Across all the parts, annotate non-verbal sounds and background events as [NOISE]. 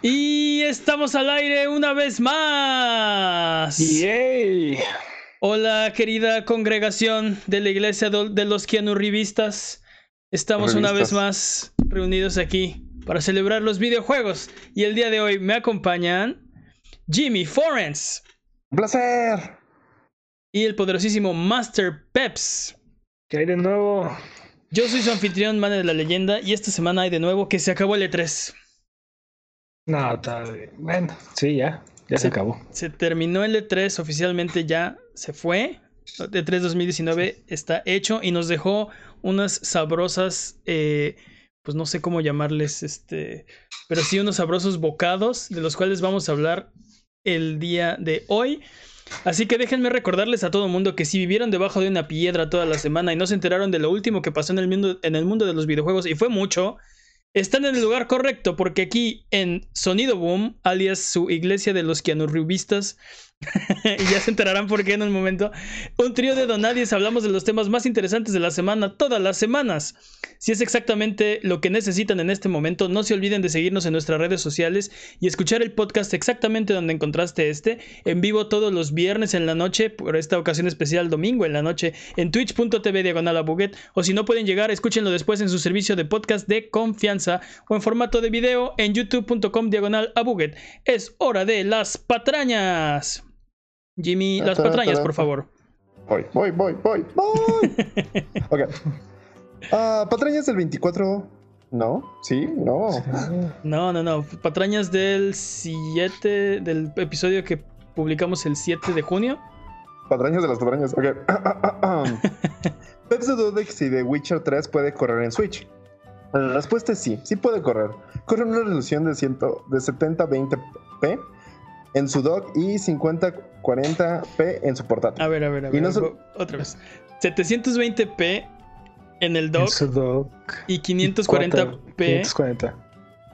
Y estamos al aire una vez más. ¡Yay! Hola, querida congregación de la iglesia de los Kianurrivistas. Estamos una vez más reunidos aquí para celebrar los videojuegos. Y el día de hoy me acompañan Jimmy Forens. ¡Un placer! Y el poderosísimo Master Peps. ¿Qué hay de nuevo? Yo soy su anfitrión, Man de la Leyenda, y esta semana hay de nuevo que se acabó el E3. No, está bien. Bueno, sí, ya. Ya se, acabó. Se terminó el E3 oficialmente, ya se fue. El E3 2019 está hecho y nos dejó unas sabrosas, eh, pues no sé cómo llamarles, este, pero sí unos sabrosos bocados de los cuales vamos a hablar el día de hoy. Así que déjenme recordarles a todo el mundo que si vivieron debajo de una piedra toda la semana y no se enteraron de lo último que pasó en el mundo, en el mundo de los videojuegos, y fue mucho, están en el lugar correcto porque aquí en Sonido Boom, alias su iglesia de los Kianurrubistas, [LAUGHS] y ya se enterarán por qué en un momento. Un trío de donadies hablamos de los temas más interesantes de la semana, todas las semanas. Si es exactamente lo que necesitan en este momento, no se olviden de seguirnos en nuestras redes sociales y escuchar el podcast exactamente donde encontraste este, en vivo todos los viernes en la noche, por esta ocasión especial domingo en la noche, en twitch.tv diagonal a o si no pueden llegar, escúchenlo después en su servicio de podcast de confianza o en formato de video en youtube.com diagonal a. Es hora de las patrañas. Jimmy, las patrañas, por favor. Voy, voy, voy, voy, voy. [LAUGHS] ok. Ah, patrañas del 24. No, sí, no. No, no, no. Patrañas del 7, del episodio que publicamos el 7 de junio. Patrañas de las patrañas, ok. [LAUGHS] Pepsi duda si The Witcher 3 puede correr en Switch. La respuesta es sí, sí puede correr. Corre una resolución de, 100, de 70-20p en su dock y 5040p en su portátil. A ver, a ver, a ver. Otra vez. 720p en el dock, y 540p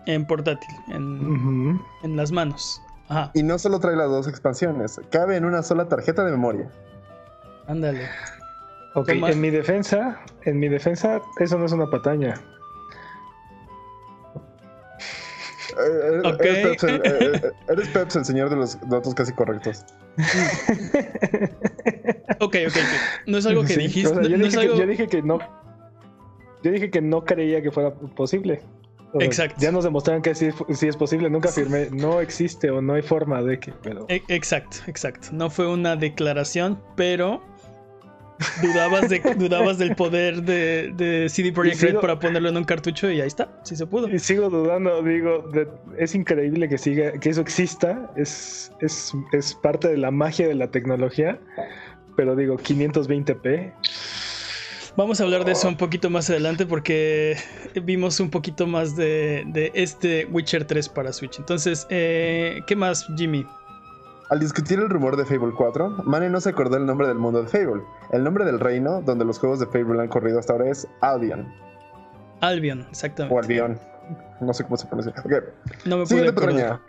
en portátil, en, en las manos. Ajá. Y no solo trae las dos expansiones, cabe en una sola tarjeta de memoria. Ándale. Ok, en mi defensa, en mi defensa, eso no es una pataña. Eh, eh, [LAUGHS] eh, eres, Peps, el, señor de los datos casi correctos. ok, ok, No es algo que dijiste. yo, dije que, no. Yo dije que no creía que fuera posible. exacto. Ya nos demostraron que sí, es posible. Nunca afirmé, no existe o no hay forma de que. E, exacto, exacto. No fue una declaración, pero Dudabas, de, [LAUGHS] dudabas del poder de, de CD Projekt Red para ponerlo en un cartucho y ahí está, sí se pudo. Y sigo dudando, digo, es increíble que siga, que eso exista, es, es, es parte de la magia de la tecnología, pero digo, 520p. Vamos a hablar de eso un poquito más adelante porque vimos un poquito más de, de este Witcher 3 para Switch. Entonces, eh, ¿qué más, Jimmy? Al discutir el rumor de Fable 4, Mane no se acordó el nombre del mundo de Fable. El nombre del reino donde los juegos de Fable han corrido hasta ahora es Albion. Albion, exactamente. O Albion. No sé cómo se pronuncia. No me Siguiente pregunta.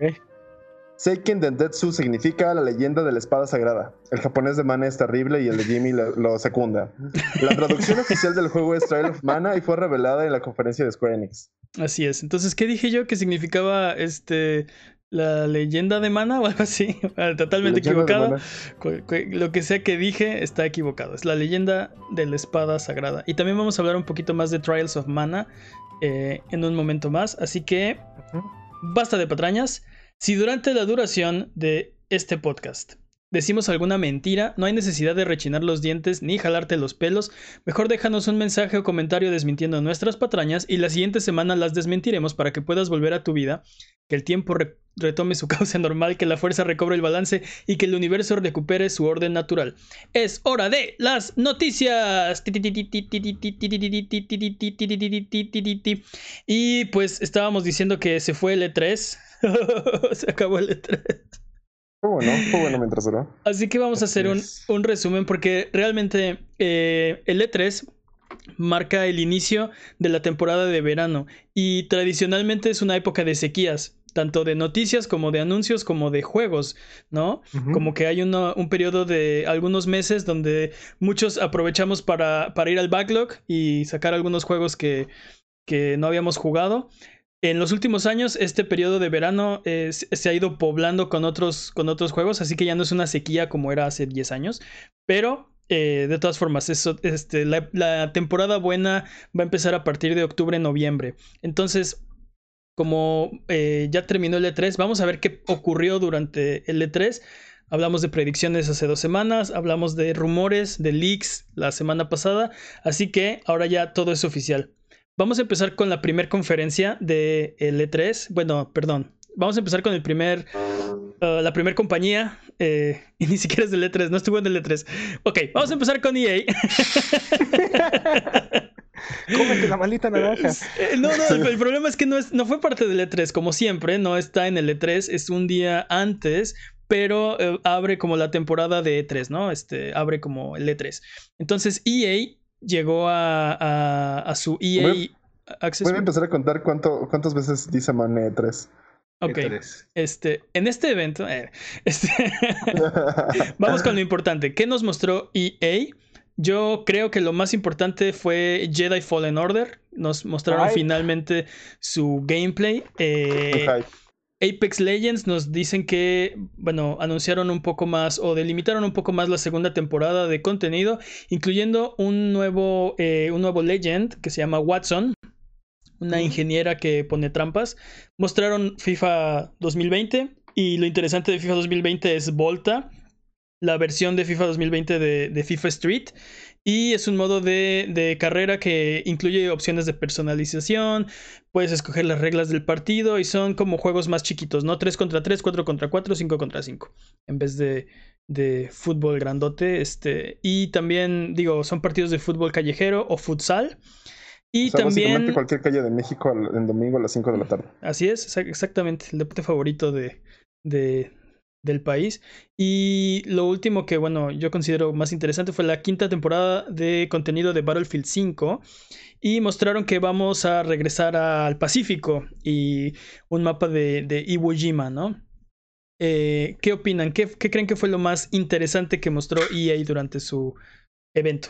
Seiken Dentetsu significa la leyenda de la espada sagrada. El japonés de Mana es terrible y el de Jimmy lo, secunda. La traducción [LAUGHS] oficial del juego es Trial of Mana y fue revelada en la conferencia de Square Enix. Así es. Entonces, ¿qué dije yo? Que significaba este la leyenda de mana o algo así. Totalmente equivocado. Lo que sea que dije está equivocado. Es la leyenda de la espada sagrada. Y también vamos a hablar un poquito más de Trials of Mana eh, en un momento más. Así que basta de patrañas. Si durante la duración de este podcast decimos alguna mentira, no hay necesidad de rechinar los dientes ni jalarte los pelos. Mejor déjanos un mensaje o comentario desmintiendo nuestras patrañas y la siguiente semana las desmentiremos para que puedas volver a tu vida, que el tiempo retome su causa normal, que la fuerza recobre el balance y que el universo recupere su orden natural. Es hora de las noticias. Y pues estábamos diciendo que se fue el E3. se acabó el E3. Fue bueno, fue bueno mientras duró. Así que vamos a hacer un, un resumen porque realmente eh, el E3 marca el inicio de la temporada de verano y tradicionalmente es una época de sequías, tanto de noticias como de anuncios como de juegos, ¿no? Como que hay un periodo de algunos meses donde muchos aprovechamos para, para ir al backlog y sacar algunos juegos que, que no habíamos jugado. En los últimos años, este periodo de verano se ha ido poblando con otros, con otros juegos, así que ya no es una sequía como era hace 10 años. Pero, eh, de todas formas, eso, este, la, temporada buena va a empezar a partir de octubre-noviembre. Entonces, como eh, ya terminó el E3, vamos a ver qué ocurrió durante el E3. Hablamos de predicciones hace dos semanas, hablamos de rumores, de leaks la semana pasada, así que ahora ya todo es oficial. Vamos a empezar con la primera conferencia de E3. Bueno, perdón. Vamos a empezar con el primer. Uh, la primera compañía. Eh, [LAUGHS] y ni siquiera es del E3, no estuvo en el E3. Ok, vamos a empezar con EA. [LAUGHS] Cómete la maldita naranja. Eh, no, no, el, problema es que no, es, no fue parte del E3, como siempre, no está en el E3, es un día antes, pero eh, abre como la temporada de E3, ¿no? Este, abre como el E3. Entonces, EA llegó a, a, su EA voy, Access. Voy a empezar a contar cuánto, cuántas veces dice Man E3. Ok, E3. este, en este evento, eh, este, [LAUGHS] vamos con lo importante. ¿Qué nos mostró EA? Yo creo que lo más importante fue Jedi Fallen Order. Nos mostraron finalmente su gameplay. Eh, Apex Legends nos dicen que, bueno, anunciaron un poco más o delimitaron un poco más la segunda temporada de contenido, incluyendo un nuevo, eh, un nuevo Legend que se llama Watson, una ingeniera que pone trampas. Mostraron FIFA 2020 y lo interesante de FIFA 2020 es Volta, la versión de FIFA 2020 de, de FIFA Street. Y es un modo de, carrera que incluye opciones de personalización, puedes escoger las reglas del partido y son como juegos más chiquitos, ¿no? 3 contra 3, 4 contra 4, 5 contra 5, en vez de, de fútbol grandote. Este, y también, digo, son partidos de fútbol callejero o futsal. Y también... cualquier calle de México en domingo a las 5 de la tarde. Así es, exactamente, el deporte favorito de, de, del país. Y lo último que, bueno, yo considero más interesante fue la quinta temporada de contenido de Battlefield 5. Y mostraron que vamos a regresar al Pacífico y un mapa de, Iwo Jima, ¿no? Eh, ¿Qué opinan? ¿Qué, creen que fue lo más interesante que mostró EA durante su evento?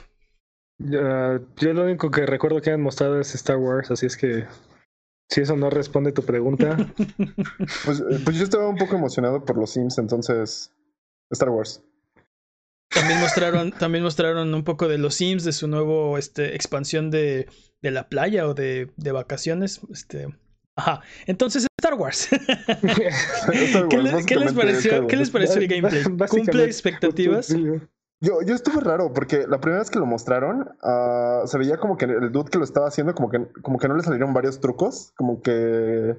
yo lo único que recuerdo que han mostrado es Star Wars, así es que si eso no responde tu pregunta. [LAUGHS] pues, eh, pues, yo estaba un poco emocionado por los Sims, entonces. Star Wars. También mostraron, también mostraron un poco de los Sims, de su nuevo este, expansión de, de la playa o de, de vacaciones. Este. Ajá. Entonces, Star Wars. [LAUGHS] [LAUGHS] ¿Qué, les pareció, ¿Qué les pareció el gameplay? ¿Cumple expectativas? Yo, yo estuve raro porque la primera vez que lo mostraron uh, se veía como que el dude que lo estaba haciendo como que, como que no le salieron varios trucos, como que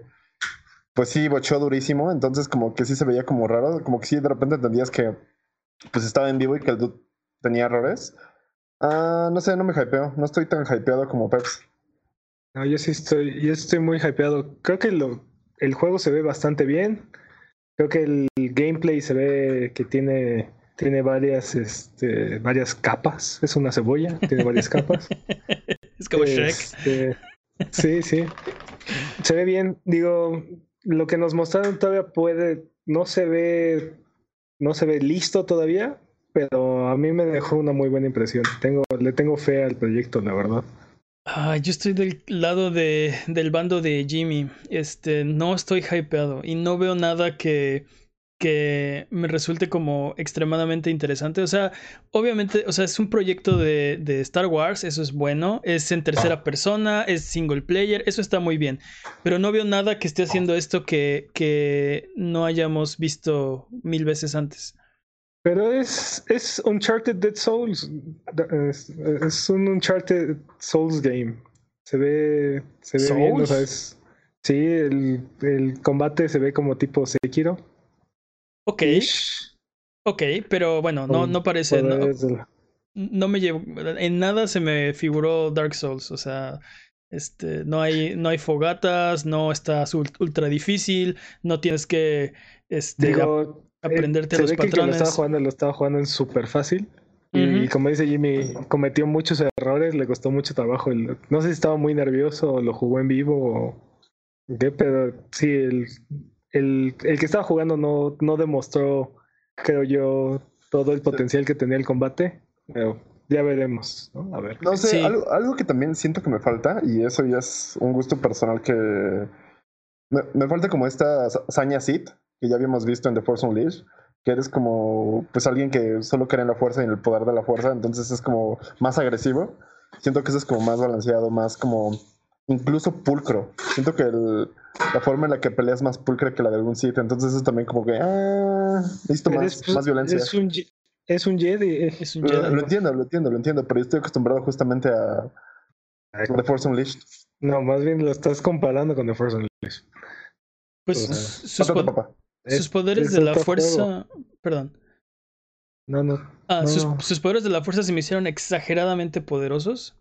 pues sí, bochó durísimo, entonces como que sí se veía como raro, como que sí de repente entendías que pues estaba en vivo y que el dude tenía errores. Ah, no sé, no me hypeo, no estoy tan hypeado como Peps. No, yo sí estoy, yo estoy muy hypeado. Creo que lo, el juego se ve bastante bien. Creo que el gameplay se ve que tiene tiene varias, este, varias capas. Es una cebolla, tiene varias capas. [LAUGHS] es como Shrek. Este, sí, sí. Se ve bien. Digo, lo que nos mostraron todavía puede. No se ve. No se ve listo todavía. Pero a mí me dejó una muy buena impresión. Tengo, le tengo fe al proyecto, la verdad. Ah, yo estoy del lado de, del bando de Jimmy. Este, no estoy hypeado y no veo nada que que me resulte como extremadamente interesante. O sea, obviamente, o sea, es un proyecto de, de, Star Wars, eso es bueno, es en tercera persona, es single player, eso está muy bien. Pero no veo nada que esté haciendo esto que, que no hayamos visto mil veces antes. Pero es, es Uncharted Dead Souls. Es, un Uncharted Souls game. Se ve, se ve bien, o sea, es, sí, el, el combate se ve como tipo Sekiro. Ok. Ok, pero bueno, no, no parece. No, me llevo. En nada se me figuró Dark Souls. O sea, este, no hay, no hay fogatas, no está ultra difícil, no tienes que este, eh, aprenderte los patrones. Que lo estaba jugando, lo estaba jugando en súper fácil. Y como dice Jimmy, cometió muchos errores, le costó mucho trabajo. no sé si estaba muy nervioso o lo jugó en vivo o qué, pero sí, el, el, el que estaba jugando no, no demostró, creo yo, todo el potencial que tenía el combate. Pero ya veremos, ¿no? A ver. No sé, algo, algo, que también siento que me falta, y eso ya es un gusto personal que, Me, falta como esta Saña Sith, que ya habíamos visto en The Force Unleashed, que eres como pues alguien que solo cree en la fuerza y en el poder de la fuerza, entonces es como más agresivo. Siento que eso es como más balanceado, más como incluso pulcro. Siento que la forma en la que peleas más pulcra que la de algún Sith, entonces eso también como que ah, listo más, más violencia. Es un, es un Jedi. Es un Jedi. Lo, entiendo, lo entiendo, lo entiendo, pero yo estoy acostumbrado justamente a The Force Unleashed. No, más bien lo estás comparando con The Force Unleashed. Pues sus, poderes de la fuerza. Perdón. No, no. Ah, sus, poderes de la fuerza se me hicieron exageradamente poderosos.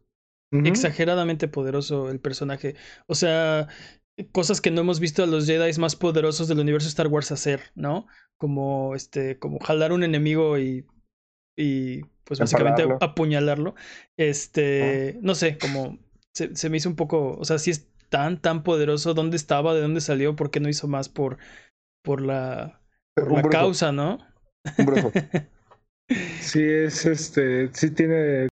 Exageradamente poderoso el personaje. O sea, cosas que no hemos visto a los Jedi más poderosos del universo Star Wars hacer, ¿no? Como este, como jalar un enemigo y. y pues básicamente apuñalarlo. Este. No sé, como. Se, se me hizo un poco. O sea, si es tan, tan poderoso, ¿dónde estaba? ¿De dónde salió? ¿Por qué no hizo más por, por la, por la causa, no? Un brujo. [LAUGHS] sí, es este, sí tiene,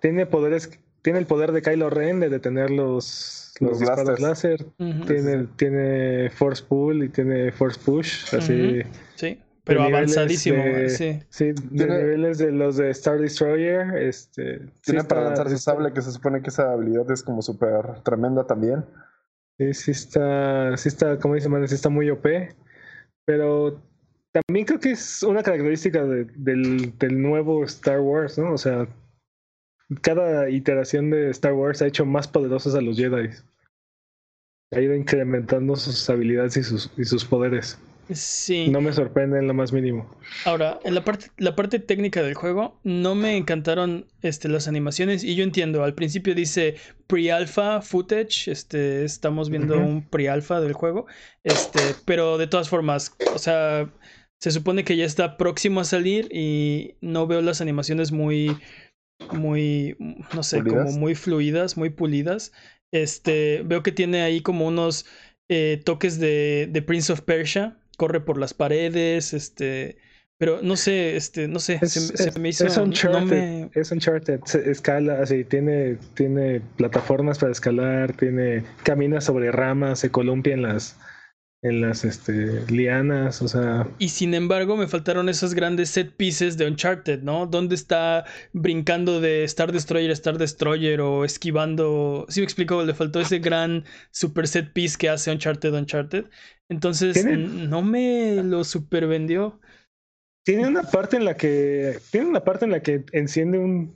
tiene poderes, tiene el poder de Kylo Ren de detener los, los, disparos láser, tiene, tiene Force Pull y tiene Force Push, así. Sí. Pero avanzadísimo, sí. Sí, de niveles de los de Star Destroyer. Este, tiene para lanzar su sable, que se supone que esa habilidad es como súper tremenda también. Sí, sí está, sí está, como dice Man, sí está muy OP. Pero también creo que es una característica del, del nuevo Star Wars, ¿no? O sea, cada iteración de Star Wars ha hecho más poderosos a los Jedi. Ha ido incrementando sus habilidades y sus, y sus poderes. Sí. No me sorprende en lo más mínimo. Ahora, en la parte, la parte técnica del juego, no me encantaron este, las animaciones. Y yo entiendo, al principio dice pre-alpha footage. Este, estamos viendo un pre-alpha del juego. Este, pero de todas formas, o sea, se supone que ya está próximo a salir. Y no veo las animaciones muy. Muy. No sé, como muy fluidas, muy pulidas. Este. Veo que tiene ahí como unos. Eh, toques de, de Prince of Persia, corre por las paredes, este, pero no sé, este, no sé, se, me hizo. Es Uncharted, es Uncharted, escala, así, tiene, tiene plataformas para escalar, tiene, camina sobre ramas, se columpia en las, en las este, lianas, o sea. Y sin embargo, me faltaron esos grandes set pieces de Uncharted, ¿no? ¿Dónde está brincando de Star Destroyer a Star Destroyer o esquivando? Sí, me explico, le faltó ese gran super set piece que hace Uncharted Uncharted. Entonces, no me lo super vendió. Tiene una parte en la que. Tiene una parte en la que enciende un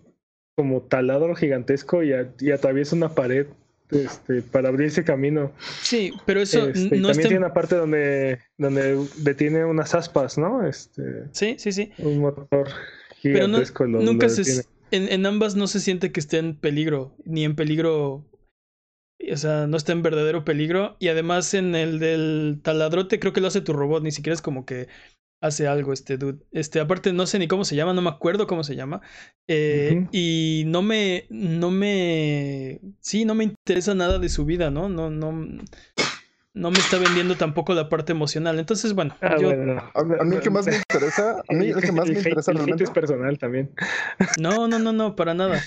como taladro gigantesco y atraviesa una pared este, para abrir ese camino. Sí, pero eso este, no También tiene una parte donde, donde detiene unas aspas, ¿no? Este, sí, sí, sí. Un motor gigantesco. Pero nunca se, en, en, ambas no se siente que esté en peligro, ni en peligro. O sea, no está en verdadero peligro. Y además en el del taladrote creo que lo hace tu robot, ni siquiera es como que hace algo este dude. Este, aparte no sé ni cómo se llama, no me acuerdo cómo se llama. Eh, y no me, no me, sí, no me interesa nada de su vida, ¿no? No, no, no me está vendiendo tampoco la parte emocional. Entonces, bueno, ah, yo... A, mí, el que más me interesa, a mí [LAUGHS] el que más me interesa realmente es personal también. No, no, no, no, para nada.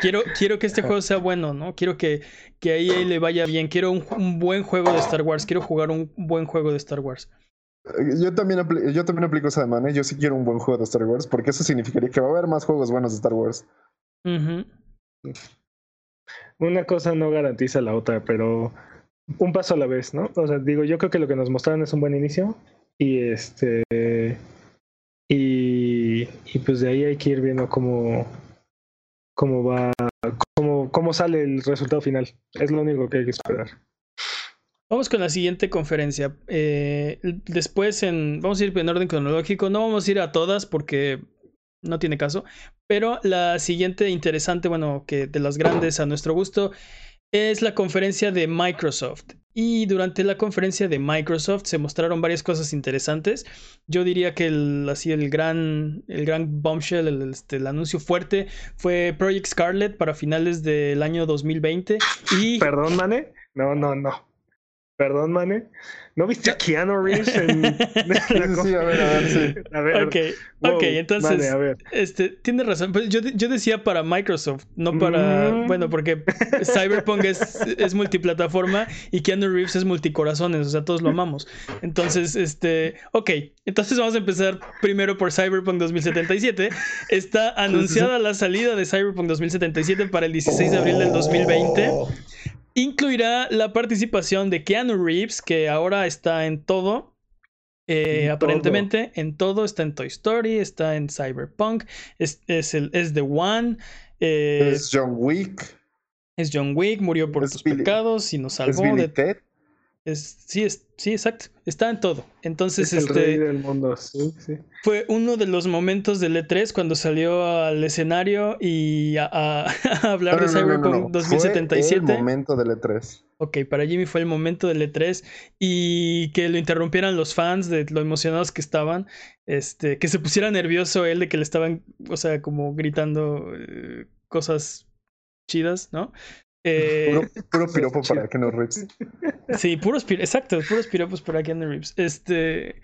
Quiero, quiero que este juego sea bueno, ¿no? Quiero que, que a EA le vaya bien. Quiero un, un buen juego de Star Wars. Quiero jugar un buen juego de Star Wars. Yo también, yo también aplico esa demanda. Yo sí quiero un buen juego de Star Wars porque eso significaría que va a haber más juegos buenos de Star Wars. Una cosa no garantiza la otra, pero un paso a la vez, ¿no? O sea, digo, yo creo que lo que nos mostraron es un buen inicio y este y, y pues de ahí hay que ir viendo cómo cómo va cómo, cómo sale el resultado final. Es lo único que hay que esperar. Vamos con la siguiente conferencia. Eh, después, en, vamos a ir en orden cronológico. No vamos a ir a todas porque no tiene caso. Pero la siguiente interesante, bueno, que de las grandes a nuestro gusto, es la conferencia de Microsoft. Y durante la conferencia de Microsoft se mostraron varias cosas interesantes. Yo diría que el, así el gran, el gran bombshell, el, este, anuncio fuerte fue Project Scarlet para finales del año 2020. Y... Perdón, Mane. No, no, no. Perdón, Mane. ¿No viste a Keanu Reeves en [LAUGHS] sí, a ver, a ver, sí. [LAUGHS] A ver. Ok, ok, entonces. a ver. Este, tienes razón. Pues yo, yo, decía para Microsoft, no para. Mm. Bueno, porque [LAUGHS] Cyberpunk es, es, multiplataforma y Keanu Reeves es multicorazones. O sea, todos lo amamos. Entonces, este. Ok, entonces vamos a empezar primero por Cyberpunk 2077. Está anunciada la salida de Cyberpunk 2077 para el 16 de abril del 2020 incluirá la participación de Keanu Reeves, que ahora está en todo. Eh, aparentemente en todo, está en Toy Story, está en Cyberpunk, es, es, el, es The One. Eh, es John Wick. Es John Wick, murió por tus pecados y nos salvó de... Ted sí, es, sí, exacto. Está en todo. Entonces, es este. El del mundo. Sí, sí. Fue uno de los momentos del E3 cuando salió al escenario y a, [LAUGHS] hablar de Cyberpunk 2077. Fue el momento del E3. Ok, para Jimmy fue el momento del E3 y que lo interrumpieran los fans de lo emocionados que estaban, este, que se pusiera nervioso él de que le estaban, o sea, como gritando eh, cosas chidas, ¿no? Eh, puro, [LAUGHS] piropo para Keanu Reeves. Sí, puros exacto, puros piropos para Keanu Reeves. Este.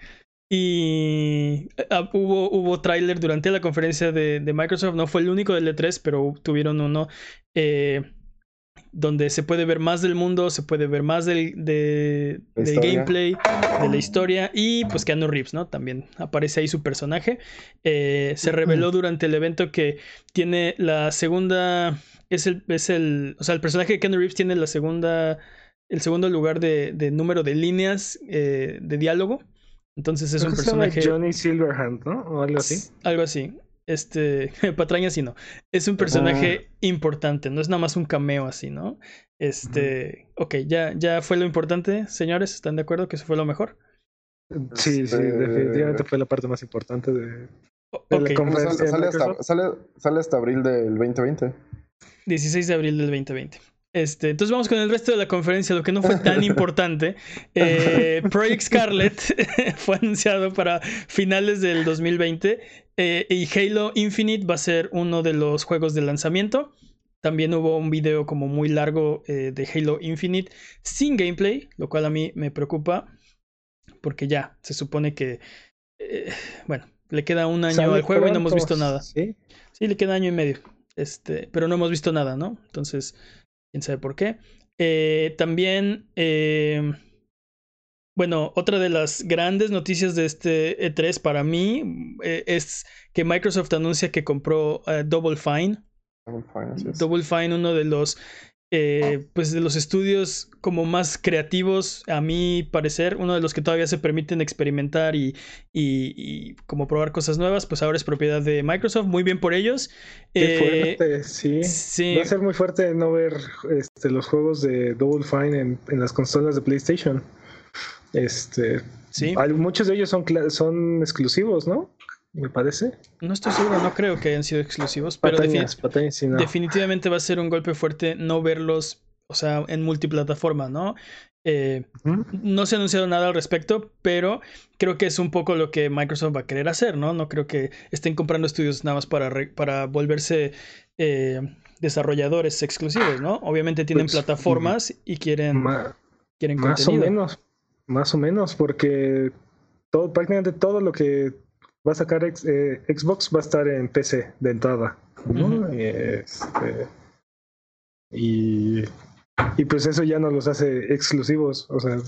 Y ah, hubo, hubo tráiler durante la conferencia de, de, Microsoft. No fue el único del E3, pero tuvieron uno. Eh, donde se puede ver más del mundo, se puede ver más del, de, del gameplay, de la historia y pues Keanu Reeves, ¿no? También aparece ahí su personaje. Eh, se reveló durante el evento que tiene la segunda es el, es el, o sea, el personaje de Keanu Reeves tiene la segunda, el segundo lugar de, de número de líneas eh, de diálogo. Entonces es un personaje. Se Johnny Silverhand, ¿no? O algo así. Algo así. Este, [LAUGHS] patraña sí no. Es un personaje ah. importante, no es nada más un cameo así, ¿no? Este, ok, ya, ya fue lo importante, señores, ¿están de acuerdo que eso fue lo mejor? Sí, sí, definitivamente fue la parte más importante de, la conferencia. Sale, hasta, sale, sale hasta abril del 2020. 16 de abril del 2020. Este, entonces vamos con el resto de la conferencia, lo que no fue tan [LAUGHS] importante. Eh, Project Scarlet [LAUGHS] fue anunciado para finales del 2020 eh, y Halo Infinite va a ser uno de los juegos de lanzamiento. También hubo un video como muy largo eh, de Halo Infinite sin gameplay, lo cual a mí me preocupa porque ya se supone que, bueno, le queda un año al juego y no hemos visto nada. ¿sí? sí, le queda año y medio. Este, pero no hemos visto nada, ¿no? Entonces, quién sabe por qué. Eh, también, eh, bueno, otra de las grandes noticias de este E3 para mí eh, es que Microsoft anuncia que compró Double Fine. Double Fine, Double Fine, uno de los eh, pues de los estudios como más creativos, a mi parecer, uno de los que todavía se permiten experimentar y, y, como probar cosas nuevas, pues ahora es propiedad de Microsoft, muy bien por ellos. Qué fuerte, sí. Va a ser muy fuerte no ver este, los juegos de Double Fine en, en las consolas de PlayStation. Este, sí. muchos de ellos son, son exclusivos, ¿no? me parece. No estoy seguro, no creo que hayan sido exclusivos, pero definitivamente va a ser un golpe fuerte no verlos, o sea, en multiplataforma, ¿no? Eh, no se ha anunciado nada al respecto, pero creo que es un poco lo que Microsoft va a querer hacer, ¿no? No creo que estén comprando estudios nada más para, para volverse eh, desarrolladores exclusivos, ¿no? Obviamente tienen pues, plataformas y quieren, quieren más o menos, más o menos, porque todo, prácticamente todo lo que va a sacar eh, Xbox, va a estar en PC de entrada. Este, y, y pues eso ya no los hace exclusivos. O sea,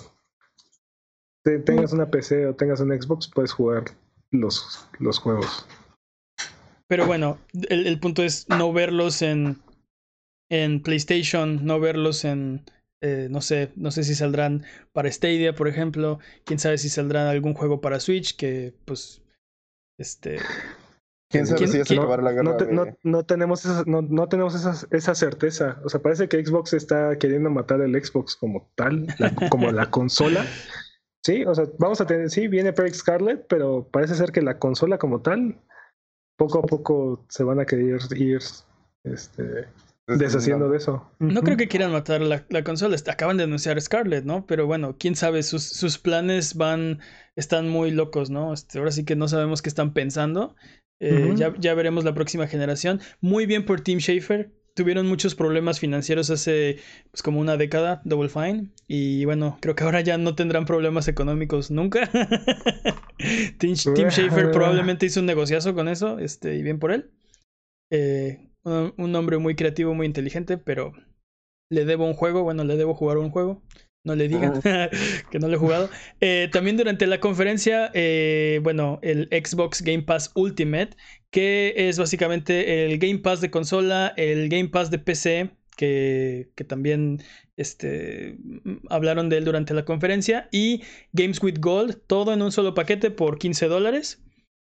tengas una PC o tengas un Xbox, puedes jugar los, los juegos. Pero bueno, el, punto es no verlos en, en PlayStation, no verlos en, eh, no sé, no sé si saldrán para Stadia, por ejemplo. Quién sabe si saldrán algún juego para Switch, que pues este. ¿Quién sabe si ya se la guerra? No, tenemos, esa, no, tenemos esa, certeza. O sea, parece que Xbox está queriendo matar el Xbox como tal, como la consola. Sí, o sea, vamos a tener, sí, viene Project Scarlet, pero parece ser que la consola como tal, poco a poco se van a querer ir este, deshaciendo de eso. No creo que quieran matar la, la, consola. Acaban de anunciar Scarlet, ¿no? Pero bueno, quién sabe, sus, sus planes van, están muy locos, ¿no? Este, ahora sí que no sabemos qué están pensando. Eh, ya, ya, veremos la próxima generación. Muy bien por Tim Schafer. tuvieron muchos problemas financieros hace pues, como una década, Double Fine. Y bueno, creo que ahora ya no tendrán problemas económicos nunca. [LAUGHS] Tim, Schafer [LAUGHS] probablemente hizo un negociazo con eso, este, y bien por él. Eh, un, hombre muy creativo, muy inteligente, pero le debo un juego, bueno, le debo jugar un juego. No le digan [LAUGHS] que no lo he jugado. Eh, también durante la conferencia, eh, bueno, el Xbox Game Pass Ultimate, que es básicamente el Game Pass de consola, el Game Pass de PC, que, que, también este, hablaron de él durante la conferencia, y Games with Gold, todo en un solo paquete por 15 dólares.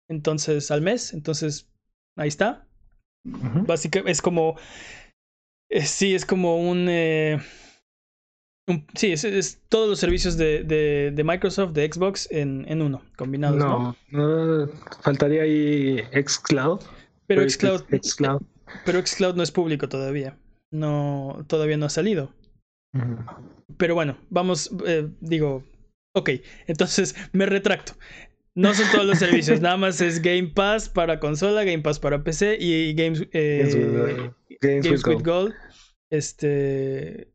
Entonces, al mes. Entonces, ahí está. Básicamente es como. Eh, sí, es como un. Eh, sí, es, todos los servicios de, de, Microsoft, de Xbox en, en uno, combinados. No, no, faltaría ahí Xcloud. Pero Xcloud, Xcloud. Pero Xcloud no es público todavía. No, todavía no ha salido. Pero bueno, vamos, eh, digo, ok, entonces me retracto. No son todos los servicios, [LAUGHS] nada más es Game Pass para consola, Game Pass para PC y Games, eh, Games, with, Gold. Este,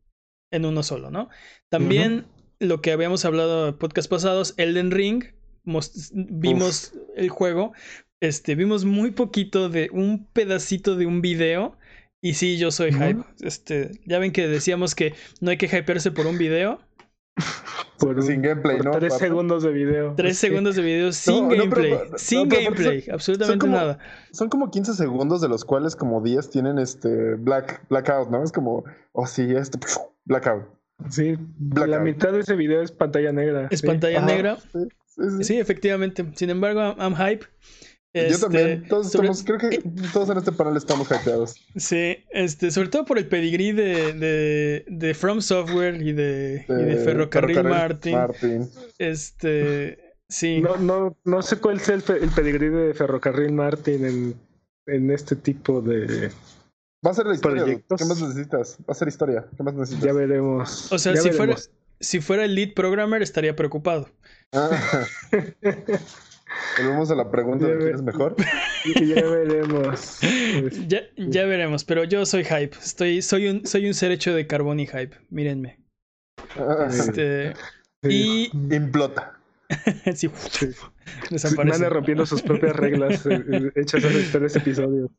en uno solo, ¿no? También lo que habíamos hablado en podcast pasados, Elden Ring, vimos el juego, este, vimos muy poquito de un pedacito de un video. Y sí, yo soy hype. Este, ya ven que decíamos que no hay que hypearse por un video [LAUGHS] sin gameplay, ¿no? Tres segundos de video. Tres segundos de video sin gameplay. sin gameplay, absolutamente nada. Son como 15 segundos, de los cuales como 10 tienen este black, blackout, ¿no? Es como, oh sí, este, [LAUGHS] blackout. Sí, la mitad de ese video es pantalla negra. Es pantalla negra. Sí, efectivamente. Sin embargo, I'm hype. Yo también. Este, todos estamos, creo que todos en este panel estamos hackeados. Sí, este, sobre todo por el pedigrí de, de, de From Software y de, y de Ferrocarril, Martin. Este, sí. No, no, no sé cuál es el, el pedigrí de Ferrocarril Martin en, en este tipo de. Va a ser la historia. ¿Qué más necesitas? Va a ser historia. ¿Qué más necesitas? Ya veremos. O sea, si fuera, si fuera el lead programmer estaría preocupado. Ah. [LAUGHS] Volvemos a la pregunta de quién es mejor. [LAUGHS] Ya veremos. [LAUGHS] Ya, ya, veremos, pero yo soy hype. Estoy, soy, un, soy un ser hecho de carbón y hype. Mírenme. Ah, este, Y. Implota. [LAUGHS] sí, Desaparece. Van rompiendo sus propias reglas eh, eh, hechas en este episodio.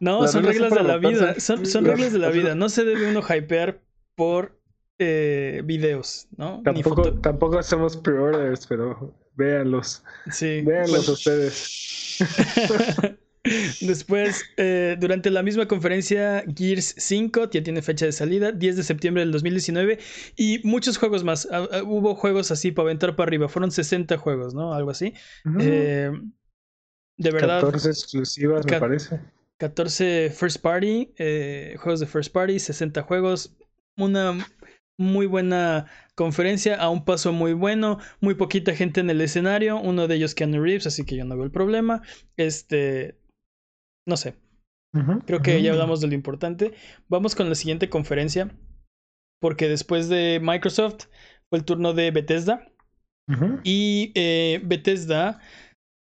No, son reglas de la vida. Son, son reglas de la vida. No se debe uno hypear por eh, videos, ¿no? Tampoco, tampoco hacemos pre-orders, pero véanlos. Sí. Véanlos pues ustedes. [LAUGHS] Después, eh, durante la misma conferencia, Gears 5 ya tiene fecha de salida, 10 de septiembre del 2019, y muchos juegos más. Ah, ah, hubo juegos así para aventar para arriba, fueron 60 juegos, ¿no? Algo así. Eh, de verdad. 14 exclusivas, me parece. 14 first party, juegos de first party, 60 juegos. Una muy buena conferencia, a un paso muy bueno, muy poquita gente en el escenario, uno de ellos Keanu Reeves, así que yo no veo el problema. Este, no sé. Creo que ya hablamos de lo importante. Vamos con la siguiente conferencia, porque después de Microsoft fue el turno de Bethesda. Y eh, Bethesda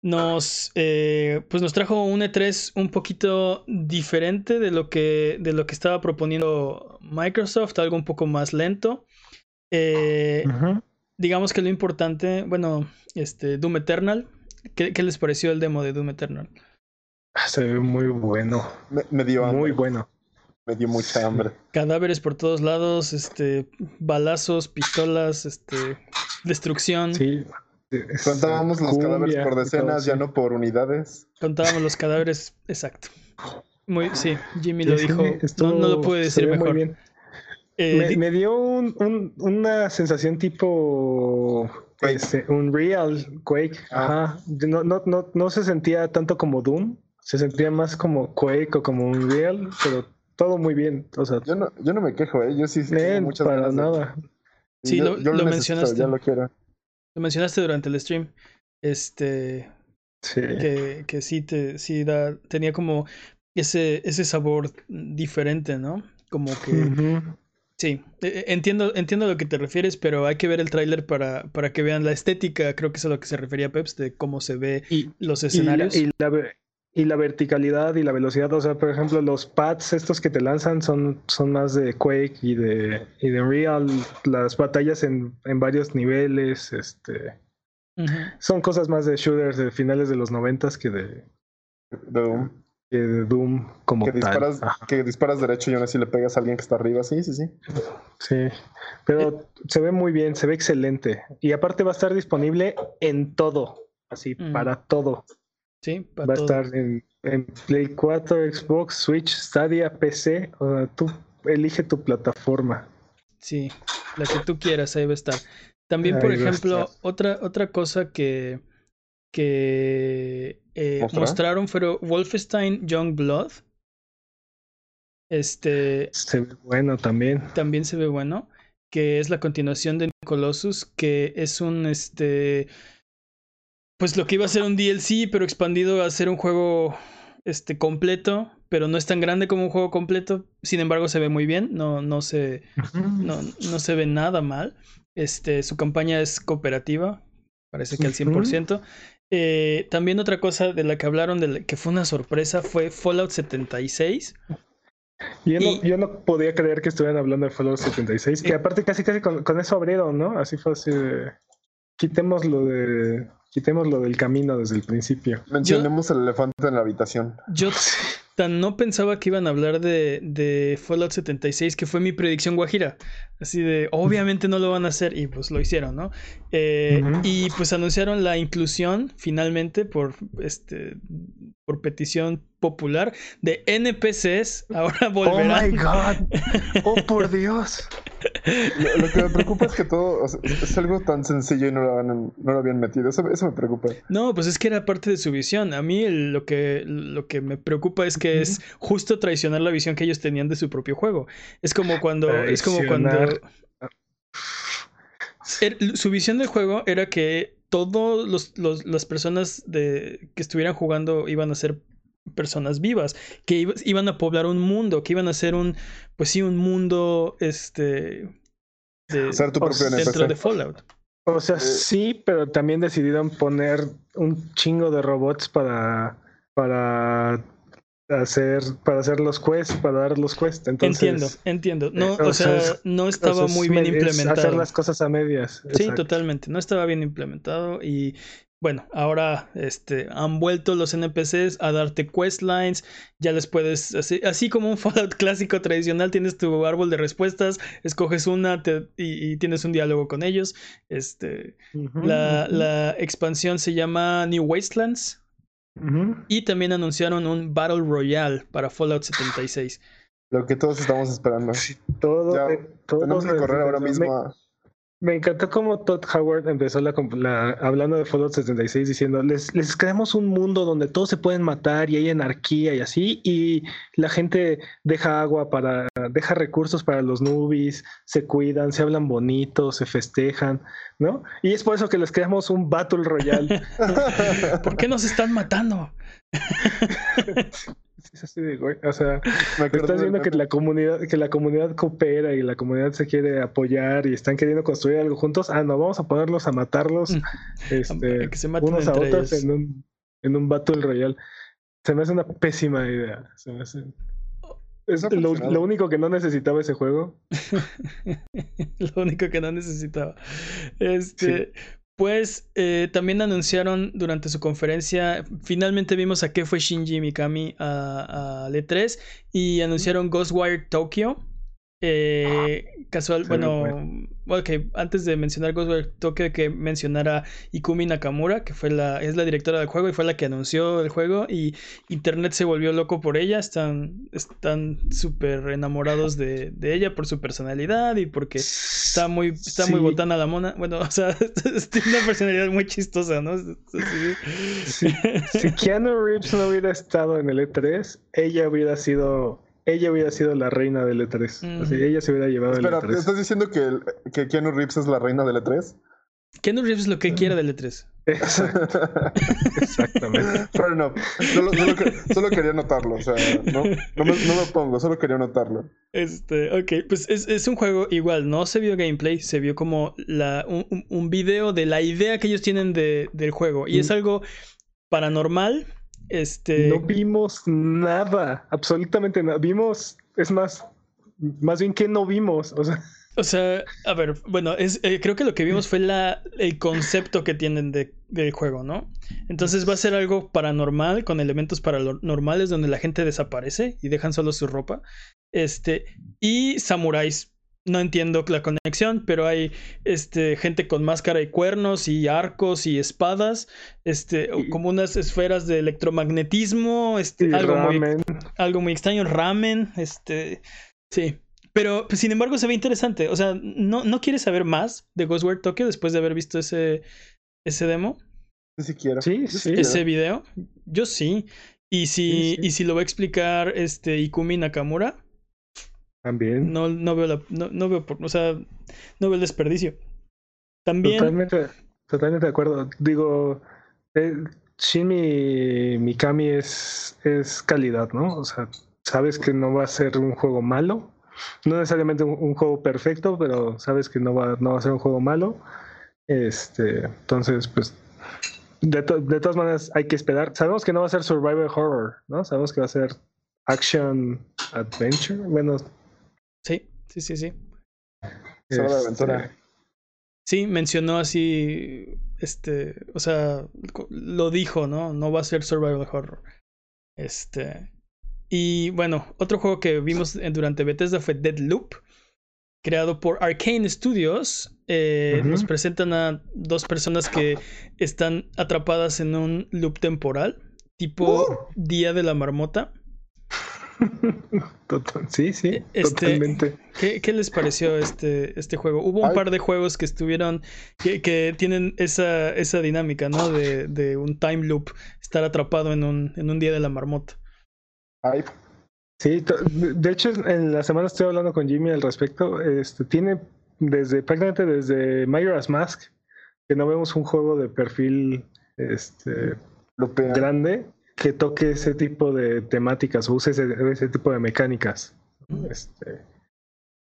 nos, eh, pues nos trajo un E3 un poquito diferente de lo, que, de lo que estaba proponiendo Microsoft, algo un poco más lento. Eh, digamos que lo importante, bueno, este, Doom Eternal, ¿qué, les pareció el demo de Doom Eternal? Ah, se ve muy bueno. Me, dio Muy bueno. Me dio mucha hambre. Cadáveres por todos lados, este, balazos, pistolas, este, destrucción. Sí, Contábamos los cadáveres por decenas, ya no por unidades. Contábamos los cadáveres, exacto. Muy, sí, Jimmy lo dijo. no, lo pude decir mejor. Bien. Eh, me, dio una sensación tipo este, un real Quake. Ah. Ajá. No, no, no, no se sentía tanto como Doom. Se sentía más como Quake o como un real, pero todo muy bien. O sea, yo no, yo no me quejo, ¿eh? Yo sí. muchas para nada. Sí, lo, mencionaste. Ya lo quiero. Lo mencionaste durante el stream. Este. Sí. Que, que sí, te, sí da, tenía como ese, ese sabor diferente, ¿no? Como que. Sí, e, e, entiendo, entiendo a lo que te refieres, pero hay que ver el tráiler para, para que vean la estética. Creo que es a lo que se refería Peps, de cómo se ve los escenarios. Y la, y la verticalidad y la velocidad. O sea, por ejemplo, los pads estos que te lanzan son, son más de Quake y de, y de Real. Las batallas en, en varios niveles, este. Son cosas más de shooters de finales de los noventas que de, Doom. Que de Doom como que disparas, Que disparas derecho y aún así le pegas a alguien que está arriba. Sí, sí, sí. Sí, pero se ve muy bien, se ve excelente. Y aparte va a estar disponible en todo, así, para todo. Sí, Va a estar en, Play 4, Xbox, Switch, Stadia, PC. O sea, tú elige tu plataforma. Sí, la que tú quieras, ahí va a estar. También, por ejemplo, otra, otra cosa que, que eh, mostraron fue Wolfenstein Young Blood. Este. Se ve bueno también. También se ve bueno. Que es la continuación de Colossus, que es un este pues lo que iba a ser un DLC, pero expandido a ser un juego este, completo, pero no es tan grande como un juego completo. Sin embargo, se ve muy bien, no, no, se, no, no se ve nada mal. Este, su campaña es cooperativa, parece que al 100%. Eh, también otra cosa de la que hablaron, de que fue una sorpresa, fue Fallout 76. Yo no, yo no podía creer que estuvieran hablando de Fallout 76, que aparte casi casi con, con eso abrieron, ¿no? Así fue así de... Quitemos lo de Quitemos lo del camino desde el principio. Mencionemos el elefante en la habitación. Yo [LAUGHS] tan no pensaba que iban a hablar de, de, Fallout 76, que fue mi predicción guajira. Así de, obviamente no lo van a hacer, y pues lo hicieron, ¿no? Eh, y pues anunciaron la inclusión finalmente por este por petición popular de NPCs. [LAUGHS] Ahora volverán. Oh my god. [LAUGHS] Oh por Dios. Lo, que me preocupa es que todo es algo tan sencillo y no lo, no lo habían metido. Eso, eso, me preocupa. No, pues es que era parte de su visión. A mí lo, que, lo que me preocupa es que es justo traicionar la visión que ellos tenían de su propio juego. Es como cuando. Es como cuando. Er, su visión del juego era que todas los, las personas de, que estuvieran jugando iban a ser personas vivas, que iban a poblar un mundo, que iban a ser un, pues sí, un mundo, este, de, ser tu propio dentro de Fallout. O sea, eh, sí, pero también decidieron poner un chingo de robots para, para hacer, para hacer los quests, para dar los quests. Entonces, entiendo, entiendo. No, o, sea, no estaba muy bien implementado. Hacer las cosas a medias. Sí, totalmente. No estaba bien implementado y bueno, ahora este, han vuelto los NPCs a darte questlines, ya les puedes, así, como un [LAUGHS] Fallout clásico tradicional, tienes tu árbol de respuestas, escoges una y, tienes un diálogo con ellos. Este, la, la, expansión se llama New Wastelands y también anunciaron un Battle Royale para Fallout 76. Lo que todos estamos esperando. todo, tenemos que correr ahora mismo a me encantó cómo Todd Howard empezó la, hablando de Fallout 76 diciendo, les, les creamos un mundo donde todos se pueden matar y hay anarquía y así, y la gente deja agua para, deja recursos para los nubis, se cuidan, se hablan bonitos, se festejan, ¿no? Y es por eso que les creamos un Battle Royale. [LAUGHS] ¿Por qué nos están matando? [LAUGHS] Es así de güey. O sea, [LAUGHS] estás viendo que la comunidad, que la comunidad coopera y la comunidad se quiere apoyar y están queriendo construir algo juntos. Ah, no, vamos a ponerlos a matarlos mm. este, que se unos a otros en un, en un Battle Royale. Se me hace una pésima idea. Se me hace... Es lo, lo, único que no necesitaba ese juego. [LAUGHS] [LAUGHS] lo único que no necesitaba. Este, pues también anunciaron durante su conferencia, finalmente vimos a qué fue Shinji Mikami a, a L3 y anunciaron Ghostwire Tokyo. Eh, casual, bueno, ok, antes de mencionar Ghostwire Tokyo, que mencionara Ikumi Nakamura, que fue la, es la directora del juego y fue la que anunció el juego y internet se volvió loco por ella, están están súper enamorados de, de, ella por su personalidad y porque está muy, está muy botana la mona, bueno, [LAUGHS] o sea, tiene una personalidad muy chistosa, ¿no? si Keanu Reeves no hubiera estado en el E3, ella hubiera sido ella hubiera sido la reina del E3. Así, ella se hubiera llevado Espera, el E3. ¿estás diciendo que, que Keanu Reeves es la reina del E3? Keanu Reeves es lo que quiera del E3. [LAUGHS] Exactamente. Pero no, solo, solo, quería notarlo. O sea, no, no, me, no, me, pongo, solo quería notarlo. Este, ok, pues es, es, un juego igual, no se vio gameplay, se vio como la, un, un video de la idea que ellos tienen de, del juego. Y es mm. algo paranormal, Este. No vimos nada, absolutamente nada. Vimos, es más, más bien que no vimos. O sea. O sea, a ver, bueno, es, eh, creo que lo que vimos fue la, el concepto que tienen de, del juego, ¿no? Entonces va a ser algo paranormal, con elementos paranormales donde la gente desaparece y dejan solo su ropa. Este, y samuráis. No entiendo la conexión, pero hay este, gente con máscara y cuernos y arcos y espadas, este, como unas esferas de electromagnetismo, este, algo, muy, algo muy extraño, ramen, este, sí. Pero, pues, sin embargo, se ve interesante. O sea, ¿no, ¿no quieres saber más de Ghostware Tokyo después de haber visto ese, ese demo? Ni siquiera. Sí, sí. Ese video. Yo sí. Y si, y si lo va a explicar este Ikumi Nakamura. También. No, no veo la. No, no veo o sea, no veo el desperdicio. También. Totalmente, totalmente de acuerdo. Digo. Eh, Shin Mikami es, es calidad, ¿no? O sea, sabes que no va a ser un juego malo no necesariamente un, juego perfecto, pero sabes que no va, no va a ser un juego malo. Este, entonces, pues, de, de todas maneras hay que esperar. Sabemos que no va a ser survival horror, ¿no? Sabemos que va a ser action adventure. Bueno. Sí, sí, sí, sí. Este, aventura. Sí, mencionó así, este, o sea, lo dijo, ¿no? No va a ser survival horror. Este, y bueno, otro juego que vimos durante Bethesda fue Deadloop, creado por Arcane Studios. Eh, nos presentan a dos personas que están atrapadas en un loop temporal, tipo ¡Uh! Día de la Marmota. [LAUGHS] sí, sí, este, totalmente. ¿qué, les pareció este, este juego? Hubo un par de juegos que estuvieron, que, tienen esa, esa dinámica, ¿no? De, de, un time loop, estar atrapado en un, en un día de la marmota. Sí, de hecho en la semana estoy hablando con Jimmy al respecto. Este tiene desde prácticamente desde Majora's Mask que no vemos un juego de perfil este grande que toque ese tipo de temáticas o use ese, tipo de mecánicas. Este,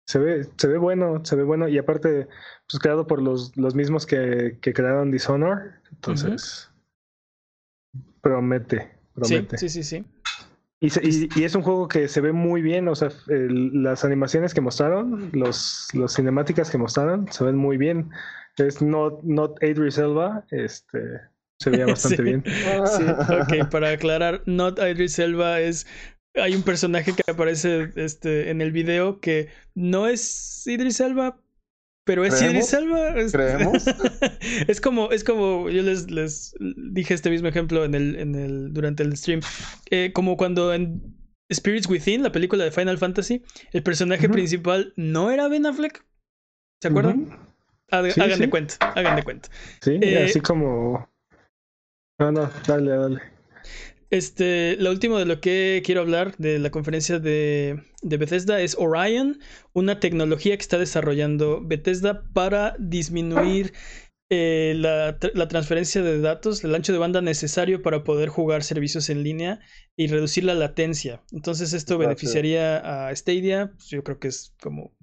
se ve, se ve bueno, se ve bueno y aparte pues creado por los, los mismos que, que crearon Dishonor, entonces promete, promete. Sí, sí, sí, sí. Y, es un juego que se ve muy bien, o sea, las animaciones que mostraron, los, los cinemáticas que mostraron, se ven muy bien. Es not, not Idris Elba, este, se veía [LAUGHS] bastante bien. Sí, [LAUGHS] ok, para aclarar, not Idris Elba es hay un personaje que aparece este, en el video que no es Idris Elba, pero es Idris Selva. ¿Creemos? [LAUGHS] es como, es como, yo les, les dije este mismo ejemplo en el, en el, durante el stream. Eh, como cuando en Spirits Within, la película de Final Fantasy, el personaje principal no era Ben Affleck. ¿Se acuerdan? hagan de cuenta, hagan de cuenta. Sí, eh, así como. No, no, dale, dale. Este, lo último de lo que quiero hablar de la conferencia de, Bethesda es Orion, una tecnología que está desarrollando Bethesda para disminuir eh, la, transferencia de datos, el ancho de banda necesario para poder jugar servicios en línea y reducir la latencia. Entonces esto beneficiaría a Stadia, pues, yo creo que es como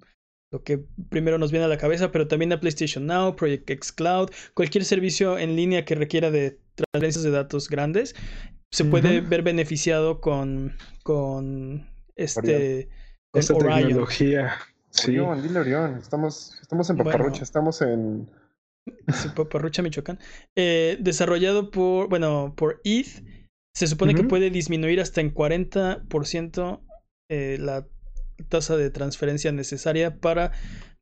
lo que primero nos viene a la cabeza, pero también a PlayStation Now, Project X Cloud, cualquier servicio en línea que requiera de transferencias de datos grandes se puede ver beneficiado con, con este con Esta tecnología. Sí. Orión, dile Orión. Estamos, estamos en Paparrucha, estamos en. Paparrucha, Michoacán. Eh, desarrollado por, bueno, por ETH. Se supone que puede disminuir hasta en 40% eh, la tasa de transferencia necesaria para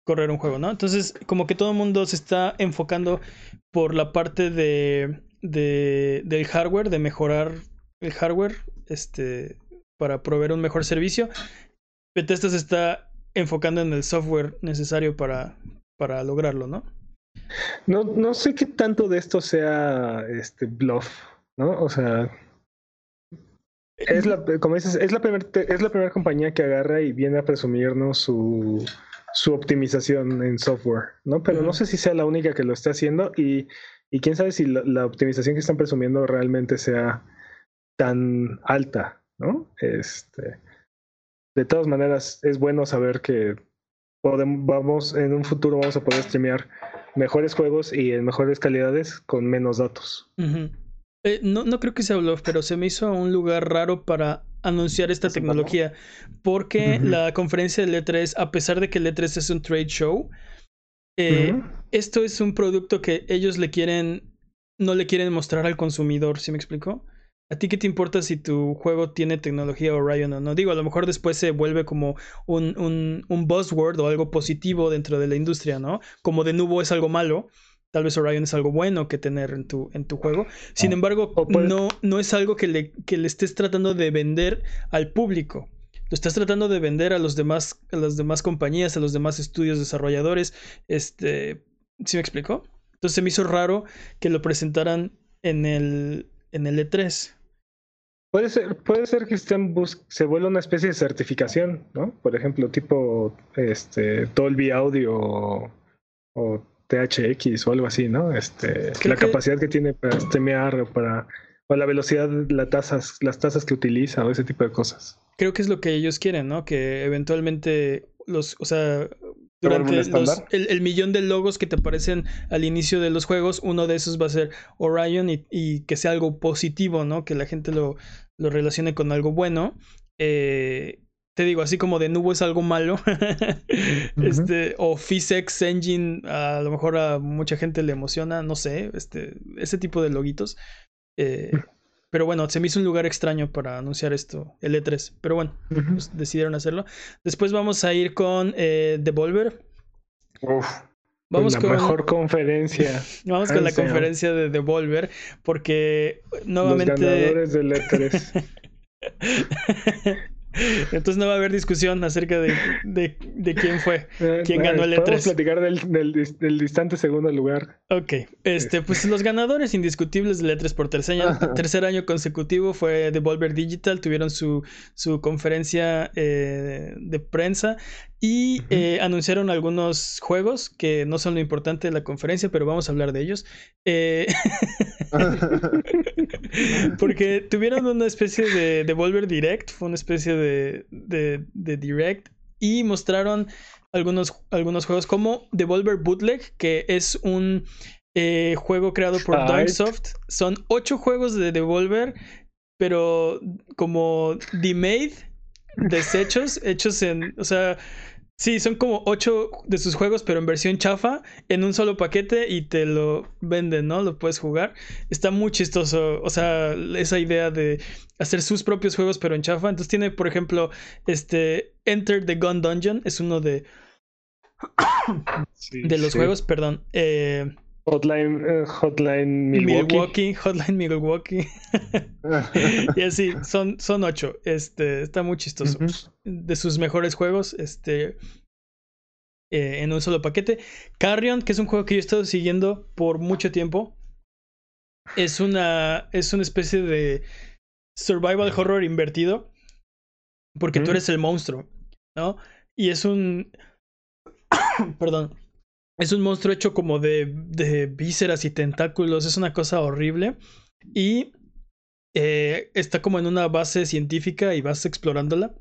correr un juego, ¿no? Entonces, como que todo el mundo se está enfocando por la parte de de, del hardware, de mejorar el hardware este, para proveer un mejor servicio. Bethesda se está enfocando en el software necesario para, para lograrlo, ¿no? No, no sé qué tanto de esto sea este bluff, ¿no? O sea, es la, como dices, es la primera compañía que agarra y viene a presumirnos su, su optimización en software, ¿no? Pero no sé si sea la única que lo está haciendo y y quién sabe si la, optimización que están presumiendo realmente sea tan alta, ¿no? Este, de todas maneras, es bueno saber que podemos, vamos, en un futuro vamos a poder streamear mejores juegos y en mejores calidades con menos datos. Eh, no, no creo que sea bluff, pero se me hizo un lugar raro para anunciar esta tecnología. Porque la conferencia del E3, a pesar de que el E3 es un trade show, eh, esto es un producto que ellos le quieren, no le quieren mostrar al consumidor, ¿sí me explico? ¿A ti qué te importa si tu juego tiene tecnología Orion o no? Digo, a lo mejor después se vuelve como un, un, un buzzword o algo positivo dentro de la industria, ¿no? Como de nuevo es algo malo, tal vez Orion es algo bueno que tener en tu, en tu juego. Sin ah, embargo, no, no es algo que le, que le estés tratando de vender al público. Lo estás tratando de vender a los demás, a las demás compañías, a los demás estudios desarrolladores. Este. ¿Sí me explico? Entonces se me hizo raro que lo presentaran en el, en el E3. Puede ser, puede ser que estén se vuelva una especie de certificación, ¿no? Por ejemplo, tipo este Dolby Audio o, THX o algo así, ¿no? Este, la capacidad que tiene para streamear o para o la velocidad, las tasas, las tasas que utiliza o ese tipo de cosas. Creo que es lo que ellos quieren, ¿no? Que eventualmente los, o sea, durante el, millón de logos que te aparecen al inicio de los juegos, uno de esos va a ser Orion y, que sea algo positivo, ¿no? Que la gente lo, lo relacione con algo bueno. Eh, te digo, así como de nubo es algo malo, [LAUGHS] este, o Physex Engine, a lo mejor a mucha gente le emociona, no sé, este, ese tipo de loguitos. Eh, pero bueno, se me hizo un lugar extraño para anunciar esto, el E3. Pero bueno, pues decidieron hacerlo. Después vamos a ir con eh, Devolver. Uf. Vamos la con la mejor conferencia. [LAUGHS] Vamos con la conferencia de Devolver, porque nuevamente. Los ganadores del E3. [LAUGHS] Entonces no va a haber discusión acerca de, de, quién fue, eh, quién ganó el E3. Podemos platicar del, del, distante segundo lugar. Ok, este, pues los ganadores indiscutibles del E3 por tercer año, tercer año consecutivo fue Devolver Digital, tuvieron su, su conferencia eh, de prensa y eh, anunciaron algunos juegos que no son lo importante de la conferencia, pero vamos a hablar de ellos. Eh, [LAUGHS] porque tuvieron una especie de Devolver Direct, fue una especie de, de, Direct, y mostraron algunos, algunos juegos como Devolver Bootleg, que es un eh, juego creado por Darksoft. Son ocho juegos de Devolver, pero como D-Made desechos hechos en, o sea, sí, son como ocho de sus juegos, pero en versión chafa, en un solo paquete y te lo venden, ¿no? Lo puedes jugar. Está muy chistoso, o sea, esa idea de hacer sus propios juegos, pero en chafa. Entonces tiene, por ejemplo, este Enter the Gun Dungeon, es uno de... de los juegos, perdón. Eh, Hotline, eh, Hotline Milwaukee. Hotline Milwaukee. [LAUGHS] y así, son, son ocho. Este, está muy chistoso. De sus mejores juegos, este. Eh, en un solo paquete. Carrion, que es un juego que yo he estado siguiendo por mucho tiempo. Es una. Es una especie de survival horror invertido. Porque tú eres el monstruo. ¿No? Y es un. [COUGHS] Perdón es un monstruo hecho como de, de vísceras y tentáculos. Es una cosa horrible. Y eh, está como en una base científica y vas explorándola.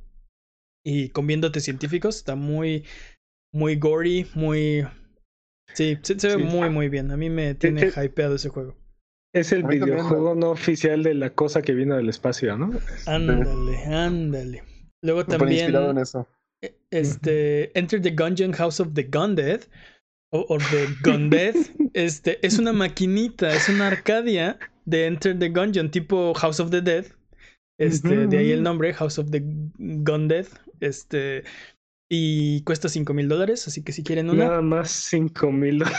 Y comiéndote científicos. Está muy, muy gory, muy... Sí, se, ve muy, muy bien. A mí me tiene hypeado ese juego. Es el videojuego no oficial de la cosa que vino del espacio, ¿no? Ándale, ándale. Luego también... Inspirado en eso. E, este, Enter the Gungeon House of the Gundead o, de Gundead, este, es una maquinita, es una Arcadia de Enter the Gungeon, tipo House of the Dead. Este, de ahí el nombre, House of the Gundead. Este, y cuesta 5 mil dólares, así que si quieren una. Nada más 5 mil dólares.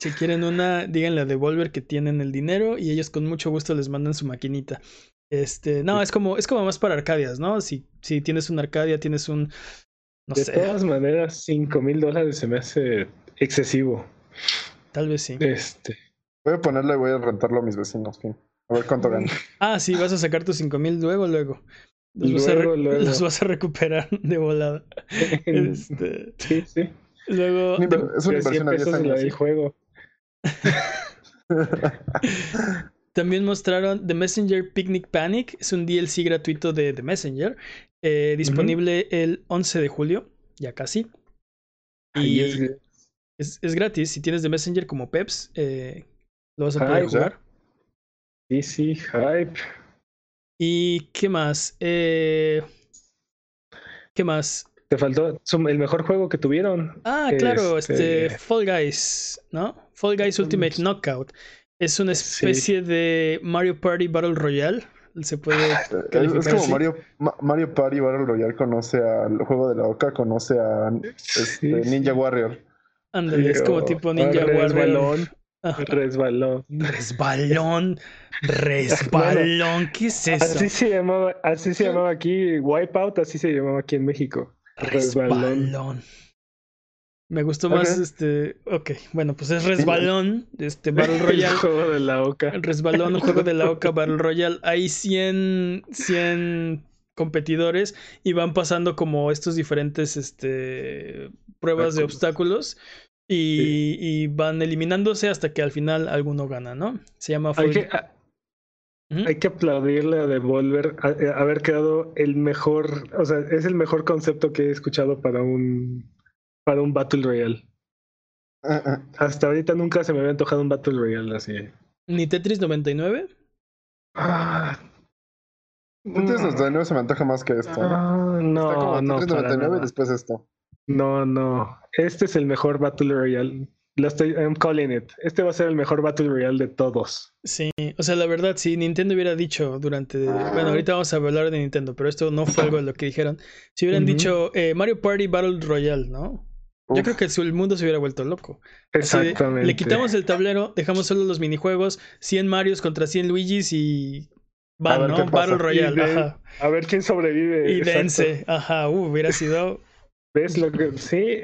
Si quieren una, díganle a Devolver que tienen el dinero y ellos con mucho gusto les mandan su maquinita. Este, no, es como, es como más para Arcadias, ¿no? Si, si tienes una Arcadia, tienes un, de todas maneras, 5 mil dólares se me hace excesivo. Tal vez sí. Este. Voy a ponerle y voy a rentarlo a mis vecinos. A ver cuánto ganan. [LAUGHS] ah, sí, vas a sacar tus 5 mil luego, luego. Los, luego, vas a los vas a recuperar [LAUGHS] de volada. [LAUGHS] este... Sí, sí. Luego. Es una inversión a 10 años. El juego. También mostraron The Messenger Picnic Panic, es un DLC gratuito de The Messenger, eh, disponible el 11 de julio, ya casi. Y es, es, gratis, si tienes The Messenger como Peps, eh, lo vas a poder jugar. Sí, sí, hype. ¿Y qué más? Eh, ¿Qué más? Te faltó el mejor juego que tuvieron. Ah, claro, este, este Fall Guys, ¿no? Fall Guys Ultimate Knockout. Es una especie de Mario Party Battle Royale. Se puede ah, Es como Mario, Mario Party Battle Royale conoce al juego de la Oca, conoce a este, Ninja Warrior. Ándale, es como tipo Ninja Warrior. Resbalón. Resbalón. Resbalón. ¿Qué es eso? Así se llamaba, así se llamaba aquí. Wipeout, así se llamaba aquí en México. Resbalón. Me gustó más este. Ok, bueno, pues es Resbalón, este [LAUGHS] Battle Royale. El juego de la Oca. Resbalón, juego de la Oca, Battle Royale. Hay 100, 100 competidores y van pasando como estos diferentes este, pruebas de obstáculos y, van eliminándose hasta que al final alguno gana, ¿no? Se llama Hay que, hay que aplaudirle a Devolver a, haber creado el mejor, o sea, es el mejor concepto que he escuchado para un para un Battle Royale. Hasta ahorita nunca se me había antojado un Battle Royale así. ¿Ni Tetris 99? Ah. Tetris 99 se me antoja más que esto. Ah, no, Está como no. Tetris 99 y después esto. No, no. Este es el mejor Battle Royale. Lo estoy, I'm calling it. Este va a ser el mejor Battle Royale de todos. Sí, o sea, la verdad, si Nintendo hubiera dicho durante. Bueno, ahorita vamos a hablar de Nintendo, pero esto no fue algo de lo que dijeron. Si hubieran dicho eh, Mario Party Battle Royale, ¿no? Yo creo que el mundo se hubiera vuelto loco. Exactamente. le quitamos el tablero, dejamos solo los minijuegos, 100 Marios contra 100 Luigis y van, ¿no? Battle Royale, ajá. A ver quién sobrevive. Y dense, ajá, uh, hubiera sido ¿Ves lo que sí?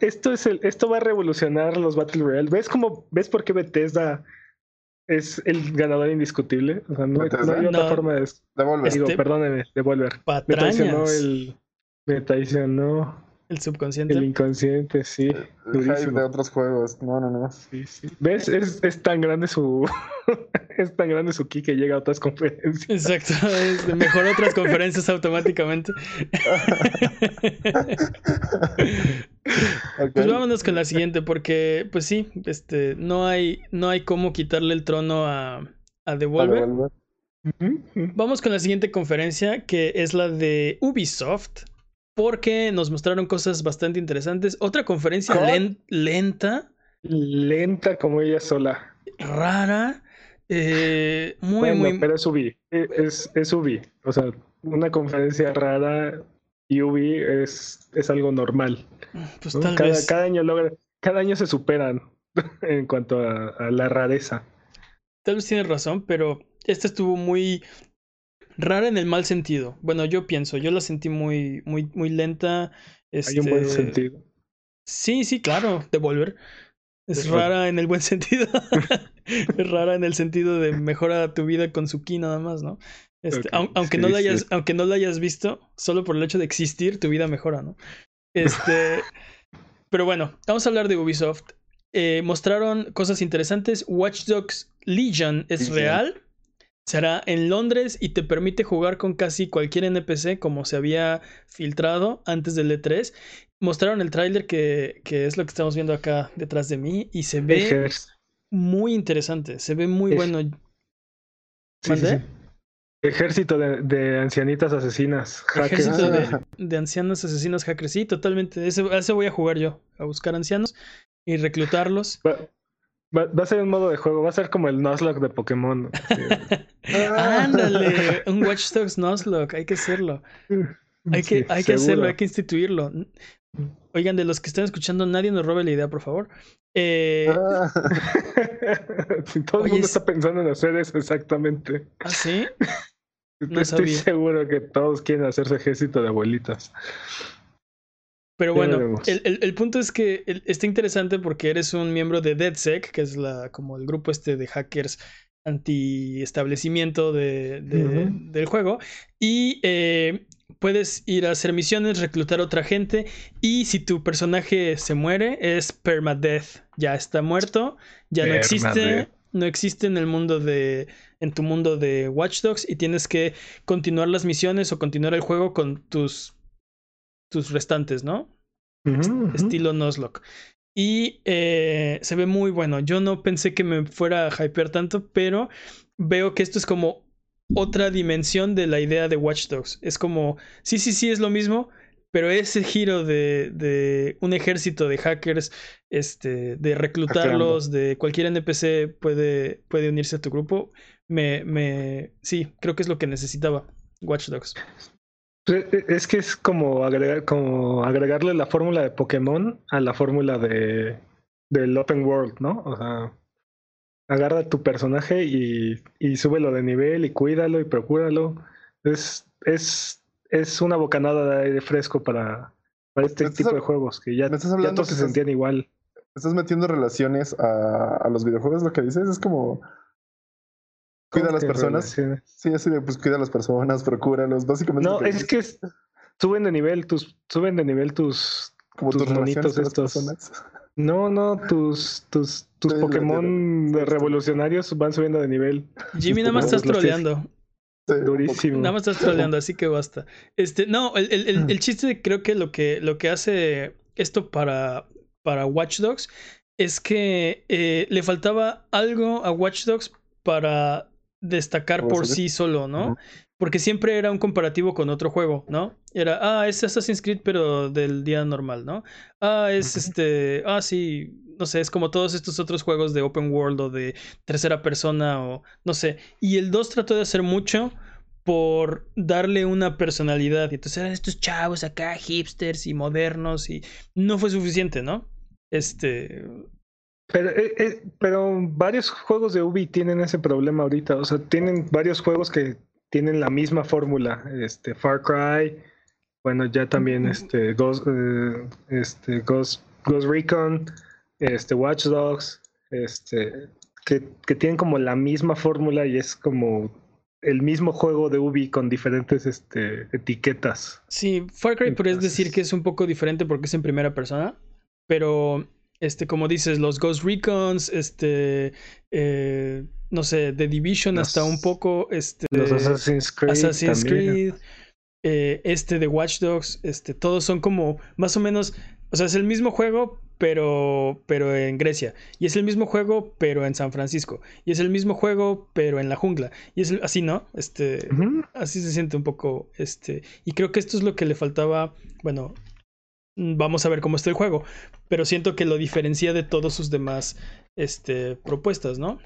esto es el, esto va a revolucionar los Battle Royale. ¿Ves cómo, ves por qué Bethesda es el ganador indiscutible? O sea, no, hay otra forma de devolver. Digo, este, perdóneme, devolver. Me traicionó el, me traicionó el subconsciente. El inconsciente, sí. El de otros juegos. No, no, no. Sí, sí. ¿Ves? Es, es tan grande su. [LAUGHS] es tan grande su ki que llega a otras conferencias. Exacto. Es mejor otras conferencias automáticamente. [LAUGHS] Pues vámonos con la siguiente, porque, pues sí, este, no hay, no hay cómo quitarle el trono a, a Devolver. Vamos con la siguiente conferencia, que es la de Ubisoft porque nos mostraron cosas bastante interesantes. Otra conferencia lenta. Lenta como ella sola. Rara. Eh, muy, muy. Pero es Ubi. Es, es Ubi. O sea, una conferencia rara y Ubi es, es algo normal. Pues tal cada, vez. cada año logra, cada año se superan [LAUGHS] en cuanto a, a la rareza. Tal vez tienes razón, pero esta estuvo muy Rara en el mal sentido. Bueno, yo pienso, yo la sentí muy, muy, muy lenta. Hay un buen este, sentido. Sí, sí, claro, Devolver. Es rara en el buen sentido. [LAUGHS] [LAUGHS] es rara en el sentido de mejora tu vida con su ki nada más, ¿no? Este, aunque, no la hayas, aunque no la hayas visto, solo por el hecho de existir, tu vida mejora, ¿no? Este. [LAUGHS] pero bueno, vamos a hablar de Ubisoft. Eh, mostraron cosas interesantes. Watch Dogs Legion es real. Será en Londres y te permite jugar con casi cualquier NPC como se había filtrado antes del E3. Mostraron el tráiler que, que, es lo que estamos viendo acá detrás de mí y se ve muy interesante, se ve muy bueno. Sí, Ejército de, ancianitas asesinas. Ejército de, ancianos asesinos hackers. Sí, totalmente. Ese, ese voy a jugar yo, a buscar ancianos y reclutarlos. Va, a ser un modo de juego, va a ser como el Nuzlocke de Pokémon. [LAUGHS] Ándale, un Watch Dogs Nuzlocke, hay que hacerlo. Hay que, hay que hacerlo, hay que instituirlo. Oigan, de los que están escuchando, nadie nos robe la idea, por favor. Eh... Ah. [LAUGHS] todo el mundo está pensando en hacer eso exactamente. ¿Ah, sí? [LAUGHS] Estoy seguro que todos quieren hacerse ejército de abuelitas. Pero bueno, el, el, punto es que está interesante porque eres un miembro de DeadSec, que es la, como el grupo este de hackers anti-establecimiento de, del juego, y eh, puedes ir a hacer misiones, reclutar a otra gente, y si tu personaje se muere, es permadeath, ya está muerto, ya no existe, no existe en el mundo de, en tu mundo de Watch Dogs, y tienes que continuar las misiones o continuar el juego con tus tus restantes, ¿no? Estilo Nuzlocke. Y eh, se ve muy bueno. Yo no pensé que me fuera a hypear tanto, pero veo que esto es como otra dimensión de la idea de Watch Dogs. Es como, sí, sí, sí, es lo mismo, pero ese giro de, de un ejército de hackers, este, de reclutarlos, de cualquier NPC puede, puede unirse a tu grupo, me, me, sí, creo que es lo que necesitaba Watch Dogs. Pues, e, es que es como, agregar, como agregarle la fórmula de Pokémon a la fórmula de, del Open World, ¿no? O sea, agarra tu personaje y, y súbelo de nivel y cuídalo y procúralo. Es, es, es una bocanada de aire fresco para, para este tipo de juegos que ya, ya todos se sentían igual. Estás metiendo relaciones a, a los videojuegos, lo que dices es como Cuida a las personas. Sí, así de pues cuida a las personas, [LAUGHS] procúralos, básicamente. No, es que suben de nivel tus, suben de nivel tus, como tus, monitos estos. No, no, tus, tus, tus Pokémon revolucionarios van subiendo de nivel. Jimmy nada más estás troleando. Durísimo. Nada más estás troleando, así que basta. Este, no, el, el, el, el chiste creo que lo que lo que hace esto para, para Watch Dogs es que eh, le faltaba algo a Watch Dogs para destacar por sí solo, ¿no? Porque siempre era un comparativo con otro juego, ¿no? Era, ah, es Assassin's Creed, pero del día normal, ¿no? Ah, es este, ah, sí, no sé, es como todos estos otros juegos de open world o de tercera persona o no sé. Y el 2 trató de hacer mucho por darle una personalidad. Y entonces eran estos chavos acá, hipsters y modernos, y no fue suficiente, ¿no? Este, pero, eh, eh, pero varios juegos de Ubi tienen ese problema ahorita. O sea, tienen varios juegos que tienen la misma fórmula. Este, Far Cry, bueno, ya también este, Ghost, eh, este, Ghost, Ghost Recon, este, Watch Dogs, este, que, que tienen como la misma fórmula y es como el mismo juego de Ubi con diferentes este, etiquetas. Sí, Far Cry puedes decir que es un poco diferente porque es en primera persona, pero este, como dices, los Ghost Recons, este, eh, no sé, The Division hasta un poco, este, los Assassin's Creed, Assassin's Creed eh, este de Watch Dogs, este, todos son como más o menos, o sea, es el mismo juego, pero, pero en Grecia, y es el mismo juego, pero en San Francisco, y es el mismo juego, pero en la jungla, y es así, ¿no? Este, así se siente un poco, este, y creo que esto es lo que le faltaba, bueno, vamos a ver cómo está el juego. Pero siento que lo diferencia de todos sus demás este, propuestas, ¿no?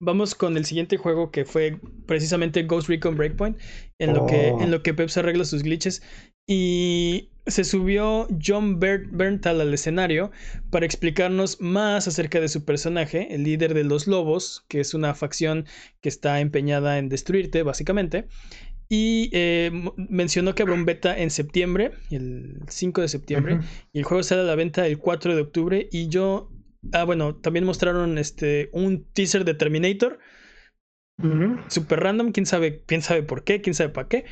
Vamos con el siguiente juego que fue precisamente Ghost Recon Breakpoint, en lo, que, en oh. lo que Pep se arregla sus glitches. Y se subió John Berntal al escenario para explicarnos más acerca de su personaje, el líder de los lobos, que es una facción que está empeñada en destruirte, básicamente. Y eh, mencionó que habrá un beta en septiembre, el 5 de septiembre, y el juego sale a la venta el 4 de octubre. Y yo, ah, bueno, también mostraron este un teaser de Terminator. Super random, quién sabe, quién sabe por qué, quién sabe para qué.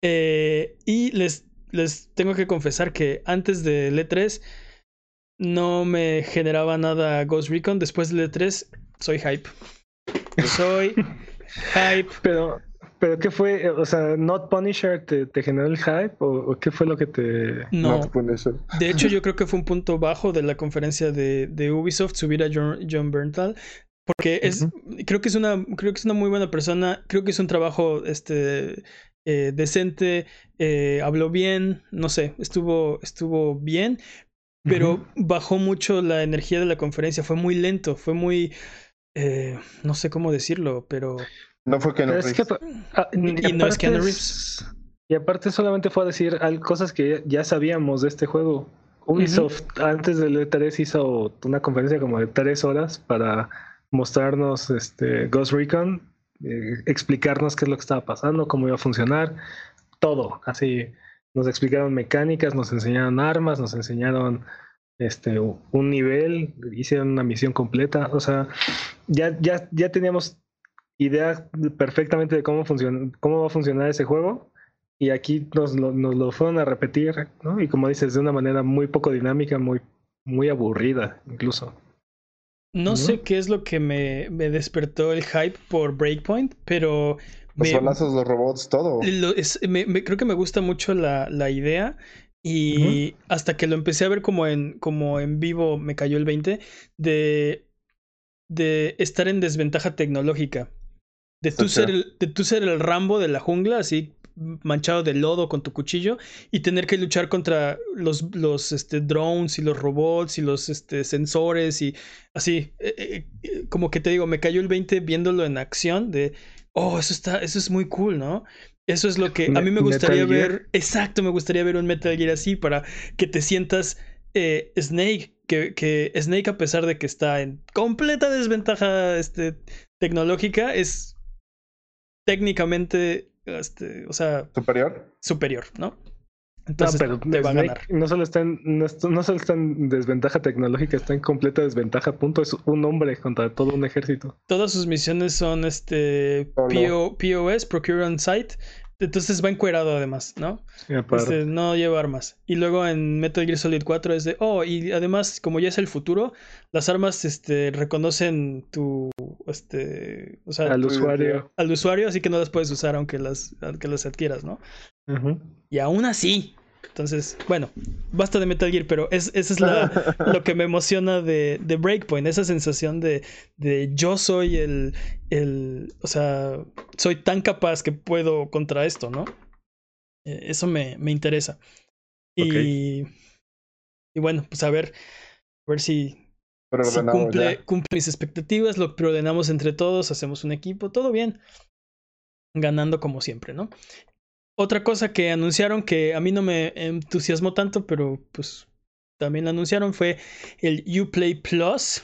Eh, y les, les tengo que confesar que antes de E3 no me generaba nada Ghost Recon. Después de E3 soy hype. [LAUGHS] Soy hype. Pero ¿Pero qué fue? O sea, ¿Not Punisher te, generó el hype? ¿O, qué fue lo que te.? No. De hecho, yo creo que fue un punto bajo de la conferencia de, de Ubisoft subir a John, John Berntal. Porque es. Creo que es una. Creo que es una muy buena persona. Creo que es un trabajo este. Eh, decente. Eh, habló bien. No sé. Estuvo. Estuvo bien. Pero bajó mucho la energía de la conferencia. Fue muy lento. Fue muy. Eh, no sé cómo decirlo, pero. No fue Keanu Reeves. Ah, y, no es Keanu Reeves. Y aparte solamente fue a decir cosas que ya sabíamos de este juego. Ubisoft antes del E3 hizo una conferencia como de tres horas para mostrarnos este Ghost Recon, eh, explicarnos qué es lo que estaba pasando, cómo iba a funcionar, todo. Así nos explicaron mecánicas, nos enseñaron armas, nos enseñaron este un nivel, hicieron una misión completa. O sea, ya, ya, ya teníamos idea perfectamente de cómo, funciona, cómo va a funcionar ese juego. Y aquí nos lo, nos lo fueron a repetir, ¿no? Y como dices, de una manera muy poco dinámica, muy, muy aburrida, incluso. No, sé qué es lo que me, me, despertó el hype por Breakpoint, pero. Los balazos, los robots, todo. me, creo que me gusta mucho la, la idea. Y hasta que lo empecé a ver como en, como en vivo, me cayó el 20 de, de estar en desventaja tecnológica. De tú, ser el, de tú ser el Rambo de la jungla, así manchado de lodo con tu cuchillo y tener que luchar contra los, los este, drones y los robots y los este, sensores y así. Eh, eh, eh, como que te digo, me cayó el 20 viéndolo en acción de, oh, eso está, eso es muy cool, ¿no? Eso es lo que a mí me gustaría ver. Exacto, me gustaría ver un Metal Gear así para que te sientas Snake. Que, que, Snake, a pesar de que está en completa desventaja este, tecnológica, es técnicamente este, o sea, superior. Superior, ¿no? Entonces no, pero te va a ganar. No solo, está en, no, solo está en desventaja tecnológica, está en completa desventaja. Punto. Es un hombre contra todo un ejército. Todas sus misiones son este POS, Procure on Site. Entonces va encuerado además, ¿no? Este, no lleva armas. Y luego en Metal Gear Solid 4 es de, oh, y además, como ya es el futuro, las armas este, reconocen tu, este, o sea, al usuario. Al usuario, así que no las puedes usar aunque las, aunque las adquieras, ¿no? Y aún así, entonces, bueno, basta de Metal Gear, pero es, eso es [LAUGHS] lo que me emociona de, de Breakpoint, esa sensación de, de, yo soy el, el, o sea, soy tan capaz que puedo contra esto, ¿no? E, eso me, me interesa. Y, y bueno, pues a ver, a ver si, si cumple, cumple mis expectativas, lo preordenamos entre todos, hacemos un equipo, todo bien ganando como siempre, ¿no? Otra cosa que anunciaron que a mí no me entusiasmó tanto, pero pues también lo anunciaron fue el Uplay Plus.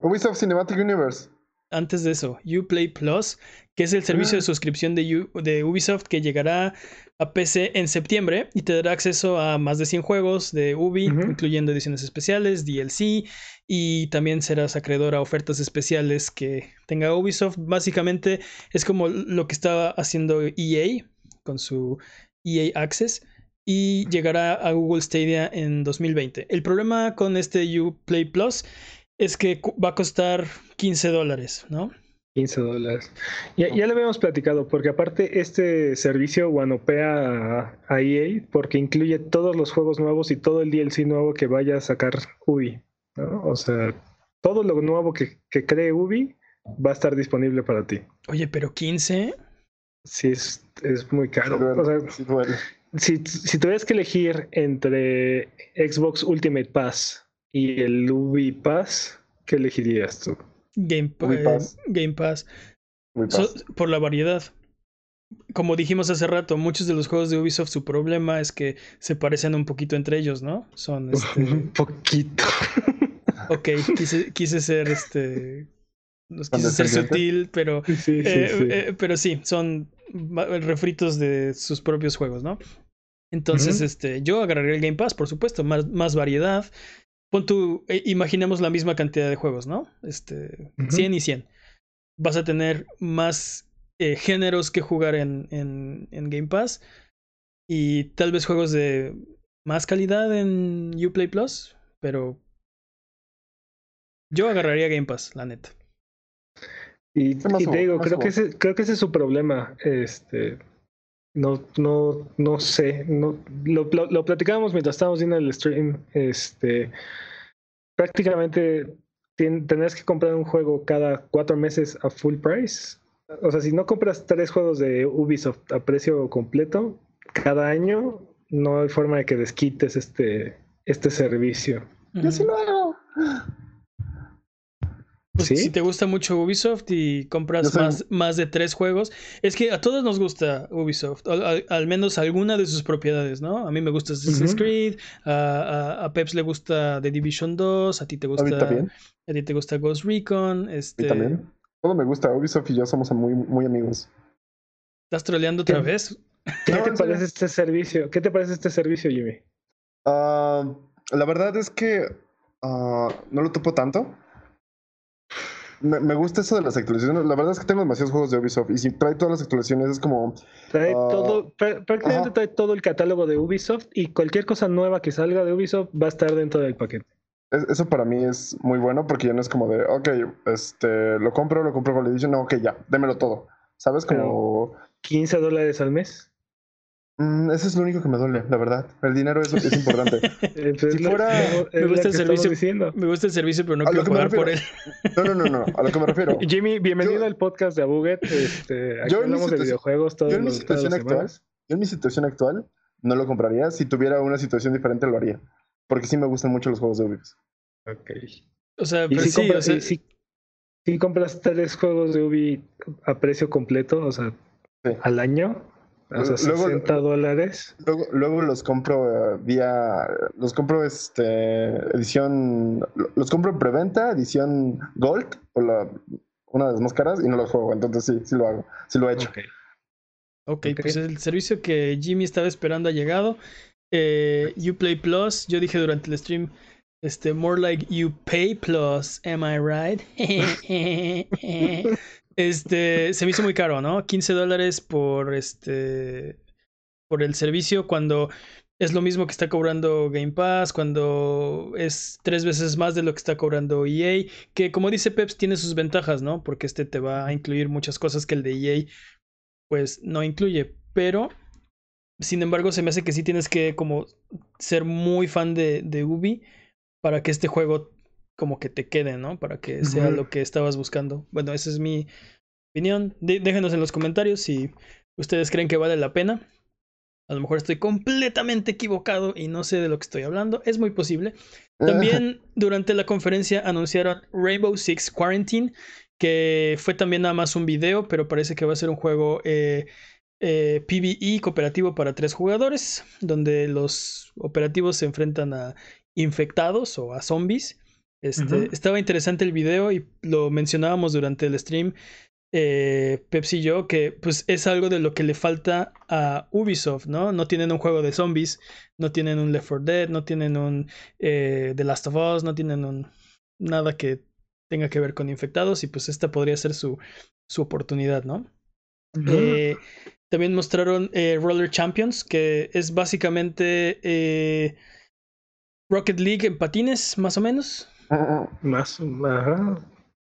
Ubisoft Cinematic Universe. Antes de eso, Uplay Plus, que es el servicio de ah. suscripción de, de, Ubisoft que llegará a PC en septiembre y te dará acceso a más de 100 juegos de Ubi, incluyendo ediciones especiales, DLC y también serás acreedor a ofertas especiales que tenga Ubisoft. Básicamente es como lo que estaba haciendo EA con su EA Access y llegará a Google Stadia en 2020. El problema con este Uplay Plus es que va a costar 15 dólares, ¿no? 15 dólares. Ya, ya, lo habíamos platicado, porque aparte este servicio guanopea a, EA porque incluye todos los juegos nuevos y todo el DLC nuevo que vaya a sacar Ubi. ¿no? O sea, todo lo nuevo que, que cree Ubi va a estar disponible para ti. Oye, pero 15. Sí, es, es muy caro. o sea, si, si tuvieras que elegir entre Xbox Ultimate Pass y el Ubi Pass, ¿qué elegirías tú? Game, Pass. Game Pass. por la variedad. Como dijimos hace rato, muchos de los juegos de Ubisoft, su problema es que se parecen un poquito entre ellos, ¿no? Son [LAUGHS] este... un poquito. [LAUGHS] Ok, quise, quise ser este los quise ser sutil, pero sí, eh, eh, pero sí, son refritos de sus propios juegos, ¿no? Entonces, este, yo agarraría el Game Pass, por supuesto, más, más variedad. Pon tu, eh, imaginemos la misma cantidad de juegos, ¿no? Este, 100 y 100. Vas a tener más géneros que jugar en, en, en, Game Pass y tal vez juegos de más calidad en Uplay Plus, pero yo agarraría Game Pass, la neta. Y, te digo, creo que, ese, creo que ese es su problema. Este, no, no, no sé. Lo, lo, platicábamos mientras estábamos viendo el stream. Este, prácticamente tenés que comprar un juego cada cuatro meses a full price. O sea, si no compras tres juegos de Ubisoft a precio completo cada año, no hay forma de que desquites este, este servicio. Yo sí lo hago. Pues, si te gusta mucho Ubisoft y compras más, más de tres juegos, es que a todos nos gusta Ubisoft, al, menos alguna de sus propiedades, ¿no? A mí me gusta Assassin's Creed, a, a, Peps le gusta The Division 2, a ti te gusta. A, ti te gusta Ghost Recon. Este... también. Todo me gusta. Ubisoft y yo somos muy, muy amigos. ¿Estás troleando otra vez? ¿Qué te parece este servicio? ¿Qué te parece este servicio, Jimmy? Ah, la verdad es que ah, no lo topo tanto me, gusta eso de las actualizaciones. La verdad es que tengo demasiados juegos de Ubisoft y si trae todas las actualizaciones es como... Trae ah, todo, prácticamente trae todo el catálogo de Ubisoft y cualquier cosa nueva que salga de Ubisoft va a estar dentro del paquete. eso para mí es muy bueno porque ya no es como de, ok, este, lo compro, lo compro con la edición, no, ok, ya, démelo todo. ¿Sabes? Como... 15 dólares al mes. Mm, eso es lo único que me duele, la verdad. El dinero es, es importante. [LAUGHS] si fuera. Me gusta, el servicio, me gusta el servicio, pero no quiero pagar por él. No, no, no, no, a lo que me refiero. [LAUGHS] Jimmy, bienvenido al podcast de Abuget. Este, aquí yo hablamos de videojuegos todos yo en mi situación actual, Yo en mi situación actual no lo compraría. Si tuviera una situación diferente, lo haría. Porque sí me gustan mucho los juegos de Ubisoft. Ok. O sea, pero sí, o sea, si compras tres juegos de Ubi a precio completo, o sea, al año, o sea, 60 dólares. Luego, luego, los compro eh, vía. Los compro este. Edición. Los compro en preventa, edición Gold, o la, una de las más caras, y no los juego. Entonces sí, sí lo hago. Sí lo he hecho. Ok, pues el servicio que Jimmy estaba esperando ha llegado. Eh, Uplay Plus, yo dije durante el stream este, more like you pay plus, am I right? [LAUGHS] [LAUGHS] este, se me hizo muy caro, ¿no? 15 dólares por este, por el servicio cuando es lo mismo que está cobrando Game Pass, cuando es tres veces más de lo que está cobrando EA, que como dice Peps tiene sus ventajas, ¿no? Porque este te va a incluir muchas cosas que el de EA pues no incluye, pero sin embargo se me hace que sí tienes que como ser muy fan de, de Ubi para que este juego como que te quede, ¿no? Para que sea lo que estabas buscando. Bueno, esa es mi opinión. déjenos en los comentarios si ustedes creen que vale la pena. A lo mejor estoy completamente equivocado y no sé de lo que estoy hablando. Es muy posible. También [LAUGHS] durante la conferencia anunciaron Rainbow Six Quarantine, que fue también nada más un video, pero parece que va a ser un juego eh, eh, PvE cooperativo para tres jugadores, donde los operativos se enfrentan a infectados o a zombies. Este, Estaba interesante el video y lo mencionábamos durante el stream, eh, Pepsi y yo, que pues es algo de lo que le falta a Ubisoft, ¿no? No tienen un juego de zombies, no tienen un Left 4 Dead, no tienen un eh, The Last of Us, no tienen un nada que tenga que ver con infectados y pues esta podría ser su, su oportunidad, ¿no? Eh, también mostraron Roller Champions, que es básicamente Rocket League en patines, más o menos. Más, ajá.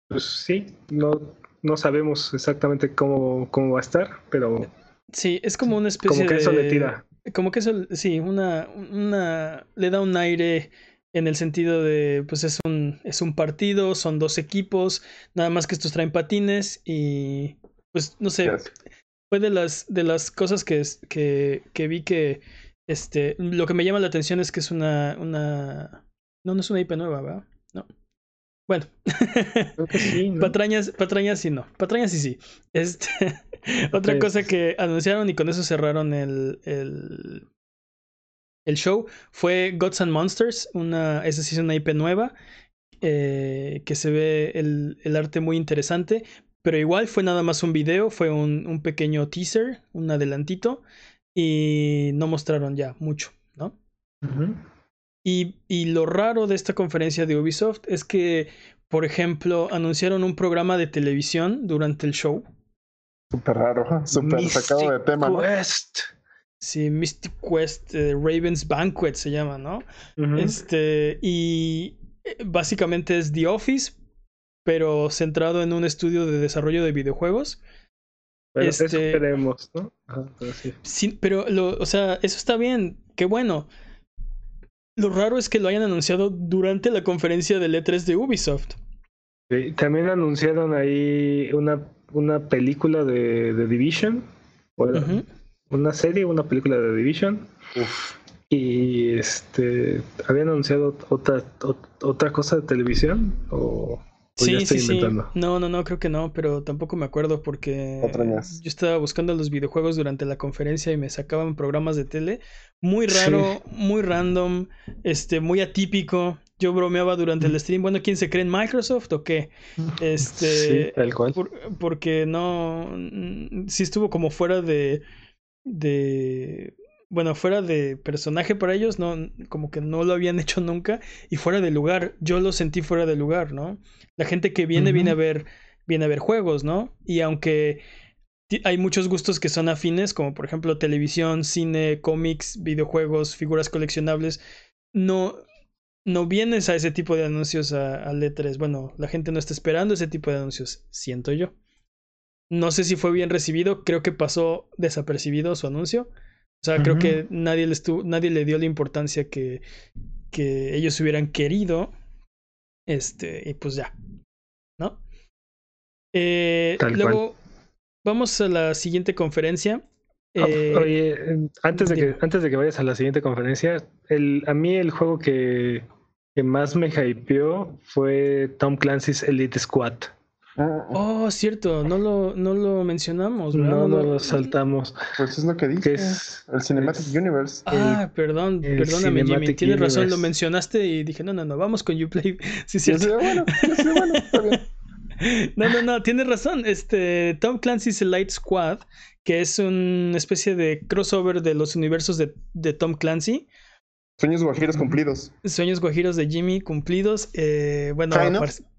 Pues sí, no, no sabemos exactamente cómo, cómo va a estar, pero. Sí, es como una especie de. Como que eso le tira. Como que eso, sí, una, una. Le da un aire en el sentido de, pues es un, es un partido, son dos equipos, nada más que estos traen patines y, pues no sé, fue de las, de las cosas que, que, que vi que este, lo que me llama la atención es que es una, una... No, no es una IP nueva, ¿verdad? No. Bueno. sí, Patrañas, patrañas sí no. Patrañas sí sí. Este, [LAUGHS] otra cosa que anunciaron y con eso cerraron el, el, el show fue Gods and Monsters. Una, esa sí es una IP nueva. Eh, que se ve el, el, arte muy interesante. Pero igual fue nada más un video, fue un, un pequeño teaser, un adelantito y no mostraron ya mucho, ¿no? Y, y, lo raro de esta conferencia de Ubisoft es que, por ejemplo, anunciaron un programa de televisión durante el show. Súper raro, [LAUGHS] súper sacado de tema. Quest. Sí, Mystic Quest, eh, Raven's Banquet se llama, ¿no? Este, y eh, básicamente es The Office, pero centrado en un estudio de desarrollo de videojuegos pero eso este, queremos, ¿no? pero sí. pero lo, o sea, eso está bien, qué bueno. Lo raro es que lo hayan anunciado durante la conferencia del E3 de Ubisoft. Sí, también anunciaron ahí una, una película de, de Division. Bueno, Una serie, una película de Division. Y este habían anunciado otra, otra cosa de televisión o Sí, sí, sí. No, no, no, creo que no, pero tampoco me acuerdo porque yo estaba buscando los videojuegos durante la conferencia y me sacaban programas de tele. Muy raro, muy random, este, muy atípico. Yo bromeaba durante el stream, bueno, ¿quién se cree en Microsoft o qué? Este, [LAUGHS] sí, cual. porque no, sí estuvo como fuera de, de bueno, fuera de personaje para ellos, no, como que no lo habían [LAUGHS] hecho nunca y fuera de lugar. Yo lo sentí fuera de lugar, ¿no? La gente que viene, viene a ver, viene a ver juegos, ¿no? Y aunque hay muchos gustos que son afines, como por ejemplo televisión, cine, cómics, videojuegos, figuras coleccionables, no, no vienes a ese tipo de anuncios a, a letras. Bueno, la gente no está esperando ese tipo de anuncios, siento yo. No sé si fue bien recibido, creo que pasó desapercibido su anuncio O sea, creo que nadie le, nadie le dio la importancia que, que ellos hubieran querido. Este, y pues ya, ¿no? Eh, luego, vamos a la siguiente conferencia. Ah, eh, oye, antes de, que, antes de que vayas a la siguiente conferencia, el, a mí el juego que, que más me hypeó fue Tom Clancy's Elite Squad. Oh, cierto, no lo, no lo mencionamos. No, no lo saltamos. Pues es lo que dice. el Cinematic Universe. Ah, perdón, perdóname, Jimmy. Tienes razón, lo mencionaste y dije, no, no, no, vamos con Uplay. [LAUGHS] Sí, sí. bueno, bueno, está bien. [LAUGHS] No, no, no, tienes razón. Este, Tom Clancy's Elite Squad, que es una especie de crossover de los universos de, de Tom Clancy. Sueños guajiros cumplidos. Sueños guajiros de Jimmy cumplidos. Eh, bueno,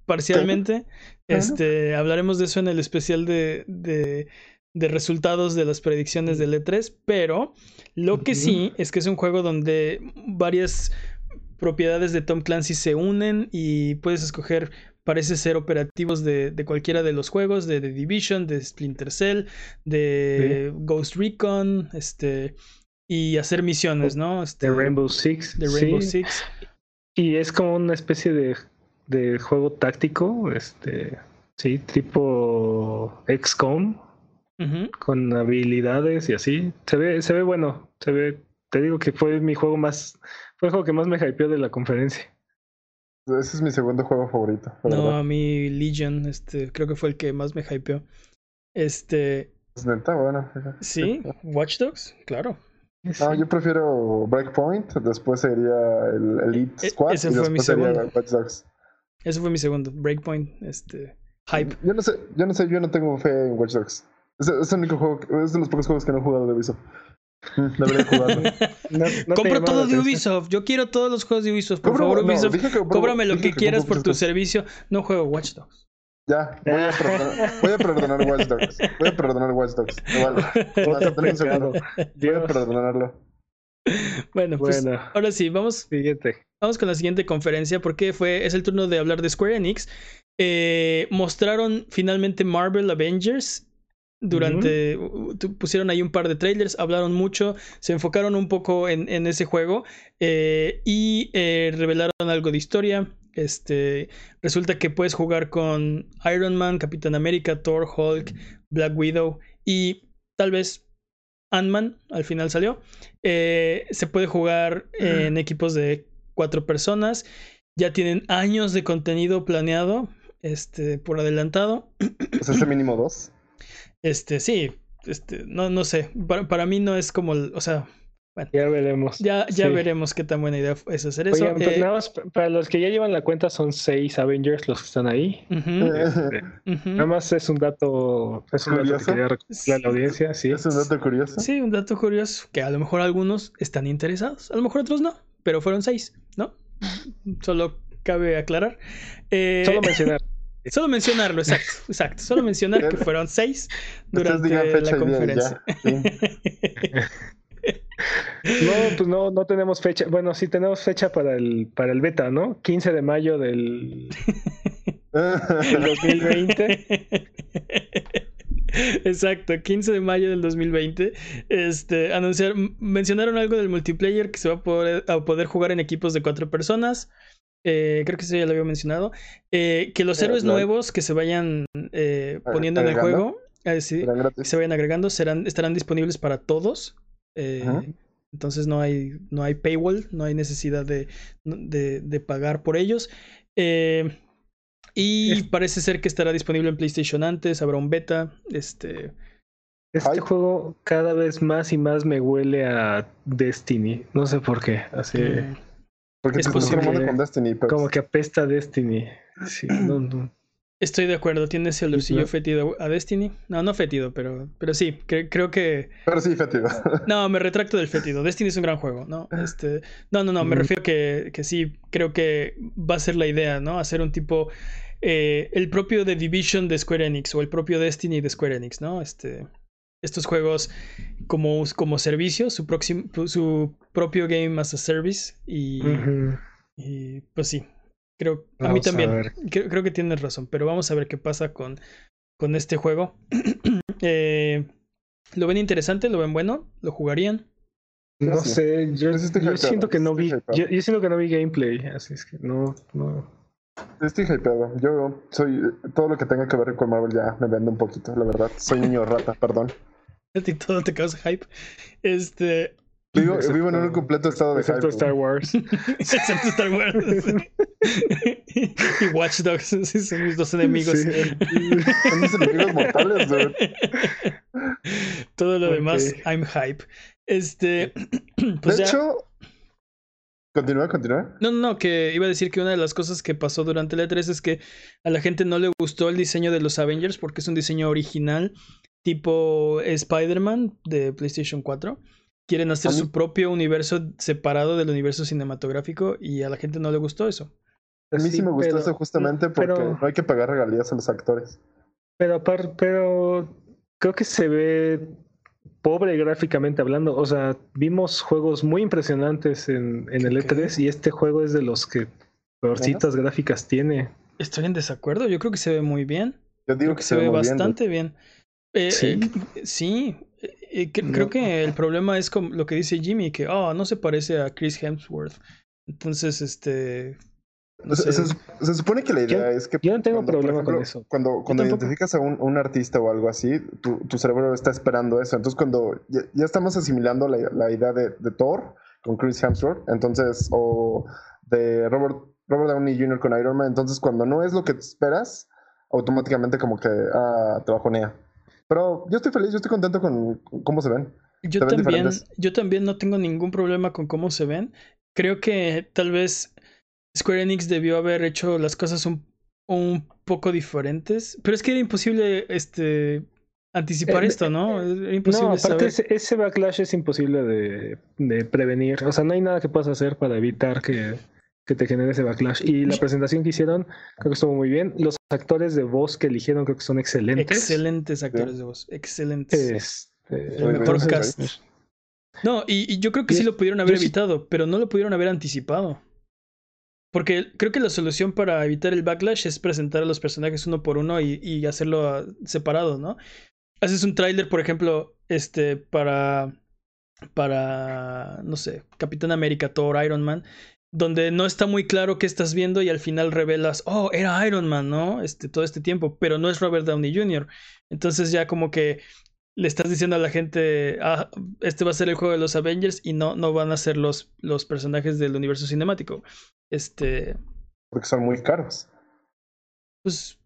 parcialmente. Este, hablaremos de eso en el especial de, de, de, resultados de las predicciones del E3, pero lo que sí es que es un juego donde varias propiedades de Tom Clancy se unen y puedes escoger parece ser operativos de, de, cualquiera de los juegos, de The Division, de Splinter Cell, de Ghost Recon, este, y hacer misiones, ¿no? Este, de Rainbow Six. De Rainbow Six. Y es como una especie de de juego táctico, este, sí, tipo XCOM, con habilidades y así. Se ve, se ve bueno, se ve, te digo que fue mi juego más, fue el juego que más me hypeó de la conferencia. Ese es mi segundo juego favorito. No, a mí Legion, este, creo que fue el que más me hypeó. Este. Es bueno. Sí, Watch Dogs, claro. No, yo prefiero Breakpoint, después sería el Elite e, Squad ese y fue mi segundo. Watch Dogs. Ese fue mi segundo, Breakpoint, este, hype. Yo no sé, yo no sé, yo no tengo fe en Watch Dogs. Es, es el único juego, es de los pocos juegos que no he jugado de Ubisoft. Mm, debería jugarlo. [LAUGHS] no, Compro todo de Ubisoft. Yo quiero todos los juegos de Ubisoft. Por favor, Ubisoft, cóbrame lo que, quieras por tu servicio. No juego Watch Dogs. Ya, voy a, perdonar, voy a perdonar Watch Dogs. Voy a perdonar Watch Dogs. Vale. [LAUGHS] Voy a perdonarlo. Bueno, pues ahora sí, vamos. Siguiente. Vamos con la siguiente conferencia porque fue, es el turno de hablar de Square Enix. Eh, mostraron finalmente Marvel Avengers. Durante. Pusieron ahí un par de trailers, hablaron mucho, se enfocaron un poco en, en ese juego eh, y eh, revelaron algo de historia. Este, resulta que puedes jugar con Iron Man, Capitán América, Thor, Hulk, Black Widow y tal vez Ant-Man, al final salió. se puede jugar en equipos de cuatro personas. Ya tienen años de contenido planeado, este, por adelantado. ¿Es ese mínimo dos? Este, sí, este, no, no sé. Para, mí no es como, o sea, bueno, ya veremos. Ya, ya veremos qué tan buena idea es hacer eso. Pues eh, para los que ya llevan la cuenta son seis Avengers los que están ahí. [LAUGHS] Este, nada más es un dato, es un dato que quería a la audiencia, sí. Es un dato curioso. Sí, un dato curioso que a lo mejor algunos están interesados, a lo mejor otros no pero fueron seis, ¿no? Solo cabe aclarar. Eh, solo mencionar. [LAUGHS] Solo mencionarlo, exacto, exacto. Solo mencionar que fueron seis durante la conferencia. [LAUGHS] no, pues no, no tenemos fecha. Bueno, sí tenemos fecha para el, para el beta, ¿no? 15 de mayo del, [LAUGHS] del 2020. [LAUGHS] Exacto, 15 de mayo del 2020. Este, anunciar, mencionaron algo del multiplayer que se va a poder, a poder jugar en equipos de cuatro personas. Eh, creo que eso ya lo había mencionado. Eh, que los eh, héroes nuevos que se vayan poniendo en el juego, se vayan agregando, serán, estarán disponibles para todos. Entonces no hay, no hay paywall, no hay necesidad de, de, de pagar por ellos. Eh, y parece ser que estará disponible en PlayStation antes, habrá un beta. Este. Este juego cada vez más y más me huele a Destiny. No sé por qué. Así. Mm. Porque es posible. Con Destiny, Como que apesta Destiny. Sí, [CLEARS THROAT] no, no. Estoy de acuerdo, tiene ese olorcillo fétido a Destiny. No, no fétido, pero, pero sí, creo que. Pero sí, fétido. [LAUGHS] No, me retracto del fétido. Destiny es un gran juego, ¿no? Este... No, no, no, me refiero que, que sí, creo que va a ser la idea, ¿no? Hacer un tipo. Eh, el propio The Division de Square Enix o el propio Destiny de Square Enix, ¿no? Este. Estos juegos como, como servicio, su, próximo, su propio game as a service. Y, y pues sí, Creo, a mí también. creo, que tienes razón, pero vamos a ver qué pasa con, con este juego. [CLEARS THROAT] Eh, ¿Lo ven interesante? ¿Lo ven bueno? ¿Lo jugarían? No sé, yo, siento que no vi, yo, siento que no vi gameplay, así es que no, no. Estoy hypeado. Yo soy todo lo que tenga que ver con Marvel ya me vende un poquito, la verdad. Soy niño rata, perdón. [LAUGHS] A ti todo te causa hype. Este, Vivo, [LAUGHS] vivo, en un completo estado de Excepto Star Wars. [LAUGHS] Excepto Star Wars. y Watch Dogs, son mis dos enemigos. son mis enemigos mortales, dude. Todo lo demás, I'm hype. Este. [CLEARS THROAT] Pues de hecho. Continúa, continúa. No, no, no, que iba a decir que una de las cosas que pasó durante el E3 es que a la gente no le gustó el diseño de los Avengers porque es un diseño original, tipo Spider-Man de PlayStation 4 quieren hacer su propio universo separado del universo cinematográfico y a la gente no le gustó eso. A mí sí, me gustó eso justamente porque no hay que pagar regalías a los actores. Pero, pero creo que se ve pobre gráficamente hablando. O sea, vimos juegos muy impresionantes en, en el E3 y este juego es de los que peorcitas gráficas tiene. Estoy en desacuerdo, yo creo que se ve muy bien. Yo digo que, se, ve, bastante bien. Eh, sí. Eh, sí, eh, creo que el problema es como lo que dice Jimmy, que oh, no se parece a Chris Hemsworth. Entonces, este. Se, supone que la idea es que. Yo no tengo problema con eso. Cuando, cuando identificas a un, artista o algo así, tu, tu, cerebro está esperando eso. Entonces, cuando ya, estamos asimilando la, la idea de, de, Thor con Chris Hemsworth, entonces, o de Robert, Robert Downey Jr. con Iron Man, entonces, cuando no es lo que esperas, automáticamente como que ah, te bajonea. Pero yo estoy feliz, yo estoy contento con cómo se ven. Yo también, yo también no tengo ningún problema con cómo se ven. Creo que tal vez Square Enix debió haber hecho las cosas un, un poco diferentes. Pero es que era imposible este anticipar eh, esto, ¿no? Eh, era imposible no, aparte Ese, backlash es imposible de, de, prevenir. O sea, no hay nada que puedas hacer para evitar que, que te genere ese backlash. Y la presentación que hicieron, creo que estuvo muy bien. Los actores de voz que eligieron creo que son excelentes. Excelentes actores de voz, excelentes. El mejor cast. No, y, yo creo que sí lo pudieron haber evitado, pero no lo pudieron haber anticipado. Porque creo que la solución para evitar el backlash es presentar a los personajes uno por uno y, hacerlo ah, separado, ¿no? Haces un tráiler, por ejemplo, este, para. Para. No sé, Capitán América, Thor, Iron Man donde no está muy claro qué estás viendo y al final revelas, oh, era Iron Man, ¿no? Este, todo este tiempo, pero no es Robert Downey Jr. Entonces ya como que le estás diciendo a la gente, ah, este va a ser el juego de los Avengers y no, no van a ser los, los personajes del universo cinemático. Este... Porque son muy caros. Pues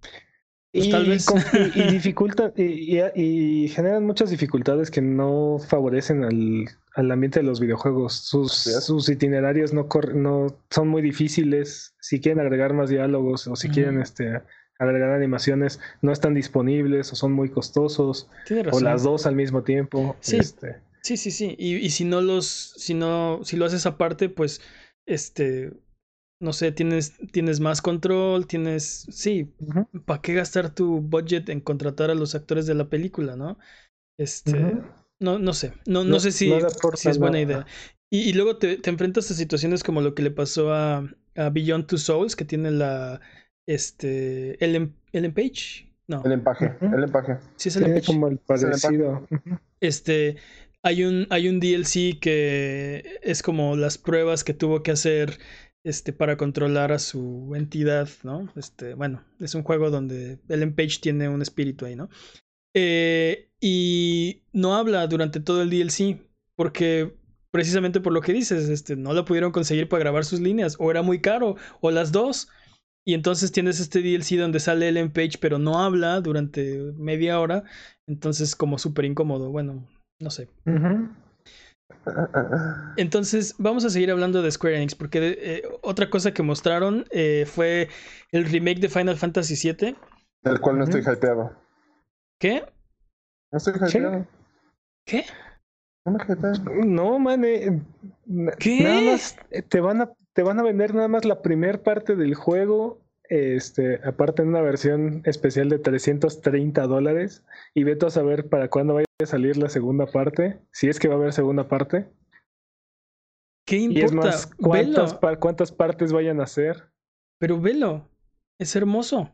pues y, y, [LAUGHS] dificulta, y, y, generan muchas dificultades que no favorecen al, al ambiente de los videojuegos. Sus, sus itinerarios no, no son muy difíciles. Si quieren agregar más diálogos o si quieren este, agregar animaciones, no están disponibles o son muy costosos. O las dos al mismo tiempo. Sí, este. sí, sí. sí. Y, y si no los, si no, si lo haces aparte, pues este no sé, tienes, tienes más control, tienes, sí, ¿para qué gastar tu budget en contratar a los actores de la película, no? Este, no, no sé, no, no, sé si, si es buena idea. Y, luego te, te, enfrentas a situaciones como lo que le pasó a, a Beyond Two Souls, que tiene la, este, el, el Page, no. El empaje, el empaje. Sí, es el Empage. como el parecido. Este, hay un, hay un DLC que es como las pruebas que tuvo que hacer este, para controlar a su entidad, ¿no? Este, bueno, es un juego donde Ellen Page tiene un espíritu ahí, ¿no? Eh, y no habla durante todo el DLC, porque precisamente por lo que dices, este, no lo pudieron conseguir para grabar sus líneas, o era muy caro, o las dos. Y entonces tienes este DLC donde sale Ellen Page, pero no habla durante media hora. Entonces, como súper incómodo. Bueno, no sé. [LAUGHS] Entonces, vamos a seguir hablando de Square Enix, porque eh, otra cosa que mostraron eh, fue el remake de Final Fantasy VII. Del cual no estoy hypeado. ¿Qué? No estoy hypeado. ¿Qué? No me No, man. Eh, ¿Qué? Nada más te van a, te van a vender nada más la primera parte del juego este, aparte en una versión especial de 330 dólares. Y veto a saber para cuándo vaya a salir la segunda parte, si es que va a haber segunda parte. ¿Qué importa? Y es más, ¿cuántas, ¿cuántas partes vayan a ser? Pero velo, es hermoso.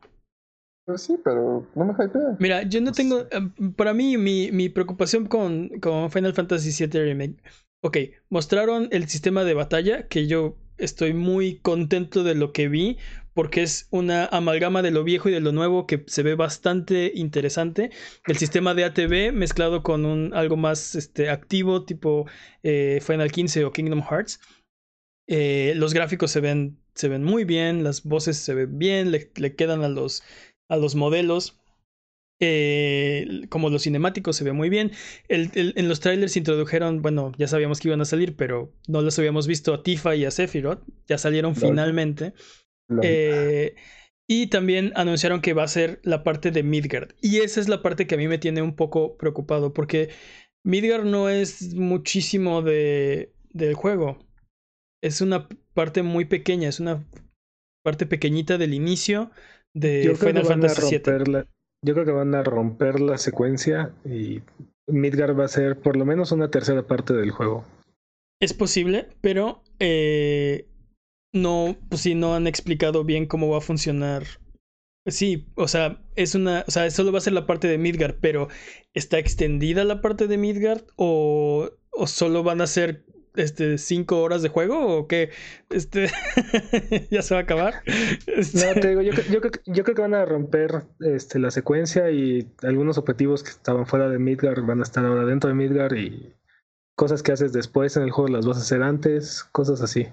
Pues sí, pero no me hypea. Mira, yo no tengo. Em, para mí, mi, mi preocupación con, con Final Fantasy VII Remake ok, mostraron el sistema de batalla que yo estoy muy contento de lo que vi porque es una amalgama de lo viejo y de lo nuevo que se ve bastante interesante. El sistema de ATV mezclado con un algo más este, activo tipo eh, Final 15 o Kingdom Hearts. Eh, los gráficos se ven, se ven muy bien, las voces se ven bien, le, quedan a los, a los modelos. Eh, como los cinemáticos se ve muy bien. en los trailers introdujeron, bueno, ya sabíamos que iban a salir, pero no los habíamos visto a Tifa y a Sephiroth. Ya salieron finalmente. Eh, y también anunciaron que va a ser la parte de Midgard. Y esa es la parte que a mí me tiene un poco preocupado, porque Midgard no es muchísimo de, del juego. Es una parte muy pequeña, es una parte pequeñita del inicio de Final Fantasy VII. yo creo que van a romper la secuencia y Midgard va a ser por lo menos una tercera parte del juego. Es posible, pero eh, no, pues sí, no han explicado bien cómo va a funcionar. Sí, o sea, es una, o sea, solo va a ser la parte de Midgard, pero ¿está extendida la parte de Midgard o, o solo van a ser este cinco horas de juego o qué? Este [LAUGHS] ya se va a acabar. No, te digo, yo, yo, yo, creo que van a romper este, la secuencia y algunos objetivos que estaban fuera de Midgard van a estar ahora dentro de Midgard y cosas que haces después en el juego las vas a hacer antes, cosas así.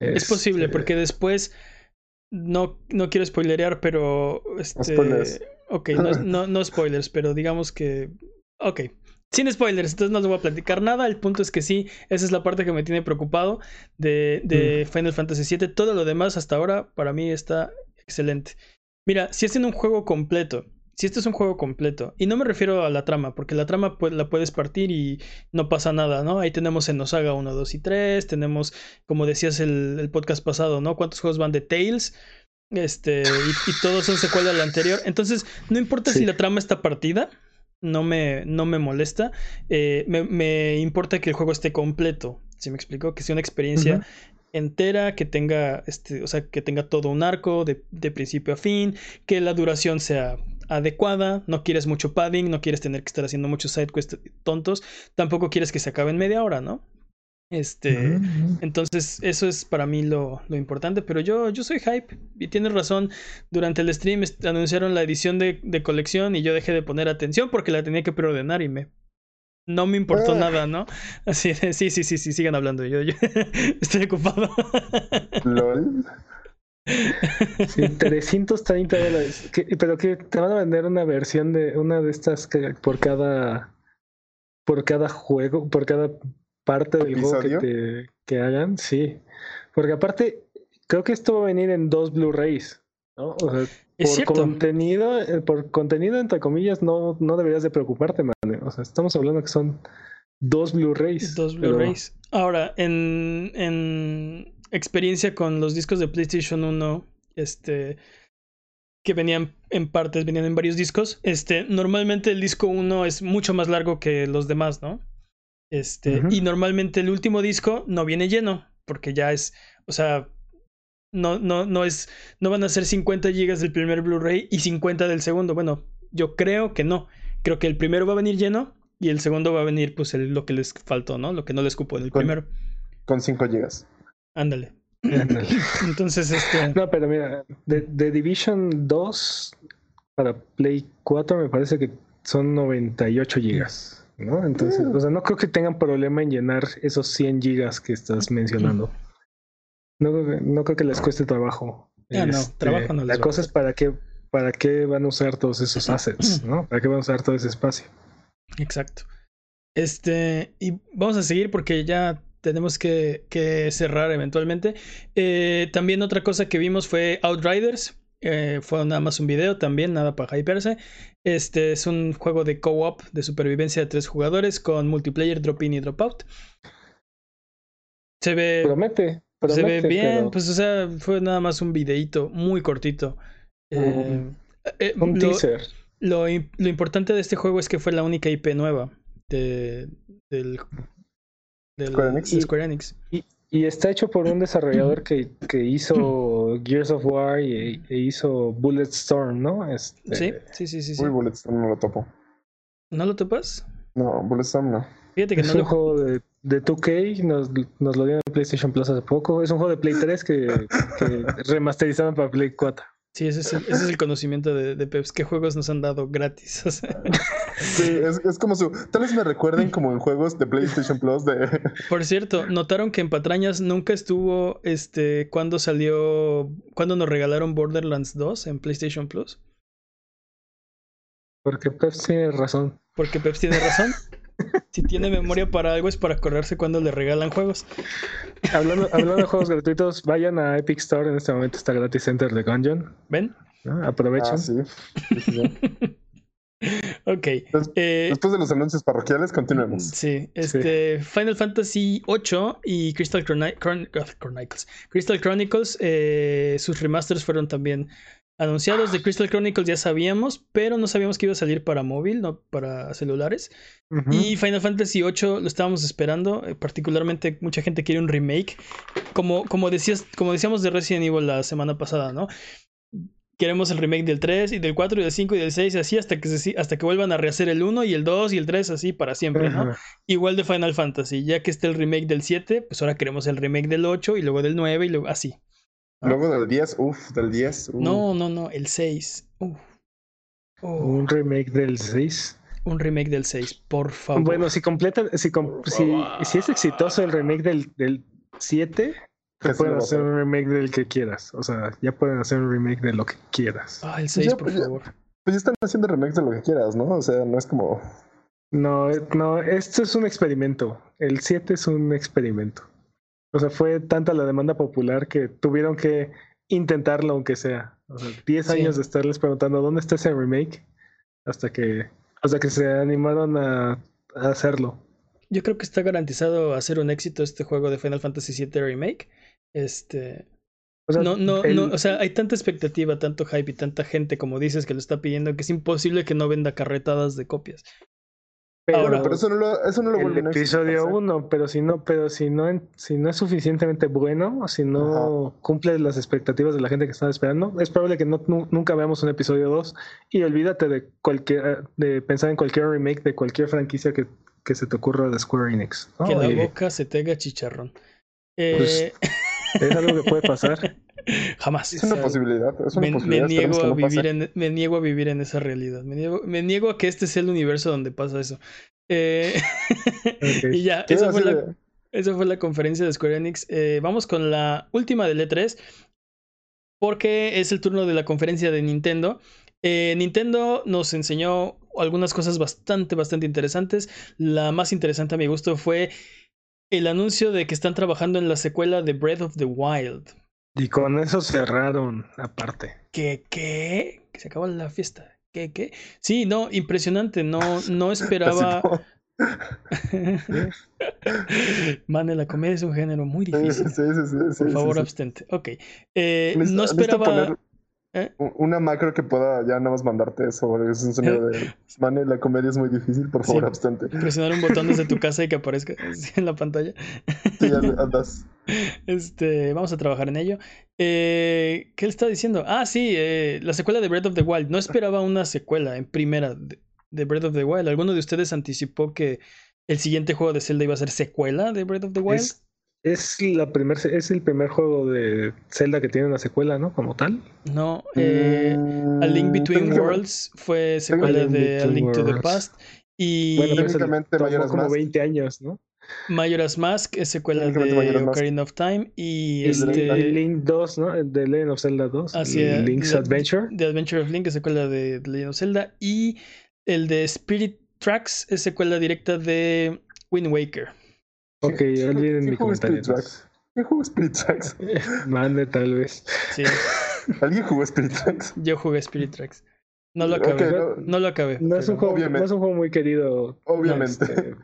Es posible, este, porque después. No, no quiero spoilerear, pero. Este, spoilers. Ok, no, no, [LAUGHS] spoilers, pero digamos que. Ok. Sin spoilers, entonces no les voy a platicar nada. El punto es que sí, esa es la parte que me tiene preocupado de, de mm. Final Fantasy VII. Todo lo demás hasta ahora para mí está excelente. Mira, si hacen un juego completo si este es un juego completo, y no me refiero a la trama, porque la trama la puedes partir y no pasa nada, ¿no? Ahí tenemos en Osaga 1, 2 y 3, tenemos, como decías el, el podcast pasado, ¿no? ¿Cuántos juegos van de Tales? Este, y, todos son secuela del anterior. Entonces, no importa si la trama está partida, no me, no me molesta. Eh, me, me, importa que el juego esté completo. ¿Sí me explico? Que sea una experiencia entera, que tenga, este, o sea, que tenga todo un arco de, de principio a fin, que la duración sea adecuada, no quieres mucho padding, no quieres tener que estar haciendo muchos sidequests tontos, tampoco quieres que se acabe en media hora, ¿no? Este, entonces eso es para mí lo, lo, importante, pero yo, yo soy hype y tienes razón, durante el stream anunciaron la edición de, de, colección y yo dejé de poner atención porque la tenía que preordenar y me... No me importó nada, ¿no? Así de, sí, sí, sí, sí, sigan hablando, yo, yo [LAUGHS] estoy ocupado. LOL. Sí, 330 dólares. pero que te van a vender una versión de una de estas que por cada por cada juego, por cada parte del juego que, te, que hagan, sí. Porque aparte, creo que esto va a venir en dos Blu-rays, ¿no? O sea, por contenido, eh, por contenido entre comillas, no, no deberías de preocuparte, man. O sea, estamos hablando que son dos Blu-rays. Dos Blu-rays. Ahora, en, en experiencia con los discos de PlayStation 1, este, que venían en partes, venían en varios discos, este, normalmente el disco 1 es mucho más largo que los demás, ¿no? Este, y normalmente el último disco no viene lleno, porque ya es, o sea, no, no, no es, no van a ser 50 gigas del primer Blu-ray y 50 del segundo. Bueno, yo creo que no. Creo que el primero va a venir lleno y el segundo va a venir, pues, lo que les faltó, ¿no? Lo que no les cupo en el primero. Con 5 gigas. Ándale. [LAUGHS] Entonces, este. No, pero mira, de, Division 2 para Play 4 me parece que son 98 gigas, ¿no? Entonces, o sea, no creo que tengan problema en llenar esos 100 gigas que estás mencionando. No, no creo que les cueste trabajo. Ah, no, este, trabajo no La cosa es para qué, para qué van a usar todos esos assets, ¿no? ¿Para qué van a usar todo ese espacio? Exacto. Este, y vamos a seguir porque ya tenemos que, cerrar eventualmente. Eh, también otra cosa que vimos fue Outriders. Eh, fue nada más un video también, nada para hyperse. Este es un juego de co-op de supervivencia de tres jugadores con multiplayer drop-in y drop-out. Se ve. Promete. se ve bien, pues o sea, fue nada más un videito muy cortito. Eh, un teaser. Lo, lo, importante de este juego es que fue la única IP nueva de, del Square Enix. Y, está hecho por un desarrollador que, que hizo [CLEARS THROAT] Gears of War y, e hizo Bulletstorm, ¿no? Este... Sí, sí, sí, sí, Uy, Bulletstorm no lo topo. ¿No lo topas? No, Bulletstorm no. Fíjate que es no un lo juego de, de 2K, nos, nos lo dieron en PlayStation Plus hace poco. Es un juego de Play 3 que, que [LAUGHS] remasterizaron para Play 4. Sí, ese es el, ese es el conocimiento de, de Peps. ¿Qué juegos nos han dado gratis? O sea, Sí, es, es como su. Tal vez me recuerden como en juegos de PlayStation Plus de. [LAUGHS] por cierto, ¿notaron que en Patrañas nunca estuvo este cuando salió, cuando nos regalaron Borderlands 2 en PlayStation Plus? Porque Peps tiene razón. Porque Peps tiene razón. [LAUGHS] Si tiene [LAUGHS] memoria para algo es para acordarse cuando le regalan juegos. Hablando, [LAUGHS] hablando de juegos gratuitos, vayan a Epic Store. En este momento está gratis Enter the Gungeon. ¿Ven? ¿no? Aprovechen. Ah, sí. Sí, sí, sí. [LAUGHS] Ok. Des- eh, Después de los anuncios parroquiales, continuemos. Sí, este Final Fantasy VIII y Crystal Chroni- Chron- Chronicles. Crystal Chronicles, eh, sus remasters fueron también anunciados. De Crystal Chronicles ya sabíamos, pero no sabíamos que iba a salir para móvil, no para celulares. Ujú. Y Final Fantasy VIII lo estábamos esperando. eh, particularmente mucha gente quiere un remake. Como, como, decías, como decíamos de Resident Evil la semana pasada, ¿no? Queremos el remake del 3 y del 4 y del 5 y del 6 así hasta que, se- hasta que vuelvan a rehacer el 1 y el 2 y el 3 así para siempre, ¿no? Ajá. Igual de Final Fantasy, ya que está el remake del 7, pues ahora queremos el remake del 8 y luego del 9 y luego así. Luego del 10, uff, del 10. uf. No, no, no, el 6. Uf. Oh, Un remake del 6. un remake del 6, por favor. Bueno, si completan, si, com- si, si es exitoso el remake del, del 7, Que te pueden hacer un remake del que quieras. O sea, ya pueden hacer un remake de lo que quieras. Ah, el 6, ya, por ya. favor. Pues ya están haciendo remakes de lo que quieras, ¿no? O sea, no es como. No, eh, no, esto es un experimento. El 7 es un experimento. O sea, fue tanta la demanda popular que tuvieron que intentarlo aunque sea. O sea, 10 Sí. años de estarles preguntando dónde está ese remake hasta que hasta que se animaron a, a hacerlo. Yo creo que está garantizado hacer un éxito este juego de Final Fantasy VII Remake. Este, O sea, no, no, el- no, o sea, hay tanta expectativa, tanto hype y tanta gente como dices que lo está pidiendo que es imposible que no venda carretadas de copias. Pero- ahora, Pero eso no lo, eso no lo vuelve el episodio per se. 1, pero si no, pero si no, si no es suficientemente bueno, o si no cumple las expectativas de la gente que estaba esperando, es probable que no, nu- nunca veamos un episodio 2 y olvídate de cualquier, de pensar en cualquier remake de cualquier franquicia que, que se te ocurra de Square Enix. ¿no? que la Y boca se te haga chicharrón. Pues, Eh, es algo que puede pasar. [LAUGHS] [LAUGHS] jamás. Es una o sea, posibilidad. Es una me, niego a no vivir en, me niego a vivir en esa realidad. Me niego, me niego a que este sea el universo donde pasa eso. Eh, [LAUGHS] y ya, ¿Qué esa fue, la, esa fue la conferencia de Square Enix. Eh, vamos con la última del E3, porque es el turno de la conferencia de Nintendo. Eh, Nintendo nos enseñó algunas cosas bastante, bastante interesantes. La más interesante a mi gusto fue el anuncio de que están trabajando en la secuela de Breath of the Wild. Y con eso cerraron aparte. ¿Qué? ¿Qué? Que se acabó la fiesta. ¿Qué? ¿Qué? Sí, no, impresionante. No, [LAUGHS] no esperaba. [LAUGHS] Mane, la comedia es un género muy difícil. sí, sí, sí, sí, Por favor, abstente. Ok. Eh, no esperaba. poner ¿Eh? Una macro que pueda ya nada más mandarte sobre ese sonido de Mane, la comedia es muy difícil, por favor, Sí. abstente. Presionar un botón desde tu [LAUGHS] casa y que aparezca [LAUGHS] en la pantalla. Sí, andas. Este, vamos a trabajar en ello. Eh, ¿Qué le está diciendo? Ah, sí, eh, la secuela de Breath of the Wild. No esperaba una secuela en primera de, de Breath of the Wild. ¿Alguno de ustedes anticipó que el siguiente juego de Zelda iba a ser secuela de Breath of the Wild? Es, es, la primer, es el primer juego de Zelda que tiene una secuela, ¿no? Como tal. No, eh, Mm, A Link Between técnicamente- Worlds fue secuela de A Between Link to the. Past. Y Bueno, tomó como Mask. 20 años, ¿no? Majora's Mask es secuela de Majora's Mask. Ocarina of Time. Y este, Link 2, ¿no? El de Legend of Zelda 2. Así Link's Adventure. The Adventure of Link es secuela de The Legend of Zelda. Y el de Spirit Tracks es secuela directa de Wind Waker. Ok, olviden ¿Quién mi comentario. Spirit Tracks? ¿Quién jugó Spirit Tracks? [LAUGHS] Mande, tal vez. Sí, [LAUGHS] ¿Alguien jugó Spirit Tracks? yo jugué Spirit Tracks. No lo acabé. no- No lo acabé. No es, un juego, Obviamente. no es un juego muy querido. Obviamente. este,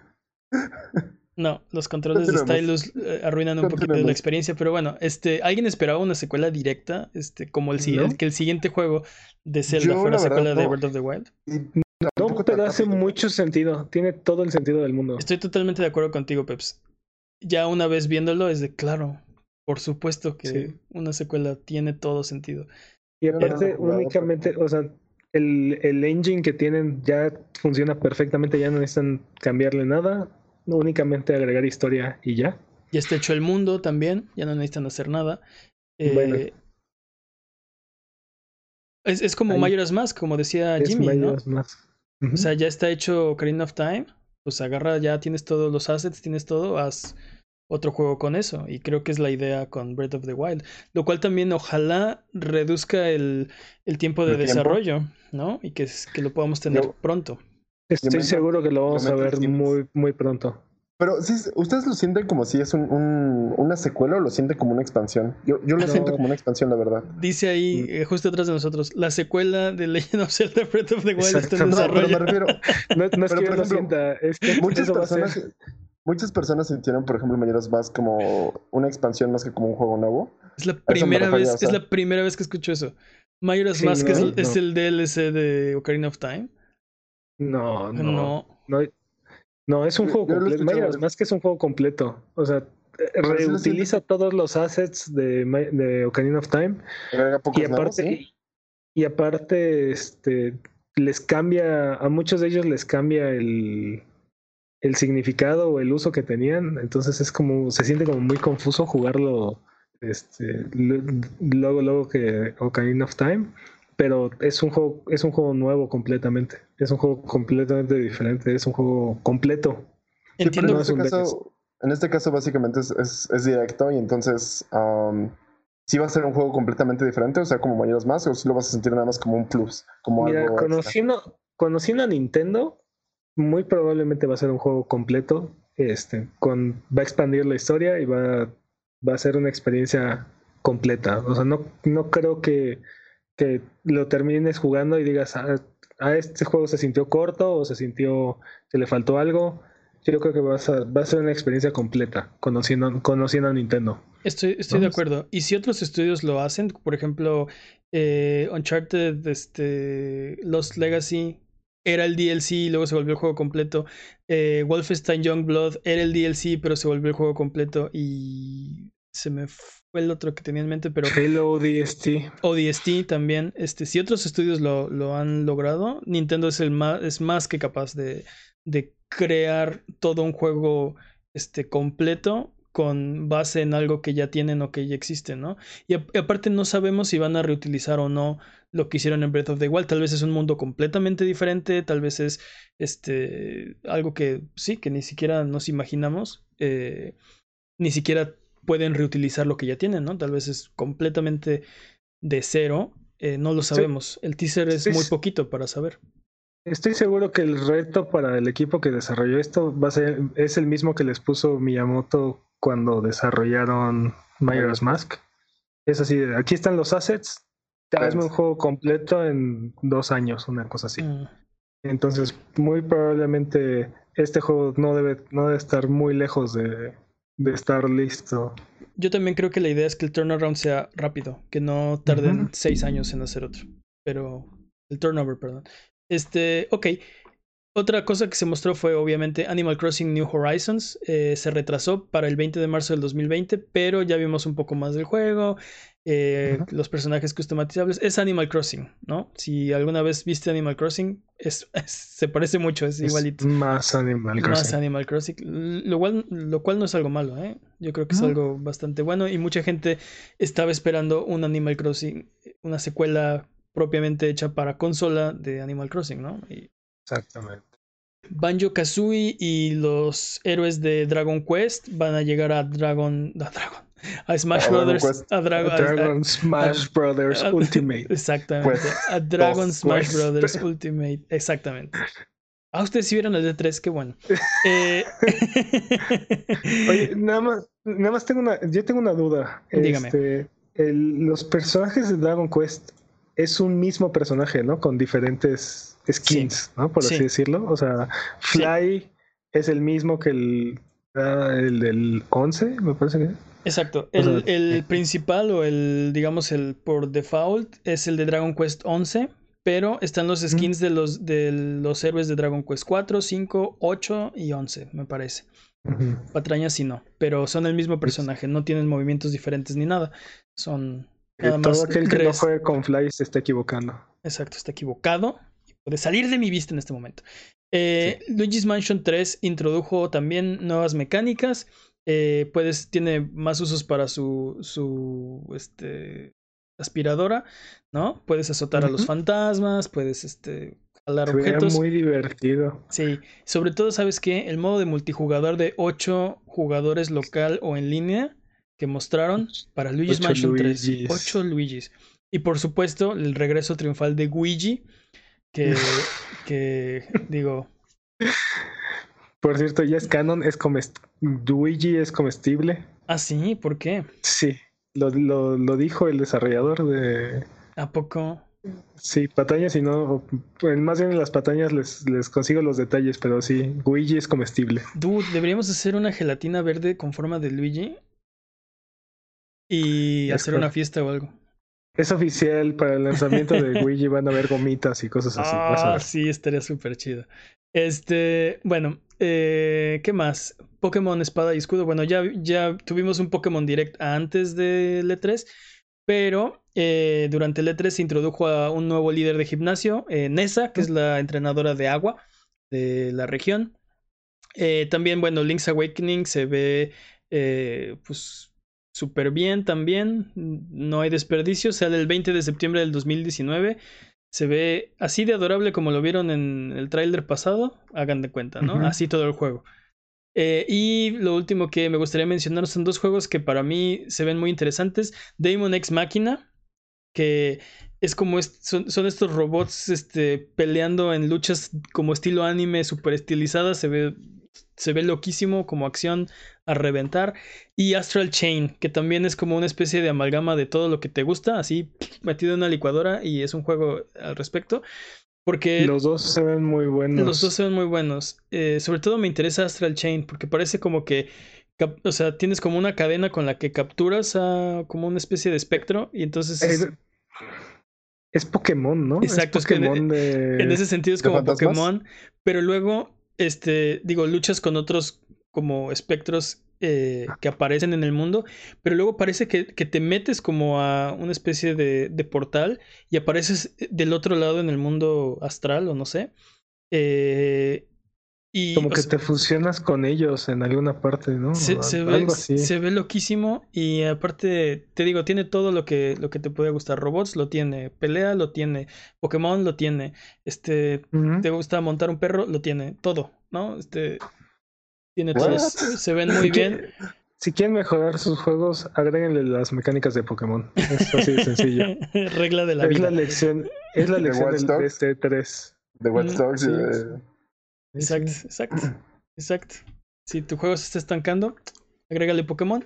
[LAUGHS] No, los controles de. Stylus eh, arruinan un poquito de la experiencia, pero bueno, este, ¿alguien esperaba una secuela directa? Este, como el, ¿No? el- que el siguiente juego de Zelda Yo, fuera la verdad, secuela de. Breath of the Wild. Pero hace rápido. mucho sentido. Tiene todo el sentido del mundo. Estoy totalmente de acuerdo contigo, Peps. Ya una vez viéndolo es de claro, por supuesto que Sí. una secuela tiene todo sentido. Y no aparte, jugado, únicamente, o sea, el, el engine que tienen ya funciona perfectamente, ya no necesitan cambiarle nada. únicamente agregar historia y ya. Ya está hecho el mundo también, ya no necesitan hacer nada. Eh, es, es, como Majora's Mask, como decía Jimmy, O sea, ya está hecho Ocarina of Time, pues agarra, ya tienes todos los assets, tienes todo, haz otro juego con eso. Y creo que es la idea con Breath of the Wild. Lo cual también ojalá reduzca el, el tiempo de desarrollo, ¿no? Y que, que lo podamos tener pronto. Estoy seguro que lo vamos a ver muy, muy pronto. Pero sí, ¿ustedes lo sienten como si es un, una secuela o lo sienten como una expansión? Yo, yo lo siento como una expansión, la verdad. Dice ahí, mm. eh, justo atrás de nosotros, la secuela de Legend of Zelda Breath of the Wild está en desarrollo. [LAUGHS] No, me refiero, no, es que yo lo sienta, es que muchas personas, muchas personas sintieron, por ejemplo, Mayoras más como una expansión más que como un juego nuevo. Es la primera vez, es la primera vez que escucho eso. Majora's Mask es, es, el DLC de Ocarina of Time. No, no. No, no es un juego completo. más que es un juego completo. O sea, reutiliza todos los assets de, de Ocarina of Time. Y aparte, y aparte, este les cambia, a muchos de ellos les cambia el, el significado o el uso que tenían. Entonces es como, se siente como muy confuso jugarlo este, luego, luego que Ocarina of Time pero es un juego, es un juego nuevo completamente. Es un juego completamente diferente, es un juego completo. Entiendo. en, este caso, en, este caso, básicamente es, es, directo y entonces um, sí va a ser un juego completamente diferente, o sea, como mayores más, o si lo vas a sentir nada más como un plus, como Mira, conociendo, conociendo a Nintendo, muy probablemente va a ser un juego completo, este, con, va a expandir la historia y va, va a ser una experiencia completa. O sea, no, no creo que que lo termines jugando y digas, a ah, ah, este juego se sintió corto o se sintió que le faltó algo. Yo creo que va a, va a ser una experiencia completa conociendo, conociendo a Nintendo. Estoy, estoy de acuerdo. Y si otros estudios lo hacen, por ejemplo, eh, Uncharted, este, Lost Legacy, era el DLC y luego se volvió el juego completo. Eh, Wolfenstein Youngblood era el DLC, pero se volvió el juego completo. Y se me fue el otro que tenía en mente, pero... Halo ODST. ODST también. Este, si otros estudios lo, lo han logrado, Nintendo es, el más, es más que capaz de, de crear todo un juego este, completo con base en algo que ya tienen o que ya existe, ¿no? Y, aparte no sabemos si van a reutilizar o no lo que hicieron en Breath of the Wild. Tal vez es un mundo completamente diferente, tal vez es este algo que sí, que ni siquiera nos imaginamos. Eh, ni siquiera pueden reutilizar lo que ya tienen, ¿no? Tal vez es completamente de cero, eh, no lo sabemos. El teaser es muy poquito para saber. Estoy seguro que el reto para el equipo que desarrolló esto va a ser, es el mismo que les puso Miyamoto cuando desarrollaron Majora's Mask. Es así, aquí están los assets, hazme un juego completo en dos años, una cosa así. Mm. Entonces, muy probablemente este juego no debe, no debe estar muy lejos de, de estar listo. Yo también creo que la idea es que el turnaround sea rápido, que no tarden seis años en hacer otro. Pero el turnover, perdón. Este, ok. Otra cosa que se mostró fue obviamente Animal Crossing New Horizons. Eh, se retrasó para el 20 de marzo del 2020, pero ya vimos un poco más del juego. Eh, los personajes customizables. Es Animal Crossing, ¿no? Si alguna vez viste Animal Crossing, es, [LAUGHS] se parece mucho, es, igualito. Más Animal Crossing. Más Animal Crossing. Lo cual, lo cual no es algo malo, ¿eh? Yo creo que es algo bastante bueno y mucha gente estaba esperando un Animal Crossing, una secuela propiamente hecha para consola de Animal Crossing, ¿no? Exactamente. Banjo Kazooie y los héroes de Dragon Quest van a llegar a Dragon. A Dragon a Smash Brothers. A, Dragon Smash Brothers Ultimate. Exactamente. a Dragon Smash Brothers Ultimate. Exactamente. Ah, ustedes sí vieron el de 3, qué bueno. [LAUGHS] Eh, Oye, [LAUGHS] nada más, nada más tengo una, yo tengo una duda. Dígame. Este, los personajes de Dragon Quest es un mismo personaje, ¿no? Con diferentes skins, ¿no? Por así decirlo. O sea, Fly es el mismo que el, ah, el del 11, me parece que. Exacto. El, el, principal o el, digamos, el por default es el de Dragon Quest 11, pero están los skins de, los, de los héroes de Dragon Quest 4, 5, 8 y 11, me parece. Patrañas sí no, pero son el mismo personaje, no tienen movimientos diferentes ni nada. Son nada más. Todo aquel que no juegue con Fly se está equivocando. Exacto, está equivocado. Puede salir de mi vista en este momento. Eh, Luigi's Mansion 3 introdujo también nuevas mecánicas. Eh, puedes, tiene más usos para su, su este, aspiradora, ¿no? Puedes azotar a los fantasmas, puedes este, jalar objetos. muy divertido. Sí, sobre todo, ¿sabes qué? El modo de multijugador de 8 jugadores local o en línea que mostraron para Luigi's Mansion 3. 8 Luigi's. Y por supuesto, el regreso triunfal de Luigi que, [LAUGHS] que digo. Por cierto, ya es canon, es Luigi es comestible. Ah, sí, ¿por qué? Sí, lo, lo, dijo el desarrollador de. ¿A poco? Sí, patañas y no. Más bien en las patañas les, les consigo los detalles, pero sí, Luigi es comestible. Dude, deberíamos hacer una gelatina verde con forma de Luigi y hacer una fiesta o algo. Es oficial para el lanzamiento de [LAUGHS] Luigi, van a haber gomitas y cosas así. Ah, sí, estaría súper chido. Este, bueno, eh, ¿qué más? Pokémon Espada y Escudo. Bueno, ya, ya tuvimos un Pokémon Direct antes del E3, pero eh, durante el E3 se introdujo a un nuevo líder de gimnasio, eh, Nessa, que es la entrenadora de agua de la región. también, bueno, Link's Awakening se ve, pues súper bien también. No hay desperdicio. Sale el 20 de septiembre del 2019. Se ve así de adorable como lo vieron en el tráiler pasado. Hagan de cuenta, ¿no? Así todo el juego. Eh, y lo último que me gustaría mencionar son dos juegos que para mí se ven muy interesantes. Damon X Máquina, que es como son, son, estos robots este, peleando en luchas como estilo anime, super estilizadas. Se ve se ve loquísimo como acción a reventar. Y Astral Chain, que también es como una especie de amalgama de todo lo que te gusta, así metido en una licuadora y es un juego al respecto. Porque los dos se ven muy buenos. Los dos se ven muy buenos. Eh, sobre todo me interesa Astral Chain porque parece como que, o sea, tienes como una cadena con la que capturas a como una especie de espectro y entonces... Es, Pokémon, ¿no? Exacto, es, Pokémon en ese sentido es como Pokémon, pero luego este, digo, luchas con otros como espectros eh, que aparecen en el mundo, pero luego parece que, que, te metes como a una especie de, de, portal y apareces del otro lado en el mundo astral o no sé. Eh, y, como que te fusionas con ellos en alguna parte, ¿no? Se, ve, se ve loquísimo y aparte, te digo, tiene todo lo que, lo que te puede gustar. Robots lo tiene, pelea lo tiene, Pokémon lo tiene, este, te gusta montar un perro, lo tiene, todo, ¿no? Este, tiene todo, se ven muy bien. Si quieren mejorar sus juegos, agréguenle las mecánicas de Pokémon. Es así de sencillo. [LAUGHS] Regla de la es vida. La lección, es la [LAUGHS] lección del PS3. De Watch Dogs y de Exacto, exacto, exacto. Si tu juego se está estancando, agrégale Pokémon.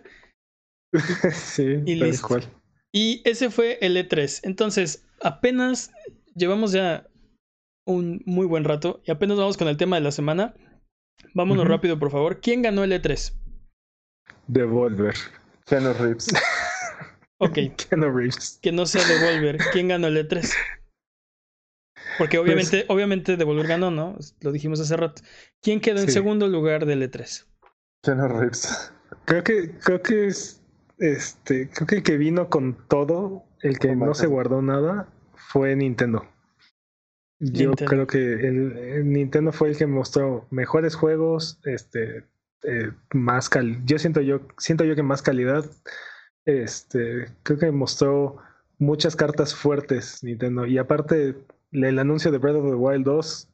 [LAUGHS] sí, y listo. Y ese fue el E3. Entonces, apenas llevamos ya un muy buen rato y apenas vamos con el tema de la semana. Vámonos rápido, por favor. ¿Quién ganó el E3? Devolver. Keanu Reeves. Ok. [LAUGHS] Keanu Reeves. Que no sea Devolver. ¿Quién ganó el E3? Porque pues obviamente, obviamente Devolver ganó, ¿no? Lo dijimos hace rato. ¿Quién quedó en segundo lugar del E3? Keanu Reeves. Creo que, creo que es este, creo que el que vino con todo, el que no se guardó nada, fue Nintendo. Yo creo que el, Nintendo fue el que mostró mejores juegos, este, eh, más cal yo siento yo siento yo que más calidad, este, creo que mostró muchas cartas fuertes Nintendo y aparte el anuncio de Breath of the Wild 2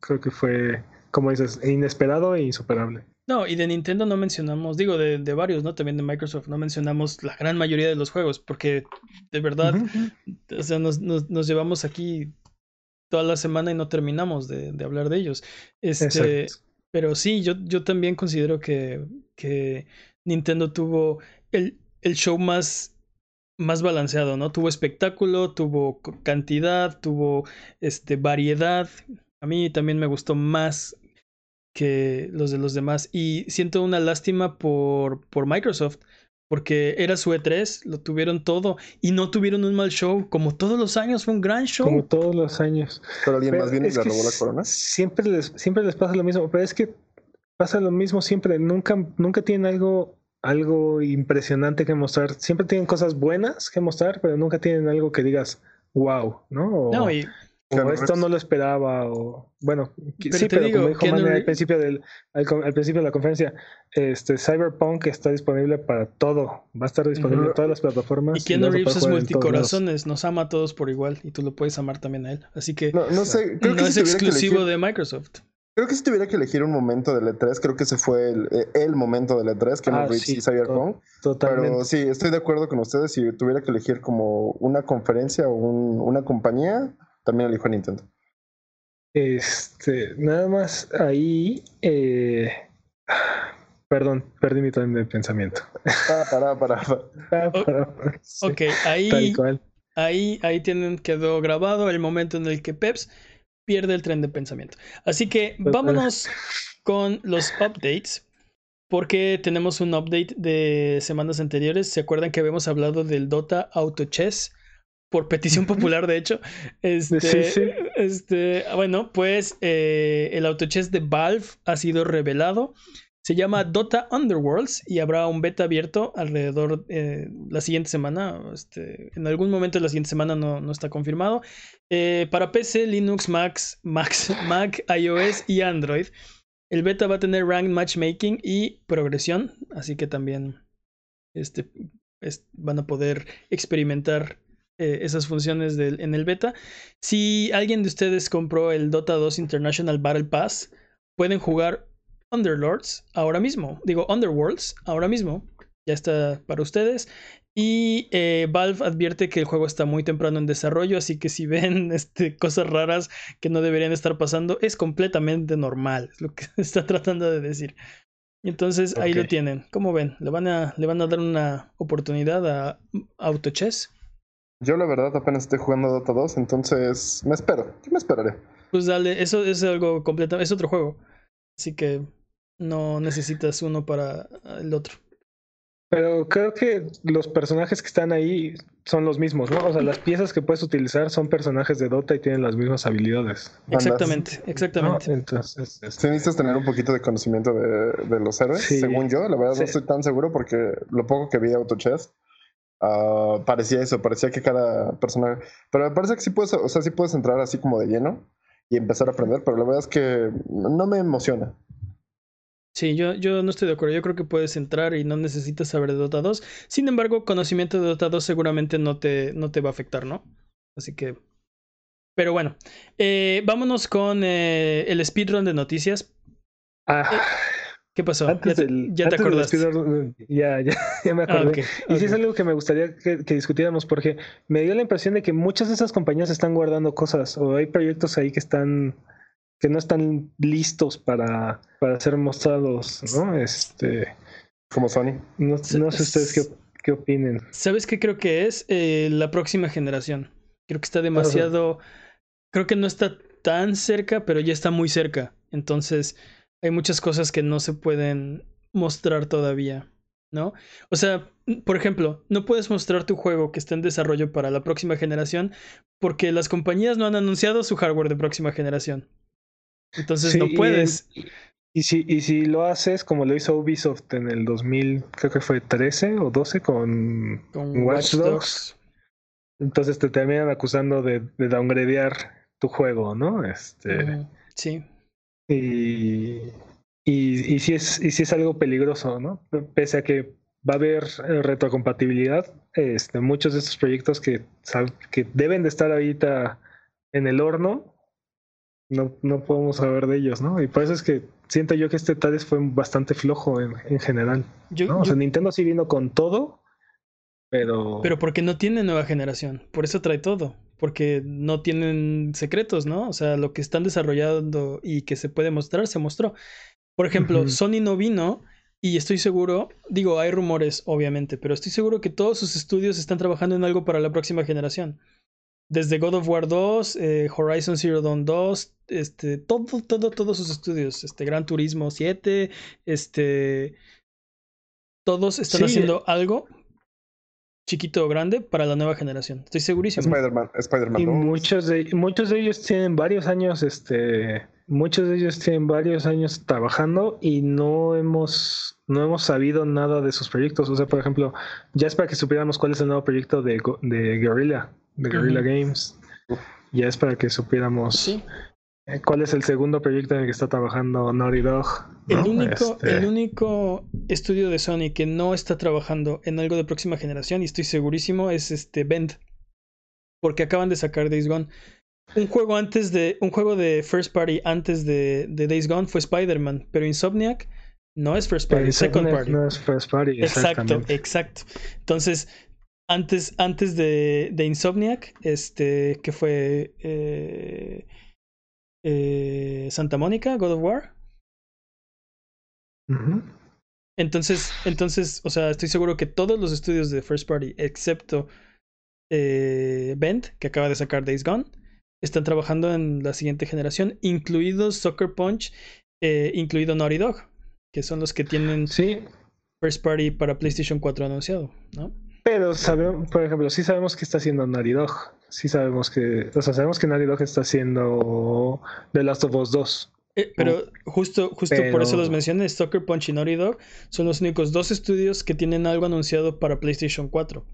creo, que fue, como dices, inesperado e insuperable. No, y de Nintendo no mencionamos, digo, de, de, varios, ¿no? También de Microsoft, no mencionamos la gran mayoría de los juegos, porque de verdad, o sea, nos, nos, llevamos aquí toda la semana y no terminamos de, de hablar de ellos. Este, pero sí, yo, yo también considero que, que Nintendo tuvo el, el show más más balanceado, ¿no? Tuvo espectáculo, tuvo cantidad, tuvo este, variedad. A mí también me gustó más que los de los demás. Y siento una lástima por, por Microsoft, porque era su E3, lo tuvieron todo y no tuvieron un mal show. Como todos los años, fue un gran show. Como todos los años. Pero alguien más bien le robó la corona. Siempre les, siempre les pasa lo mismo, pero es que pasa lo mismo siempre. Nunca, nunca tienen algo algo impresionante que mostrar. Siempre tienen cosas buenas que mostrar, pero nunca tienen algo que digas, wow, ¿no? No, y o esto no lo esperaba, o bueno, sí, pero como dijo Manny al principio, del, al, principio de la conferencia, este Cyberpunk está disponible para todo, va a estar disponible en todas las plataformas. Y Keanu Reeves es multicorazones, nos ama a todos por igual, y tú lo puedes amar también a él, así que no, no sé, creo no es exclusivo de Microsoft. Creo que si tuviera que elegir un momento del E3, creo que ese fue el, el momento del E3, que ah, Reeves y Cyberpunk. Totalmente. Pero sí, estoy de acuerdo con ustedes, si tuviera que elegir como una conferencia o un, una compañía también elijo a Nintendo. Este, nada más ahí. Eh, perdón, perdí mi tren de pensamiento. Ah, para, para, para. [LAUGHS] Ah, ok, ahí, ahí, ahí tienen, quedó grabado el momento en el que Peps pierde el tren de pensamiento. Así que vámonos con los updates. Porque tenemos un update de semanas anteriores. ¿Se acuerdan que habíamos hablado del Dota Auto Chess? por petición popular, de hecho. Este, este bueno, pues eh, el autochess de Valve ha sido revelado. Se llama Dota Underworlds y habrá un beta abierto alrededor eh, la siguiente semana. Este, en algún momento de la siguiente semana no, no está confirmado. Eh, para PC, Linux, Mac, [LAUGHS] Mac, iOS y Android. El beta va a tener ranked matchmaking y progresión, así que también este, van a poder experimentar eh, esas funciones en el beta. Si alguien de ustedes compró el Dota 2 International Battle Pass, pueden jugar Underlords ahora mismo. Digo, Underworlds ahora mismo. Ya está para ustedes. Y eh, Valve advierte que el juego está muy temprano en desarrollo, así que si [LAUGHS] ven este, cosas raras que no deberían estar pasando, es completamente normal, es lo que [LAUGHS] está tratando de decir. Entonces ahí lo tienen. ¿Cómo ven? ¿Le van, a, ¿Le van a dar una oportunidad a AutoChess? Yo la verdad apenas estoy jugando Dota 2, entonces me espero. Yo me esperaré. Pues dale, eso es algo completo, es otro juego. Así que no necesitas uno para el otro. Pero creo que los personajes que están ahí son los mismos, ¿no? O sea, las piezas que puedes utilizar son personajes de Dota y tienen las mismas habilidades. Exactamente, exactamente. Entonces, este... necesitas tener un poquito de conocimiento de, los héroes, según yo. La verdad no estoy tan seguro porque lo poco que vi de AutoChess Ah, parecía eso, parecía que cada persona. Pero me parece que sí puedes, o sea, sí puedes entrar así como de lleno y empezar a aprender, pero la verdad es que no me emociona. Sí, yo, yo no estoy de acuerdo. Yo creo que puedes entrar y no necesitas saber de Dota 2. Sin embargo, conocimiento de Dota 2 seguramente no te, no te va a afectar, ¿no? Así que. Pero bueno, eh, vámonos con eh, el speedrun de noticias. Ah. Eh, ¿Qué pasó? Antes ya, del, ya te acordaste. ya, ya, [LAUGHS] ya, me ah, acordé. y sí es algo que me gustaría que, discutiéramos porque me dio la impresión de que muchas de esas compañías están guardando cosas o hay proyectos ahí que están que no están listos para, para ser mostrados, ¿no? Este, como Sony. No, sé ustedes qué, qué, opinen. ¿Sabes qué creo que es? Eh, la próxima generación. Creo que está demasiado. Creo que no está tan cerca, pero ya está muy cerca. Entonces, hay muchas cosas que no se pueden mostrar todavía, ¿no? O sea, por ejemplo, no puedes mostrar tu juego que está en desarrollo para la próxima generación porque las compañías no han anunciado su hardware de próxima generación. Entonces no puedes. Y, si, y si lo haces como lo hizo Ubisoft en el 2000, creo que fue 13 o 12 con, Watch, Dogs, entonces te terminan acusando de, de downgradear tu juego, ¿no? Este, sí. Y, y, y, si es, y si es algo peligroso, ¿no? Pese a que va a haber eh, retrocompatibilidad, este, muchos de estos proyectos que, que deben de estar ahorita en el horno, no, no podemos saber de ellos, ¿no? Y por eso es que siento yo que este TADES fue bastante flojo en, en general. ¿no? O sea, Nintendo sí vino con todo, pero... Pero porque no tiene nueva generación, por eso trae todo porque no tienen secretos, ¿no? O sea, lo que están desarrollando y que se puede mostrar, se mostró. Por ejemplo, Sony no vino y estoy seguro, digo, hay rumores, obviamente, pero estoy seguro que todos sus estudios están trabajando en algo para la próxima generación. Desde God of War 2, eh, Horizon Zero Dawn 2, este, todo, todo, todos sus estudios, este, Gran Turismo 7, este, todos están haciendo algo chiquito o grande para la nueva generación. Estoy segurísimo. Spider-Man, Spider-Man y muchos de muchos de ellos tienen varios años, este, muchos de ellos tienen varios años trabajando y no hemos no hemos sabido nada de sus proyectos. O sea, por ejemplo, ya es para que supiéramos cuál es el nuevo proyecto de, de Guerrilla, de Guerrilla Games. ya es para que supiéramos eh, cuál es el segundo proyecto en el que está trabajando Naughty Dog. El, único, el este único estudio de Sony que no está trabajando en algo de próxima generación, y estoy segurísimo, es este Bend. Porque acaban de sacar Days Gone. Un juego antes de. Un juego de First Party antes de, de Days Gone fue Spider-Man. Pero Insomniac no es First Party, Second Party. No es First Party. Exacto, exacto. Entonces, antes, antes de, de Insomniac, este, que fue eh, eh, Santa Mónica, God of War. Entonces, entonces, o sea, estoy seguro que todos los estudios de First Party, excepto eh, Bend, que acaba de sacar Days Gone, están trabajando en la siguiente generación, incluidos Soccer Punch, incluido Naughty Dog, que son los que tienen sí. First Party para PlayStation 4 anunciado, ¿no? Pero sabemos, por ejemplo, sí sabemos que está haciendo Naughty Dog. Sí sabemos que, o sea, sabemos que Naughty Dog está haciendo The Last of Us 2. Eh, pero justo, justo por eso los mencioné, Soccer Punch y Naughty Dog son los únicos dos estudios que tienen algo anunciado para PlayStation 4.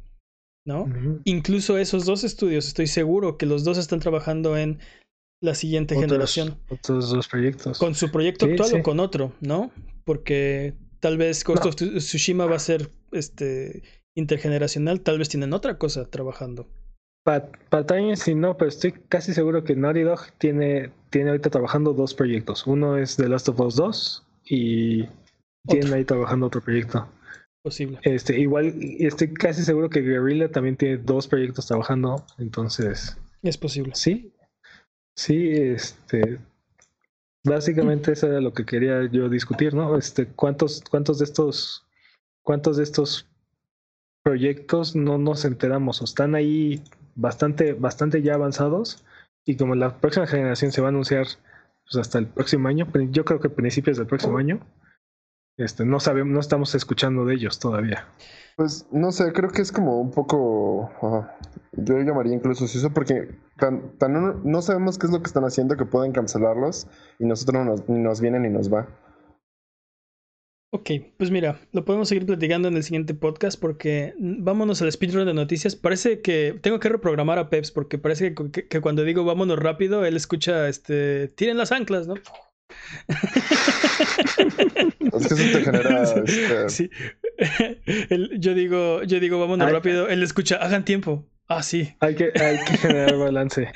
¿no? Incluso esos dos estudios, estoy seguro que los dos están trabajando en la siguiente generación. Otros dos proyectos. Con su proyecto actual o con otro, ¿no? Porque tal vez Ghost of Tsushima va a ser este intergeneracional, tal vez tienen otra cosa trabajando. Para sí no, pero estoy casi seguro que Naughty Dog tiene, tiene ahorita trabajando dos proyectos. Uno es The Last of Us 2 y tiene ahí trabajando otro proyecto. Posible. Este, igual estoy casi seguro que Guerrilla también tiene dos proyectos trabajando, entonces. Es posible. Sí. Sí, este. Básicamente eso era lo que quería yo discutir, ¿no? Este, ¿cuántos, cuántos de estos, cuántos de estos proyectos no nos enteramos o están ahí bastante, bastante ya avanzados? Y como la próxima generación se va a anunciar pues, hasta el próximo año, yo creo que principios del próximo año, este, no sabemos, no estamos escuchando de ellos todavía. Pues no sé, creo que es como un poco, yo llamaría incluso eso porque tan, tan no, sabemos qué es lo que están haciendo que pueden cancelarlos y nosotros no nos, ni nos viene ni nos va. Ok, pues mira, lo podemos seguir platicando en el siguiente podcast porque vámonos al speedrun de noticias. Parece que tengo que reprogramar a Peps porque parece que, que cuando digo vámonos rápido, él escucha, este, tiren las anclas, ¿no? es que eso te genera. Este, [LAUGHS] sí. [LAUGHS] yo digo, yo digo, vámonos rápido. Él escucha, hagan tiempo. Ah, sí. Hay que, hay que generar [LAUGHS] balance.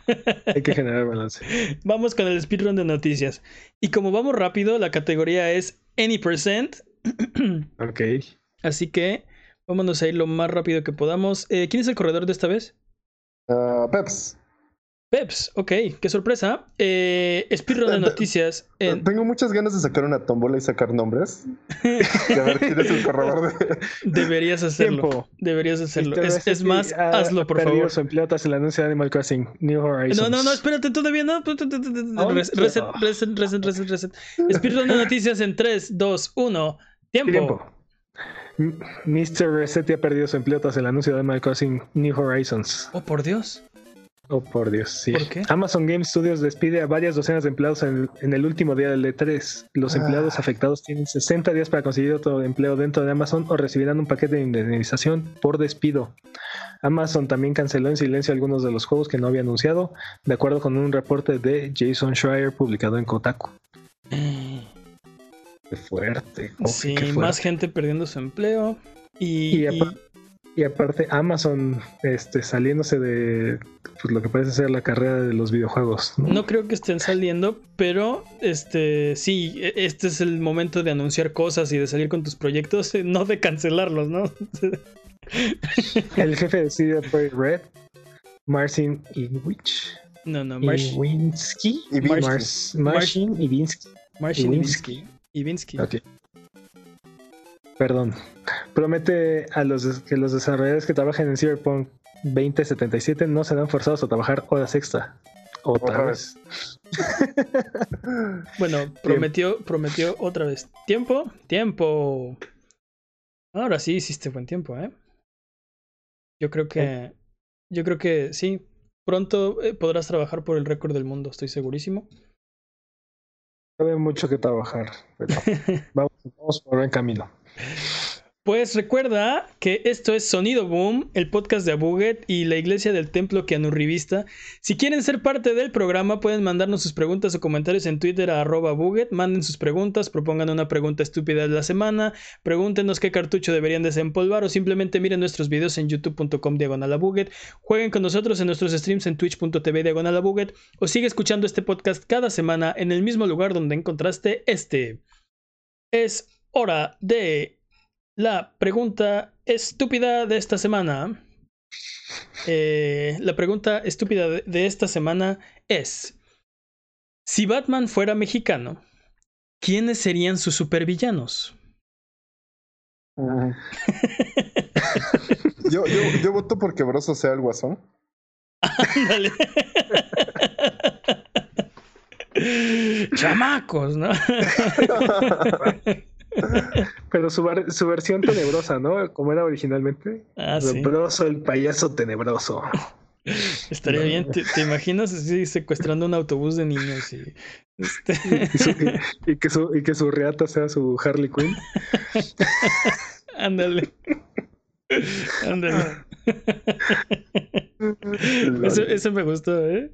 Hay que generar balance. Vamos con el speedrun de noticias. Y como vamos rápido, la categoría es Any Percent. [CLEARS THROAT] ok. Así que vámonos a ir lo más rápido que podamos. Eh, ¿Quién es el corredor de esta vez? Uh, Peps. Peps, ok, qué sorpresa. Eh, de [LAUGHS] noticias. Tengo muchas ganas de sacar una tómbola y sacar nombres. y a ver quién es el corredor de. [LAUGHS] Deberías hacerlo. Deberías hacerlo. Es, más, hazlo, por favor. su empleo tras el anuncio de Animal Crossing New Horizons. No, no, no, espérate, todavía no. Reset, reset, reset, reset, reset. de noticias en 3, 2, 1. Tiempo. Tiempo. Mr. Reset ha perdido su empleo tras el anuncio de Animal Crossing New Horizons. Oh, por Dios. Oh, por Dios, sí. Amazon Game Studios despide a varias docenas de empleados en, el último día del E3. Los empleados ah. afectados tienen 60 días para conseguir otro empleo dentro de Amazon o recibirán un paquete de indemnización por despido. Amazon también canceló en silencio algunos de los juegos que no había anunciado, de acuerdo con un reporte de Jason Schreier publicado en Kotaku. [GASPS] Qué fuerte. sí, más gente perdiendo su empleo. y y aparte, Amazon este, saliéndose de pues, lo que parece ser la carrera de los videojuegos. ¿no? creo que estén saliendo, pero este sí, e, este es el momento de anunciar cosas y de salir con tus proyectos, eh, no de cancelarlos, ¿no? el jefe de [LAUGHS] CD Projekt Red, Marcin Iwich. No, no, Marcin Iwinsky. Marcin Iwinsky. Marcin Iwinsky. Iwinsky. Ok. Perdón. Promete a los que los desarrolladores que trabajen en Cyberpunk 2077 no serán forzados a trabajar horas extra. Otra vez. [LAUGHS] bueno, prometió, prometió otra vez. Tiempo, tiempo. Ahora sí hiciste buen tiempo, ¿eh? Yo creo que. Yo creo que sí. Pronto eh, podrás trabajar por el récord del mundo, estoy segurísimo. Hay mucho que trabajar, pero [LAUGHS] vamos, vamos por buen camino. Pues recuerda que esto es Sonido Boom, el podcast de Abuget y la iglesia del templo que Rivista. Si quieren ser parte del programa, pueden mandarnos sus preguntas o comentarios en Twitter a arroba Buget. Manden sus preguntas, propongan una pregunta estúpida de la semana, pregúntenos qué cartucho deberían desempolvar o simplemente miren nuestros videos en youtube.com diagonal. Jueguen con nosotros en nuestros streams en twitch.tv diagonal o sigue escuchando este podcast cada semana en el mismo lugar donde encontraste este. Es hora de la pregunta estúpida de esta semana. Eh, la pregunta estúpida de esta semana es: Si Batman fuera mexicano, ¿quiénes serían sus supervillanos? [LAUGHS] yo, yo, yo voto por que Broso sea el guasón. Ándale. [LAUGHS] Chamacos, ¿no? [LAUGHS] [LAUGHS] Pero su, su, versión tenebrosa, ¿no? Como era originalmente. Ah, Broso, el payaso tenebroso. [LAUGHS] Estaría bien. ¿Te, imaginas así secuestrando un autobús de niños y, este... y, que su, y que su reata sea su Harley Quinn? [LAUGHS] Ándale. Ándale. eso, eso me gustó, ¿eh?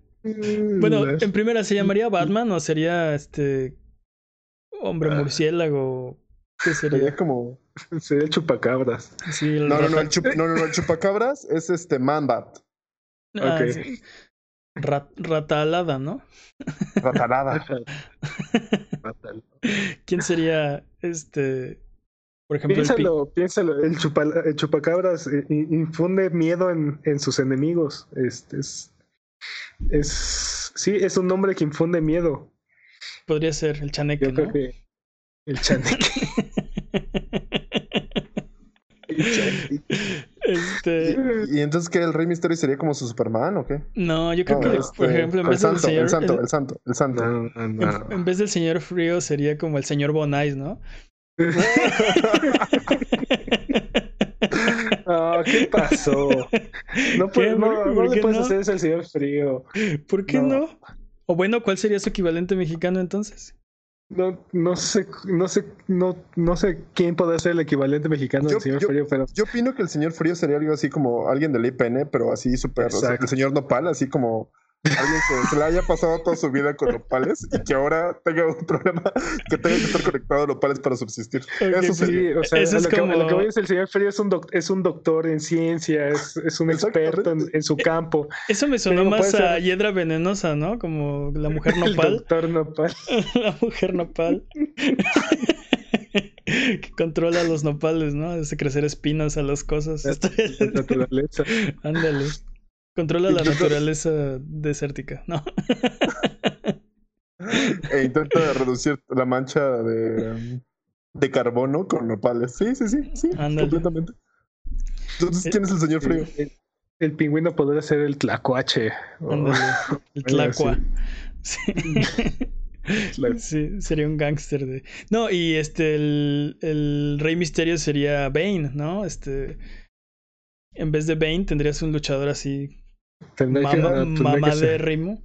Bueno, en primera se llamaría Batman o sería este hombre ah. Murciélago sería? como. [LAUGHS] Sería el chupacabras. no, no, no, el no, no, el chupacabras es este Manbat. Ah, ratalada, ¿no? Ratalada. [LAUGHS] ¿Quién sería este? Por ejemplo, piénsalo, el piénsalo. El, chupacabras eh, infunde miedo en, en sus enemigos. Este es, es. Sí, es un nombre que infunde miedo. Podría ser el chaneque, ¿no? El chaneque. Este... ¿Y, entonces qué? ¿El Rey Misterio sería como su Superman o qué? No, yo creo que, por este, ejemplo, en vez del señor. El santo, el, santo, el santo. En, vez del señor Frío sería como el señor Bonais, ¿no? [LAUGHS] Ah, ¿Qué pasó? No, puede, no, le puedes hacer eso al señor Frío. ¿Por qué no? O bueno, ¿cuál sería su equivalente mexicano entonces? No, no sé, no sé, no, no sé quién puede ser el equivalente mexicano del señor Frío, pero. Yo opino que el señor Frío sería algo así como alguien del IPN, pero así súper. el señor Nopal, así como Alguien que se le haya pasado toda su vida con nopales y que ahora tenga un problema que tenga que estar conectado a nopales para subsistir. Eso sí, o sea, lo, que, lo, que, voy es el señor Frío es un, es un doctor en ciencia, es, es un experto en, su campo. Eso me sonó más a hiedra venenosa, ¿no? Como la mujer nopal. El doctor nopal. la mujer nopal. que controla los nopales, ¿no? Hace crecer espinas a las cosas. La naturaleza. Ándale. Controla la naturaleza desértica, ¿no? [LAUGHS] e intenta reducir la mancha de, de carbono con nopales. Sí, sí, sí, sí, completamente. Entonces, ¿quién es el señor frío? El, pingüino podría ser el tlacuache. el [LAUGHS] tlacua. Sí. [LAUGHS] sí. sería un gángster de. No, y este, el, el Rey Misterio sería Bane, ¿no? Este. En vez de Bane tendrías un luchador así Tendría que, mamá de Rimo.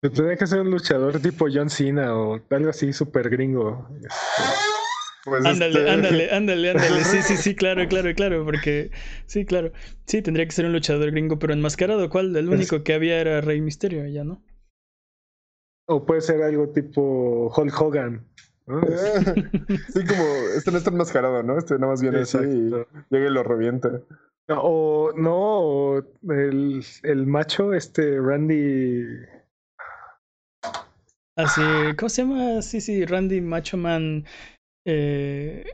Tendría que ser un luchador tipo John Cena o algo así súper gringo. Pues ándale, este... ándale, [LAUGHS] ándale, ándale. Sí, sí, sí, claro, [LAUGHS] claro, claro. Porque, sí, claro. Sí, tendría que ser un luchador gringo, pero enmascarado. ¿Cuál? El único que había era Rey Misterio, ya no. O puede ser algo tipo Hulk Hogan. [LAUGHS] sí, como este no está enmascarado, ¿no? Este nada más viene así y llega y lo revienta. O no, el, el macho, este Randy. Así, ¿cómo se llama? Sí, sí, Randy Macho Man. Eh...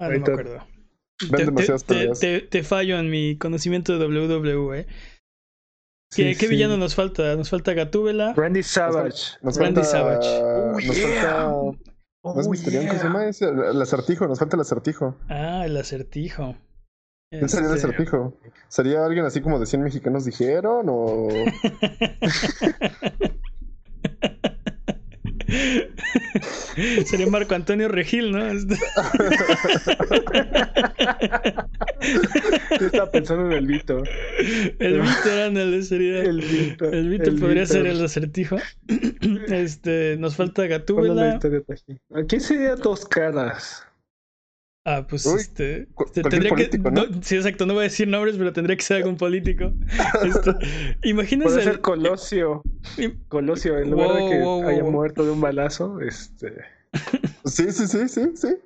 Ah, no me acuerdo. Te, te, te, fallo en mi conocimiento de WWE. ¿Qué, ¿qué villano nos falta? Nos falta Gatúbela. Randy Savage. Randy Savage. nos falta. ¿No es ¿Qué se llama? el acertijo, nos falta el acertijo. Ah, el acertijo. ¿Quién sería el este, acertijo? ¿Sería alguien así como de 100 mexicanos dijeron o...? Sería Marco Antonio Regil, ¿no? Yo estaba pensando en el Vito. El Vito, ándale, sería. El Vito. El Vito podría ser el acertijo. Este, nos falta Gatúbela. ¿Quién sería dos caras? Ah, pues Uy, este. este, tendría político, que. ¿no? no, sí, exacto, no voy a decir nombres, pero tendría que ser algún político. [LAUGHS] Este, imagínense. Puede ser Colosio. im- Colosio, en lugar de que wow, haya wow. muerto de un balazo, este. [LAUGHS] Sí, sí, sí, sí, sí.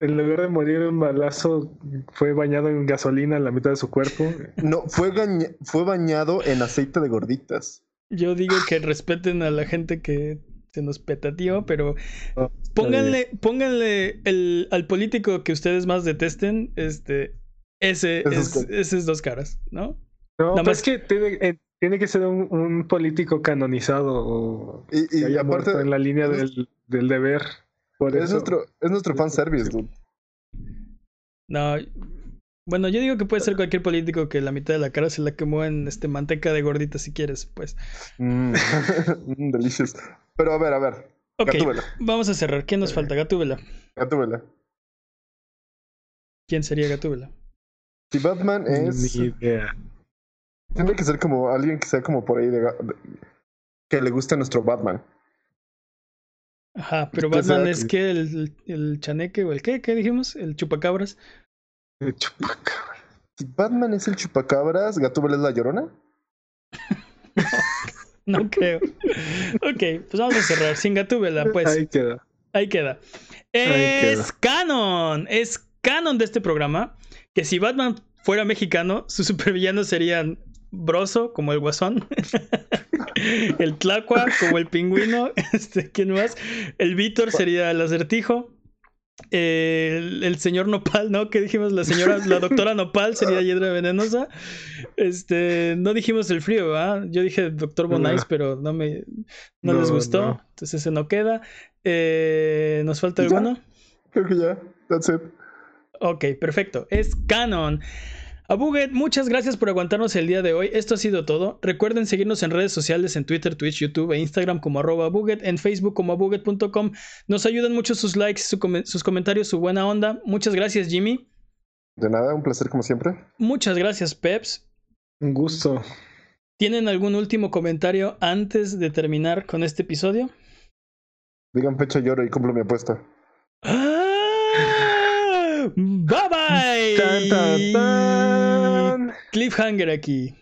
En lugar de morir de un balazo, fue bañado en gasolina en la mitad de su cuerpo. No, fue, fue bañado en aceite de gorditas. Yo digo que respeten a la gente que se nos petateó, pero Oh, pónganle, pónganle el, al político que ustedes más detesten, este. Ese es, caras. ese es dos caras, ¿no? No, Nada pues más- es que tiene, eh, tiene que ser un, un político canonizado o Y, que y haya aparte, muerto en la línea es- del, del deber. Por es eso. nuestro, es nuestro fanservice, dude. No. Bueno, yo digo que puede ser cualquier político que la mitad de la cara se la quemó en este manteca de gordita si quieres, pues. Mm, [LAUGHS] mm, delicious. Pero a ver, a ver. Ok, Gatúbela. vamos a cerrar. ¿Quién nos falta? Gatúbela. Gatúbela. ¿Quién sería Gatúbela? Si Batman es. Ni idea. Tiene que ser como alguien que sea como por ahí de, que le guste nuestro Batman. Ajá, pero Batman es que- que el, el chaneque o el qué, ¿qué dijimos? El chupacabras. Eh, chupacabra. Si Batman es el chupacabras, Gatúbela es la llorona. [LAUGHS] [LAUGHS] No creo. ok, pues vamos a cerrar. Sin Gatúbela, pues. Ahí queda. Ahí queda. Ahí Es canon. Es canon de este programa que si Batman fuera mexicano, sus supervillanos serían Broso, como el Guasón. [LAUGHS] el Tlacua, como el Pingüino. [LAUGHS] Este, ¿Quién más? El Víctor sería el Acertijo. El, el señor Nopal, ¿no? Que dijimos? La señora, la doctora [LAUGHS] Nopal sería Hiedra Venenosa. Este, no dijimos el frío, ¿verdad? Yo dije Doctor Bonais, No. pero no me, no, No, les gustó. no. Entonces ese no queda. Eh, ¿Nos falta alguno? Creo que ya. That's it. Ok, perfecto. Es canon. A Buget, muchas gracias por aguantarnos el día de hoy. Esto ha sido todo. Recuerden seguirnos en redes sociales en Twitter, Twitch, YouTube e Instagram como arroba Buget, en Facebook como abuget.com. Nos ayudan mucho sus likes, su sus comentarios, su buena onda. Muchas gracias, Jimmy. De nada, un placer como siempre. Muchas gracias, Peps. Un gusto. ¿Tienen algún último comentario antes de terminar con este episodio? Digan fecha lloro y cumplo mi apuesta. ¡Ah! [LAUGHS] Bye. Cliffhanger aquí.